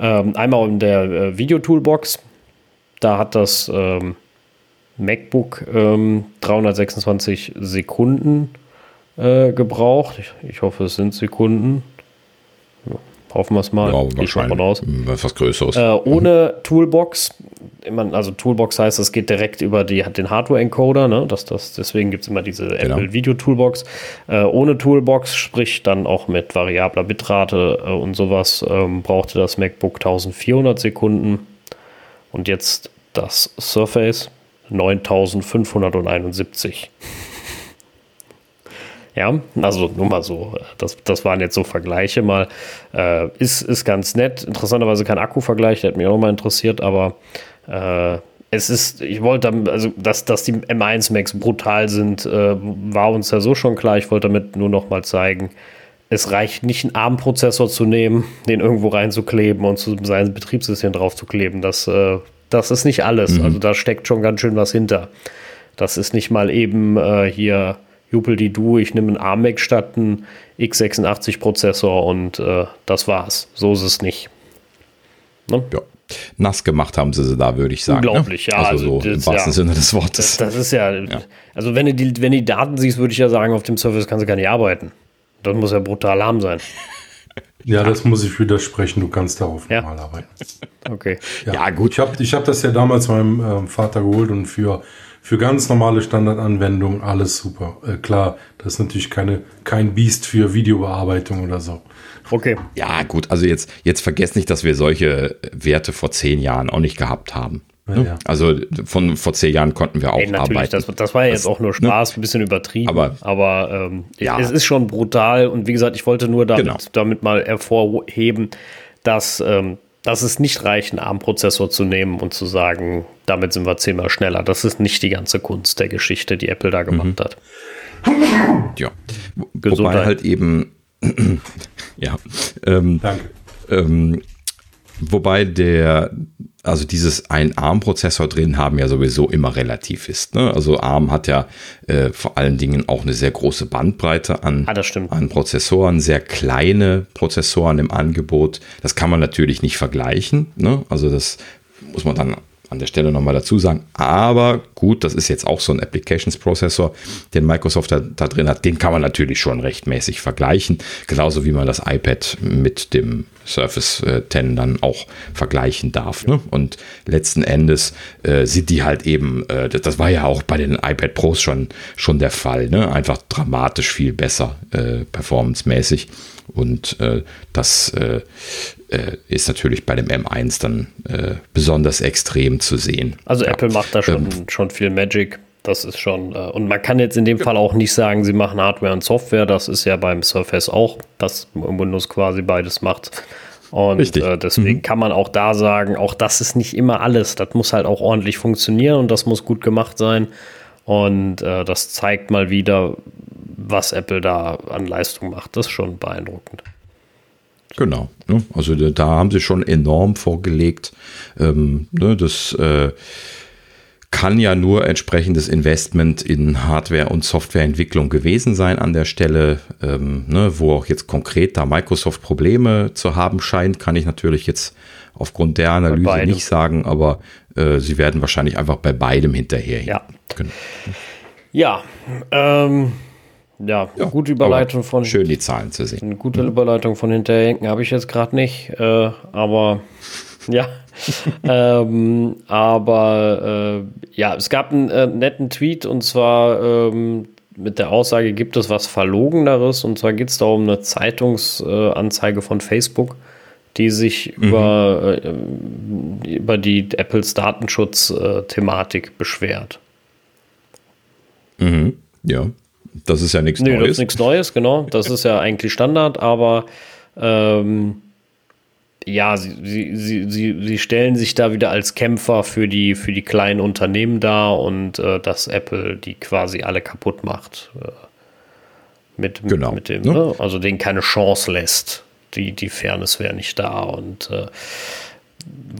Speaker 2: Ähm, einmal in der äh, Video-Toolbox. Da hat das ähm, MacBook ähm, 326 Sekunden äh, gebraucht. Ich, ich hoffe, es sind Sekunden. Hoffen wir es mal.
Speaker 1: Ja, wahrscheinlich. Raus.
Speaker 2: Was Größeres. Äh, ohne mhm. Toolbox. Also Toolbox heißt, es geht direkt über die, den Hardware-Encoder. Ne? Das, das, deswegen gibt es immer diese genau. Apple Video Toolbox. Äh, ohne Toolbox, sprich dann auch mit variabler Bitrate äh, und sowas, ähm, brauchte das MacBook 1400 Sekunden. Und jetzt das Surface 9571. Ja, also nur mal so, das, das waren jetzt so Vergleiche mal. Äh, ist, ist ganz nett. Interessanterweise kein Akku-Vergleich, der hat mich auch mal interessiert, aber äh, es ist, ich wollte, also dass, dass die M1 Max brutal sind, äh, war uns ja so schon klar. Ich wollte damit nur noch mal zeigen, es reicht nicht, einen ARM-Prozessor zu nehmen, den irgendwo reinzukleben und zu seinem Betriebssystem draufzukleben. Das, äh, das ist nicht alles. Mhm. Also da steckt schon ganz schön was hinter. Das ist nicht mal eben äh, hier Jupel die Du, ich nehme einen ARMEC statt einen x86-Prozessor und äh, das war's. So ist es nicht.
Speaker 1: Ne? Ja. Nass gemacht haben sie sie da, würde ich sagen.
Speaker 2: Ne? Unglaublich,
Speaker 1: ne? ja. Also, so das, im wahrsten ja, Sinne des Wortes.
Speaker 2: Das, das ist ja, ja, also wenn du, die, wenn du die Daten siehst, würde ich ja sagen, auf dem Service kannst du gar nicht arbeiten. Das muss ja brutal arm sein. [laughs]
Speaker 3: Ja, das muss ich widersprechen. Du kannst darauf ja. normal arbeiten.
Speaker 2: Okay.
Speaker 3: Ja, ja gut. Ich habe ich hab das ja damals meinem äh, Vater geholt und für für ganz normale Standardanwendungen alles super. Äh, klar, das ist natürlich keine, kein Biest für Videobearbeitung oder so.
Speaker 1: Okay. Ja, gut, also jetzt, jetzt vergesst nicht, dass wir solche Werte vor zehn Jahren auch nicht gehabt haben. Ja, ne? ja. Also von vor zehn Jahren konnten wir auch Ey, arbeiten.
Speaker 2: Das, das war ja jetzt auch nur ne? Spaß, ne? ein bisschen übertrieben.
Speaker 1: Aber,
Speaker 2: aber ähm, ja. es ist schon brutal und wie gesagt, ich wollte nur damit, genau. damit mal hervorheben, dass ähm, das ist nicht reich, einen ARM-Prozessor zu nehmen und zu sagen, damit sind wir zehnmal schneller. Das ist nicht die ganze Kunst der Geschichte, die Apple da gemacht mhm. hat.
Speaker 1: Ja. Gesundheit. Wobei halt eben, [clears throat] ja, ähm, Danke. Ähm, wobei der, also dieses ein ARM-Prozessor drin haben ja sowieso immer relativ ist. Ne? Also ARM hat ja äh, vor allen Dingen auch eine sehr große Bandbreite an,
Speaker 2: ah,
Speaker 1: an Prozessoren, sehr kleine Prozessoren im Angebot. Das kann man natürlich nicht vergleichen. Ne? Also das muss man dann an der Stelle nochmal dazu sagen. Aber gut, das ist jetzt auch so ein Applications-Prozessor, den Microsoft da, da, drin hat. Den kann man natürlich schon rechtmäßig vergleichen. Genauso wie man das iPad mit dem Surface äh, 10 dann auch vergleichen darf. Ne? Und letzten Endes äh, sind die halt eben, äh, das, das, war ja auch bei den iPad Pros schon, schon der Fall, ne? einfach dramatisch viel besser äh, performancemäßig. Und äh, das äh, äh, ist natürlich bei dem M1 dann äh, besonders extrem zu sehen.
Speaker 2: Also ja. Apple macht da schon, ähm, schon viel Magic. Das ist schon, äh, und man kann jetzt in dem Fall auch nicht sagen, sie machen Hardware und Software. Das ist ja beim Surface auch, dass Windows quasi beides macht. Und äh, deswegen mhm. kann man auch da sagen, auch das ist nicht immer alles. Das muss halt auch ordentlich funktionieren und das muss gut gemacht sein. Und äh, das zeigt mal wieder, was Apple da an Leistung macht. Das ist schon beeindruckend.
Speaker 1: Genau. Ne? Also da haben sie schon enorm vorgelegt. Ähm, ne, das äh, kann ja nur entsprechendes Investment in Hardware- und Softwareentwicklung gewesen sein an der Stelle. Ähm, ne, wo auch jetzt konkret da Microsoft Probleme zu haben scheint, kann ich natürlich jetzt aufgrund der Analyse nicht sagen, aber äh, sie werden wahrscheinlich einfach bei beidem hinterher.
Speaker 2: Ja. Genau. Ja, ähm, ja, ja, gute Überleitung von.
Speaker 1: Schön die Zahlen zu sehen.
Speaker 2: Eine gute Überleitung von hinterherhinken habe ich jetzt gerade nicht, äh, aber [laughs] ja. [laughs] ähm, aber äh, ja, es gab einen äh, netten Tweet und zwar ähm, mit der Aussage, gibt es was Verlogeneres? Und zwar geht es da um eine Zeitungsanzeige von Facebook, die sich mhm. über, äh, über die Apples Datenschutz-Thematik beschwert.
Speaker 1: Mhm. Ja. Das ist ja nichts nee, Neues. Das ist
Speaker 2: nichts Neues, genau. Das ist ja eigentlich Standard, aber ähm, ja, sie, sie, sie, sie stellen sich da wieder als Kämpfer für die, für die kleinen Unternehmen dar und äh, dass Apple die quasi alle kaputt macht. Äh, mit, genau. mit dem, ne? Ne? also denen keine Chance lässt. Die, die Fairness wäre nicht da. Und äh,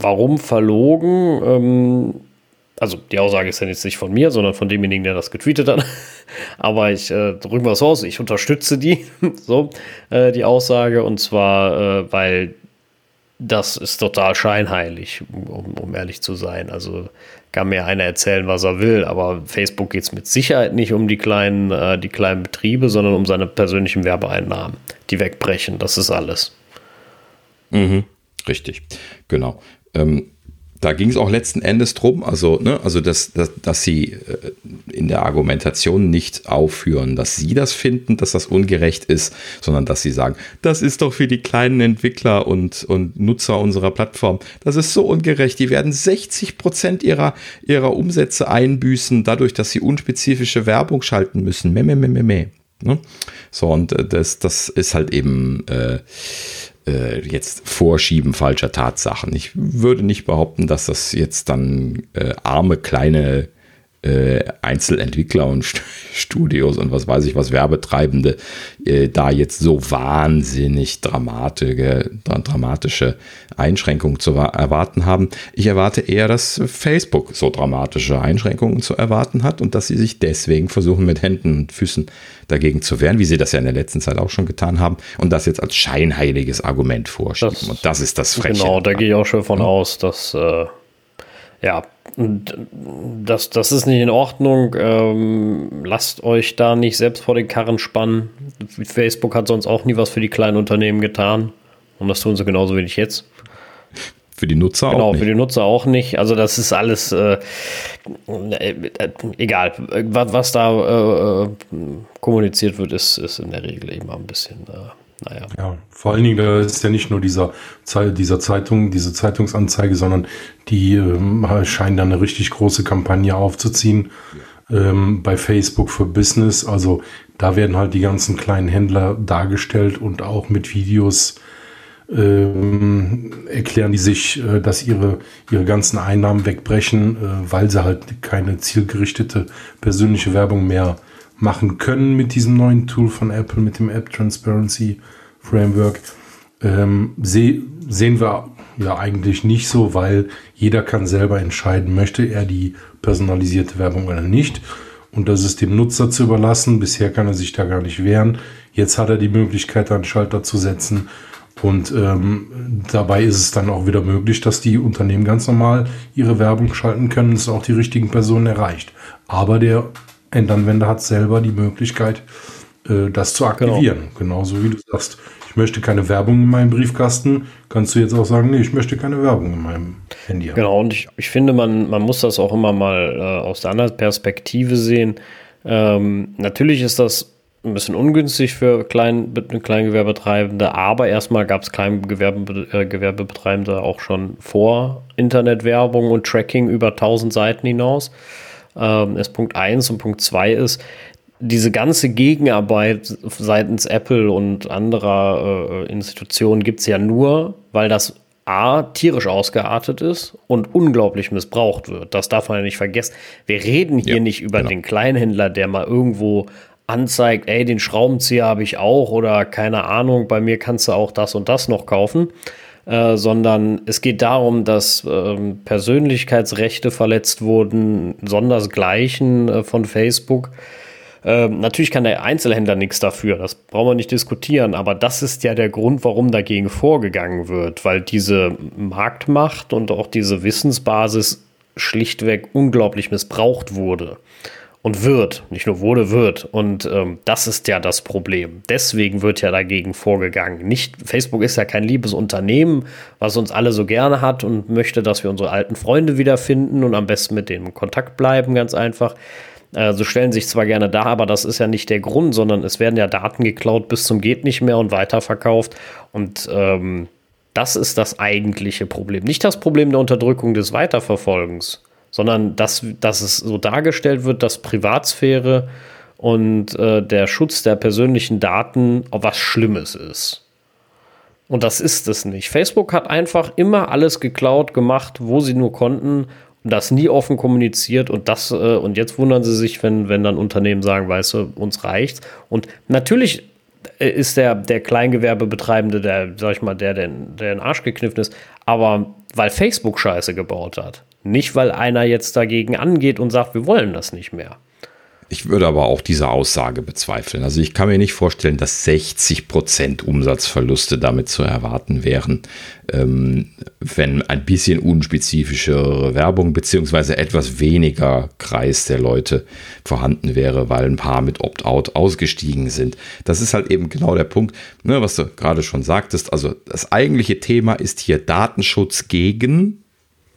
Speaker 2: warum verlogen? Ähm, also die Aussage ist ja jetzt nicht von mir, sondern von demjenigen, der das getweetet hat. [laughs] Aber ich äh, drücken wir es aus, ich unterstütze die, [laughs] so, äh, die Aussage. Und zwar, äh, weil das ist total scheinheilig, um, um, ehrlich zu sein. Also kann mir einer erzählen, was er will, aber Facebook geht es mit Sicherheit nicht um die kleinen, äh, die kleinen Betriebe, sondern um seine persönlichen Werbeeinnahmen, die wegbrechen. Das ist alles.
Speaker 1: Mhm, richtig, genau. Ähm, da ging es auch letzten Endes drum, also, ne, also dass, dass, dass sie äh, in der Argumentation nicht aufführen, dass sie das finden, dass das ungerecht ist, sondern dass sie sagen, das ist doch für die kleinen Entwickler und, und Nutzer unserer Plattform, das ist so ungerecht, die werden 60 Prozent ihrer, ihrer Umsätze einbüßen, dadurch, dass sie unspezifische Werbung schalten müssen. Meh, meh, meh, meh, meh. Ne? So, und äh, das, das ist halt eben äh, äh, jetzt Vorschieben falscher Tatsachen. Ich würde nicht behaupten, dass das jetzt dann äh, arme kleine äh, Einzelentwickler und [laughs] Studios und was weiß ich was Werbetreibende äh, da jetzt so wahnsinnig dramatische, dramatische Einschränkungen zu erwarten haben. Ich erwarte eher, dass Facebook so dramatische Einschränkungen zu erwarten hat und dass sie sich deswegen versuchen mit Händen und Füßen dagegen zu wehren, wie sie das ja in der letzten Zeit auch schon getan haben und das jetzt als scheinheiliges Argument vorschieben. Das, und das ist das Freche.
Speaker 2: Genau, da gehe ich auch schon von ja. aus, dass äh, ja, das, das ist nicht in Ordnung. Ähm, lasst euch da nicht selbst vor den Karren spannen. Facebook hat sonst auch nie was für die kleinen Unternehmen getan. Und das tun sie genauso wenig jetzt.
Speaker 1: Für die Nutzer
Speaker 2: genau,
Speaker 1: auch
Speaker 2: nicht. Genau, für die Nutzer auch nicht. Also das ist alles äh, äh, egal. Was, was da äh, kommuniziert wird, ist, ist in der Regel immer ein bisschen äh, naja.
Speaker 3: Ja, vor allen Dingen, da ist ja nicht nur dieser, dieser Zeitung, diese Zeitungsanzeige, sondern die ähm, scheinen dann eine richtig große Kampagne aufzuziehen ähm, bei Facebook für Business. Also da werden halt die ganzen kleinen Händler dargestellt und auch mit Videos ähm, erklären die sich, äh, dass ihre, ihre ganzen Einnahmen wegbrechen, äh, weil sie halt keine zielgerichtete persönliche Werbung mehr machen können mit diesem neuen Tool von Apple, mit dem App Transparency Framework. Ähm, seh, sehen wir ja eigentlich nicht so, weil jeder kann selber entscheiden, möchte er die personalisierte Werbung oder nicht. Und das ist dem Nutzer zu überlassen. Bisher kann er sich da gar nicht wehren. Jetzt hat er die Möglichkeit, einen Schalter zu setzen und ähm, dabei ist es dann auch wieder möglich, dass die Unternehmen ganz normal ihre Werbung schalten können, es auch die richtigen Personen erreicht. Aber der Endanwender hat selber die Möglichkeit, äh, das zu aktivieren. Genau. Genauso wie du sagst, ich möchte keine Werbung in meinem Briefkasten, kannst du jetzt auch sagen, nee, ich möchte keine Werbung in meinem Handy
Speaker 2: haben. Genau, und ich, ich finde, man, man muss das auch immer mal äh, aus der anderen Perspektive sehen. Ähm, natürlich ist das ein bisschen ungünstig für Klein, Kleingewerbetreibende, aber erstmal gab es Kleingewerbetreibende äh, auch schon vor Internetwerbung und Tracking über 1000 Seiten hinaus. Ähm, ist Punkt 1 und Punkt 2 ist, diese ganze Gegenarbeit seitens Apple und anderer äh, Institutionen gibt es ja nur, weil das A, tierisch ausgeartet ist und unglaublich missbraucht wird. Das darf man ja nicht vergessen. Wir reden hier ja, nicht über genau. den Kleinhändler, der mal irgendwo anzeigt, ey, den Schraubenzieher habe ich auch oder keine Ahnung, bei mir kannst du auch das und das noch kaufen, äh, sondern es geht darum, dass ähm, Persönlichkeitsrechte verletzt wurden, sondersgleichen äh, von Facebook. Ähm, natürlich kann der Einzelhändler nichts dafür, das brauchen wir nicht diskutieren, aber das ist ja der Grund, warum dagegen vorgegangen wird, weil diese Marktmacht und auch diese Wissensbasis schlichtweg unglaublich missbraucht wurde und wird, nicht nur wurde, wird. Und ähm, das ist ja das Problem. Deswegen wird ja dagegen vorgegangen. Nicht, Facebook ist ja kein liebes Unternehmen, was uns alle so gerne hat und möchte, dass wir unsere alten Freunde wiederfinden und am besten mit denen in Kontakt bleiben, ganz einfach. Äh, so stellen sich zwar gerne da, aber das ist ja nicht der Grund, sondern es werden ja Daten geklaut bis zum geht nicht mehr und weiterverkauft. Und ähm, das ist das eigentliche Problem. Nicht das Problem der Unterdrückung des Weiterverfolgens sondern dass, dass es so dargestellt wird, dass Privatsphäre und äh, der Schutz der persönlichen Daten was Schlimmes ist. Und das ist es nicht. Facebook hat einfach immer alles geklaut, gemacht, wo sie nur konnten und das nie offen kommuniziert und das äh, und jetzt wundern sie sich, wenn, wenn dann Unternehmen sagen, weißt du, uns reicht's. Und natürlich ist der, der Kleingewerbebetreibende, der, sag ich mal, der, der, der in den Arsch gekniffen ist, aber weil Facebook Scheiße gebaut hat. Nicht, weil einer jetzt dagegen angeht und sagt, wir wollen das nicht mehr.
Speaker 1: Ich würde aber auch diese Aussage bezweifeln. Also ich kann mir nicht vorstellen, dass 60 Prozent Umsatzverluste damit zu erwarten wären, ähm, wenn ein bisschen unspezifischere Werbung beziehungsweise etwas weniger Kreis der Leute vorhanden wäre, weil ein paar mit Opt-out ausgestiegen sind. Das ist halt eben genau der Punkt, ne, was du gerade schon sagtest. Also das eigentliche Thema ist hier Datenschutz gegen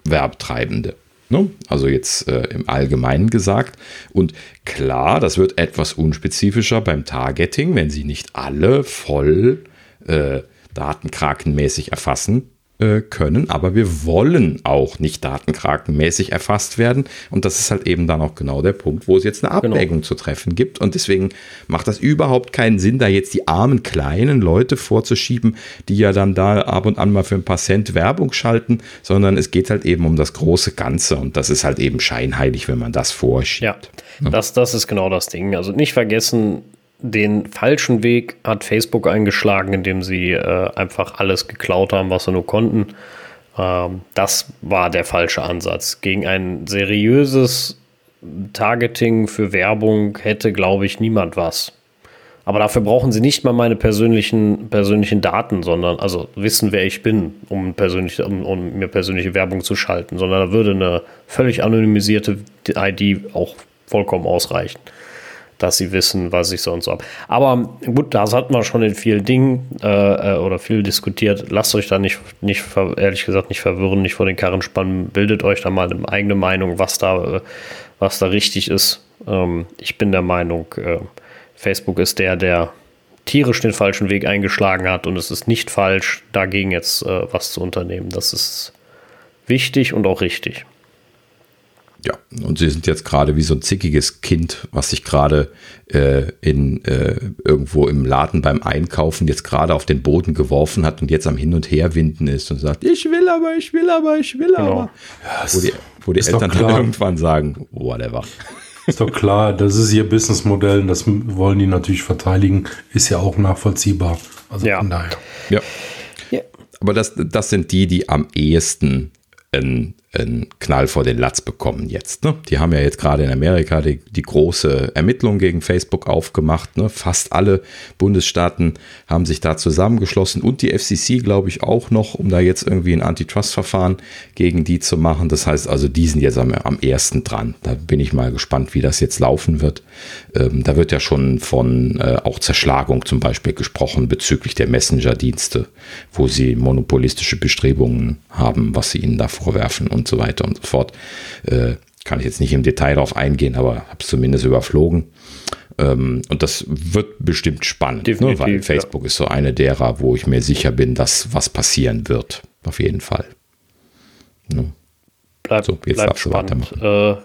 Speaker 1: Werbtreibende. Ne? Also jetzt äh, im Allgemeinen gesagt. Und klar, das wird etwas unspezifischer beim Targeting, wenn sie nicht alle voll äh, datenkrakenmäßig erfassen äh, können, aber wir wollen auch nicht datenkrakenmäßig erfasst werden. Und das ist halt eben dann auch genau der Punkt, wo es jetzt eine genau. Abwägung genau. zu treffen gibt. Und deswegen macht das überhaupt keinen Sinn, da jetzt die armen kleinen Leute vorzuschieben, die ja dann da ab und an mal für ein paar Cent Werbung schalten, sondern es geht halt eben um das große Ganze. Und das ist halt eben scheinheilig, wenn man das vorschiebt.
Speaker 2: Ja, ja. Das, das ist genau das Ding. Also nicht vergessen, den falschen Weg hat Facebook eingeschlagen, indem sie äh, einfach alles geklaut haben, was sie nur konnten. Ähm, das war der falsche Ansatz. Gegen ein seriöses Targeting für Werbung hätte, glaube ich, niemand was. Aber dafür brauchen sie nicht mal meine persönlichen, persönlichen Daten, sondern also wissen, wer ich bin, um, persönlich, um, um mir persönliche Werbung zu schalten, sondern da würde eine völlig anonymisierte ID auch vollkommen ausreichen dass sie wissen, was ich sonst habe. Aber gut, das hat man schon in vielen Dingen äh, äh, oder viel diskutiert. Lasst euch da nicht, nicht, ehrlich gesagt, nicht verwirren, nicht vor den Karren spannen. Bildet euch da mal eine eigene Meinung, was da, äh, was da richtig ist. Ähm, ich bin der Meinung, äh, Facebook ist der, der tierisch den falschen Weg eingeschlagen hat und es ist nicht falsch, dagegen jetzt äh, was zu unternehmen. Das ist wichtig und auch richtig.
Speaker 1: Ja, und sie sind jetzt gerade wie so ein zickiges Kind, was sich gerade äh, in äh, irgendwo im Laden beim Einkaufen jetzt gerade auf den Boden geworfen hat und jetzt am Hin und Her winden ist und sagt, ich will aber, ich will aber, ich will
Speaker 2: Genau.
Speaker 1: aber. wo die, wo die Eltern dann irgendwann sagen, whatever.
Speaker 3: Ist doch klar, das ist ihr Businessmodell und das wollen die natürlich verteidigen. Ist ja auch nachvollziehbar. Also
Speaker 2: Ja.
Speaker 3: von daher.
Speaker 1: Ja.
Speaker 2: Ja.
Speaker 1: Aber das, das sind die, die am ehesten einen, einen Knall vor den Latz bekommen jetzt. Ne? Die haben ja jetzt gerade in Amerika die, die große Ermittlung gegen Facebook aufgemacht. Ne? Fast alle Bundesstaaten haben sich da zusammengeschlossen und die FCC, glaube ich, auch noch, um da jetzt irgendwie ein Antitrust-Verfahren gegen die zu machen. Das heißt also, die sind jetzt am, am ersten dran. Da bin ich mal gespannt, wie das jetzt laufen wird. Ähm, da wird ja schon von äh, auch Zerschlagung zum Beispiel gesprochen bezüglich der Messenger-Dienste, wo sie monopolistische Bestrebungen haben, was sie ihnen da vorwerfen und so weiter und so fort. Äh, kann ich jetzt nicht im Detail darauf eingehen, aber habe es zumindest überflogen. Ähm, und das wird bestimmt spannend, ne? Weil
Speaker 2: ja.
Speaker 1: Facebook ist so eine derer, wo ich mir sicher bin, dass was passieren wird. Auf jeden Fall. Ne?
Speaker 2: Bleibt,
Speaker 1: So, jetzt du
Speaker 2: spannend. Äh,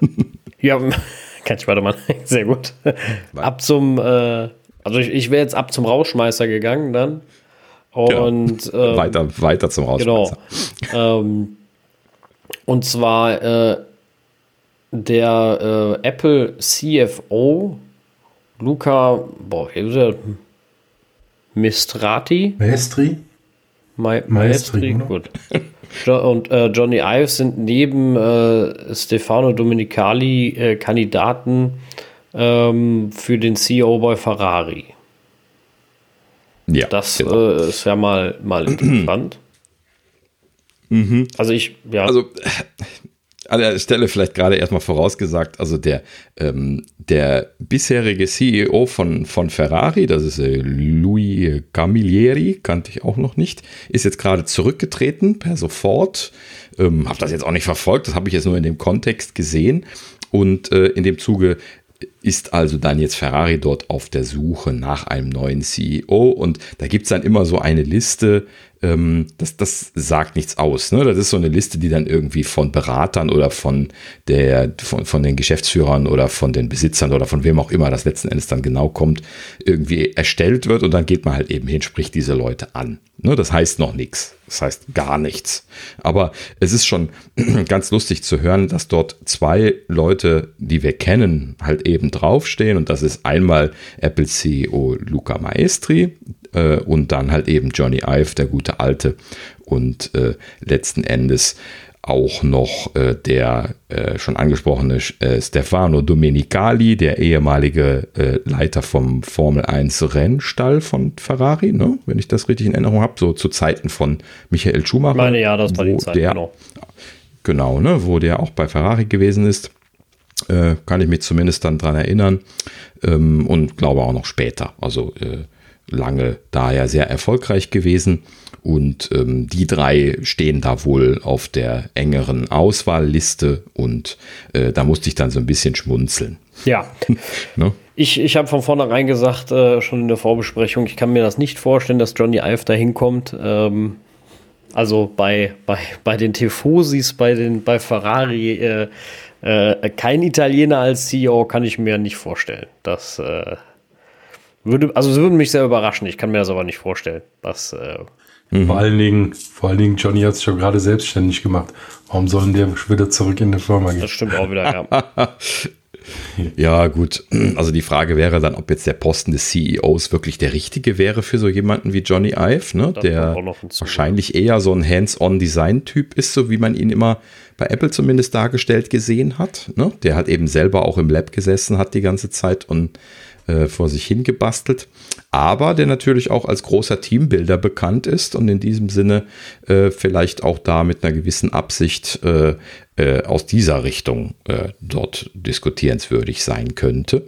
Speaker 2: [laughs] ja, [laughs] kann ich weitermachen. [laughs] Sehr gut. Ab zum, äh, also ich, ich wäre jetzt ab zum Rausschmeißer gegangen dann. Und ähm,
Speaker 1: weiter, weiter zum Rausschmeißer.
Speaker 2: Genau. ähm, und zwar äh, der äh, Apple CFO Luca, boah, wie ist er? Mistrati?
Speaker 3: Maestri?
Speaker 2: Ma
Speaker 3: Maestri,
Speaker 2: Maestri, gut. Und äh, Johnny Ives sind neben äh, Stefano Domenicali äh, Kandidaten ähm, für den CEO bei Ferrari.
Speaker 1: Ja,
Speaker 2: Das
Speaker 1: genau.
Speaker 2: äh, ist ja mal, mal interessant. Also ich, ja,
Speaker 1: Also äh, an der Stelle vielleicht gerade erstmal vorausgesagt, also der, ähm, der bisherige CEO von, von Ferrari, das ist äh, Louis Camilleri, kannte ich auch noch nicht, ist jetzt gerade zurückgetreten per sofort. Ähm, habe das jetzt auch nicht verfolgt, das habe ich jetzt nur in dem Kontext gesehen. Und äh, in dem Zuge ist also dann jetzt Ferrari dort auf der Suche nach einem neuen CEO und da gibt es dann immer so eine Liste, ähm, das, das sagt nichts aus. Ne? Das ist so eine Liste, die dann irgendwie von Beratern oder von, der, von, von den Geschäftsführern oder von den Besitzern oder von wem auch immer das letzten Endes dann genau kommt, irgendwie erstellt wird und dann geht man halt eben hin, spricht diese Leute an. Ne? Das heißt noch nichts. Das heißt gar nichts. Aber es ist schon [clears throat] ganz lustig zu hören, dass dort zwei Leute, die wir kennen, halt eben draufstehen. Und das ist einmal Apple CEO Luca Maestri äh, und dann halt eben Johnny Ive, der gute Alte. Und äh, letzten Endes auch noch äh, der äh, schon angesprochene äh, Stefano Domenicali, der ehemalige äh, Leiter vom Formel 1 Rennstall von Ferrari, ne? wenn ich das richtig in Erinnerung habe, so zu Zeiten von Michael Schumacher.
Speaker 2: ich meine, ja, das war die Zeit,
Speaker 1: der,
Speaker 2: genau.
Speaker 1: Genau, ne, wo der auch bei Ferrari gewesen ist. Äh, kann ich mich zumindest dann dran erinnern. Ähm, und glaube auch noch später. Also äh, lange daher sehr erfolgreich gewesen. Und ähm, die drei stehen da wohl auf der engeren Auswahlliste. Und äh, da musste ich dann so ein bisschen schmunzeln.
Speaker 2: Ja, [laughs]
Speaker 1: Ne?
Speaker 2: ich, ich habe von vornherein gesagt, äh, schon in der Vorbesprechung, ich kann mir das nicht vorstellen, dass Johnny Ive da hinkommt. Ähm, also bei, bei, bei den Tifosis, bei, den, bei Ferrari, äh, äh, kein Italiener als CEO kann ich mir nicht vorstellen. Das äh, würde, also es würde mich sehr überraschen. Ich kann mir das aber nicht vorstellen. Das, äh,
Speaker 3: Vor allen Dingen, vor allen Dingen, Johnny hat es schon gerade selbstständig gemacht. Warum sollen der wieder zurück in die Firma gehen?
Speaker 2: das stimmt auch wieder, ja. [laughs]
Speaker 1: Ja, gut. Also die Frage wäre dann, ob jetzt der Posten des CEOs wirklich der richtige wäre für so jemanden wie Johnny Ive, ne? Der wahrscheinlich eher so ein Hands-on-Design-Typ ist, so wie man ihn immer bei Apple zumindest dargestellt gesehen hat. Ne? Der hat eben selber auch im Lab gesessen hat die ganze Zeit und äh, vor sich hingebastelt. Aber der natürlich auch als großer Teambuilder bekannt ist und in diesem Sinne äh, vielleicht auch da mit einer gewissen Absicht äh, äh, aus dieser Richtung äh, dort diskutierenswürdig sein könnte.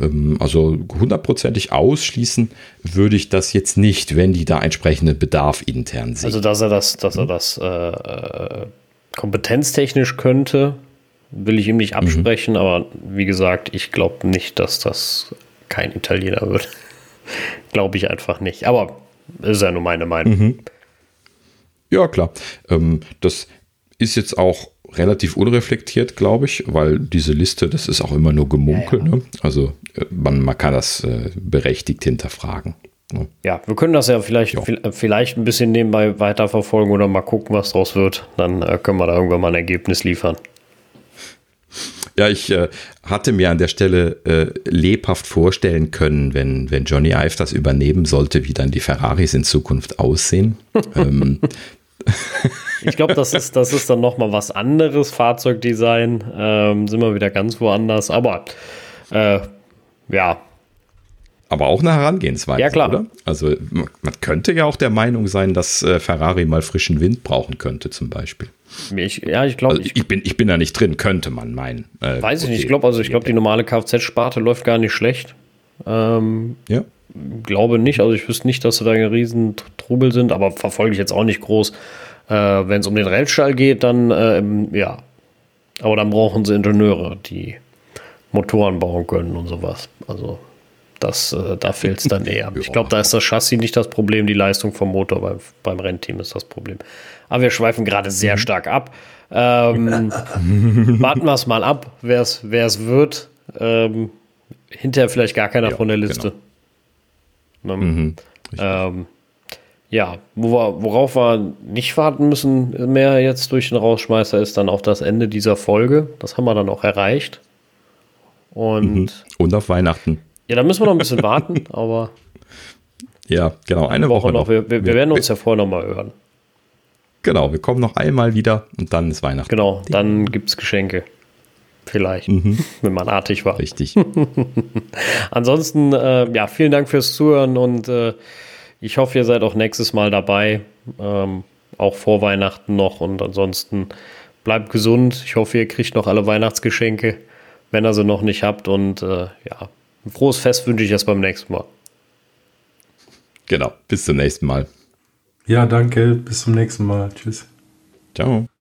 Speaker 1: Ähm, also hundertprozentig ausschließen würde ich das jetzt nicht, wenn die da entsprechenden Bedarf intern sehen.
Speaker 2: Also, dass er das, dass er das äh, äh, kompetenztechnisch könnte, will ich ihm nicht absprechen, aber wie gesagt, ich glaube nicht, dass das kein Italiener wird. [laughs] glaube ich einfach nicht. Aber ist ja nur meine Meinung.
Speaker 1: Ja, klar. Ähm, das ist jetzt auch relativ unreflektiert, glaube ich, weil diese Liste, das ist auch immer nur Gemunkel. Ja, ja. Ne? Also äh, man, man kann das äh, berechtigt hinterfragen.
Speaker 2: Ne? Ja, wir können das ja vielleicht, ja. vielleicht ein bisschen nebenbei weiterverfolgen oder mal gucken, was draus wird. Dann äh, können wir da irgendwann mal ein Ergebnis liefern.
Speaker 1: Ja, ich äh, hatte mir an der Stelle äh, lebhaft vorstellen können, wenn, wenn Johnny Ive das übernehmen sollte, wie dann die Ferraris in Zukunft aussehen. [laughs] ähm,
Speaker 2: ich glaube, das ist, das ist dann nochmal was anderes, Fahrzeugdesign. Ähm, sind wir wieder ganz woanders. Aber äh, ja.
Speaker 1: Aber auch eine Herangehensweise,
Speaker 2: ja, klar.
Speaker 1: oder? Also man, man könnte ja auch der Meinung sein, dass äh, Ferrari mal frischen Wind brauchen könnte, zum Beispiel.
Speaker 2: Ich, ja, ich glaube.
Speaker 1: Also ich, ich, bin, ich bin da nicht drin, könnte man meinen.
Speaker 2: Äh, weiß ich nicht. Ich glaube, also ich glaube, die normale Kfz-Sparte läuft gar nicht schlecht. Ähm, ja. Glaube nicht. Also ich wüsste nicht, dass da ein riesen Trubel sind, aber verfolge ich jetzt auch nicht groß. Äh, Wenn es um den Rennstall geht, dann ähm, ja. Aber dann brauchen sie Ingenieure, die Motoren bauen können und sowas. Also das, äh, da fehlt es dann [laughs] eher. Ich glaube, da ist das Chassis nicht das Problem, die Leistung vom Motor beim, beim Rennteam ist das Problem. Aber wir schweifen gerade sehr mhm. stark ab. Ähm, [laughs] warten wir es mal ab, wer es wird. Ähm, hinterher vielleicht gar keiner ja, von der Liste. Genau. Ne? Mhm, ähm, ja, worauf wir nicht warten müssen mehr jetzt durch den Rausschmeißer ist dann auch das Ende dieser Folge. Das haben wir dann auch erreicht. Und, mhm.
Speaker 1: Und auf Weihnachten.
Speaker 2: Ja, da müssen wir noch ein bisschen warten, [laughs] aber.
Speaker 1: Ja, genau, eine Woche, Woche noch.
Speaker 2: Wir, wir, wir, werden uns ja vorher nochmal hören.
Speaker 1: Genau, wir kommen noch einmal wieder und dann ist Weihnachten.
Speaker 2: Genau, dann gibt es Geschenke. Vielleicht, mhm. wenn man artig war.
Speaker 1: Richtig. [laughs]
Speaker 2: Ansonsten, äh, ja, vielen Dank fürs Zuhören und äh, ich hoffe, ihr seid auch nächstes Mal dabei. Ähm, auch vor Weihnachten noch und ansonsten bleibt gesund. Ich hoffe, ihr kriegt noch alle Weihnachtsgeschenke, wenn ihr sie noch nicht habt und äh, ja, ein frohes Fest wünsche ich erst beim nächsten Mal.
Speaker 1: Genau, bis zum nächsten Mal.
Speaker 3: Ja, danke. Bis zum nächsten Mal. Tschüss.
Speaker 1: Ciao.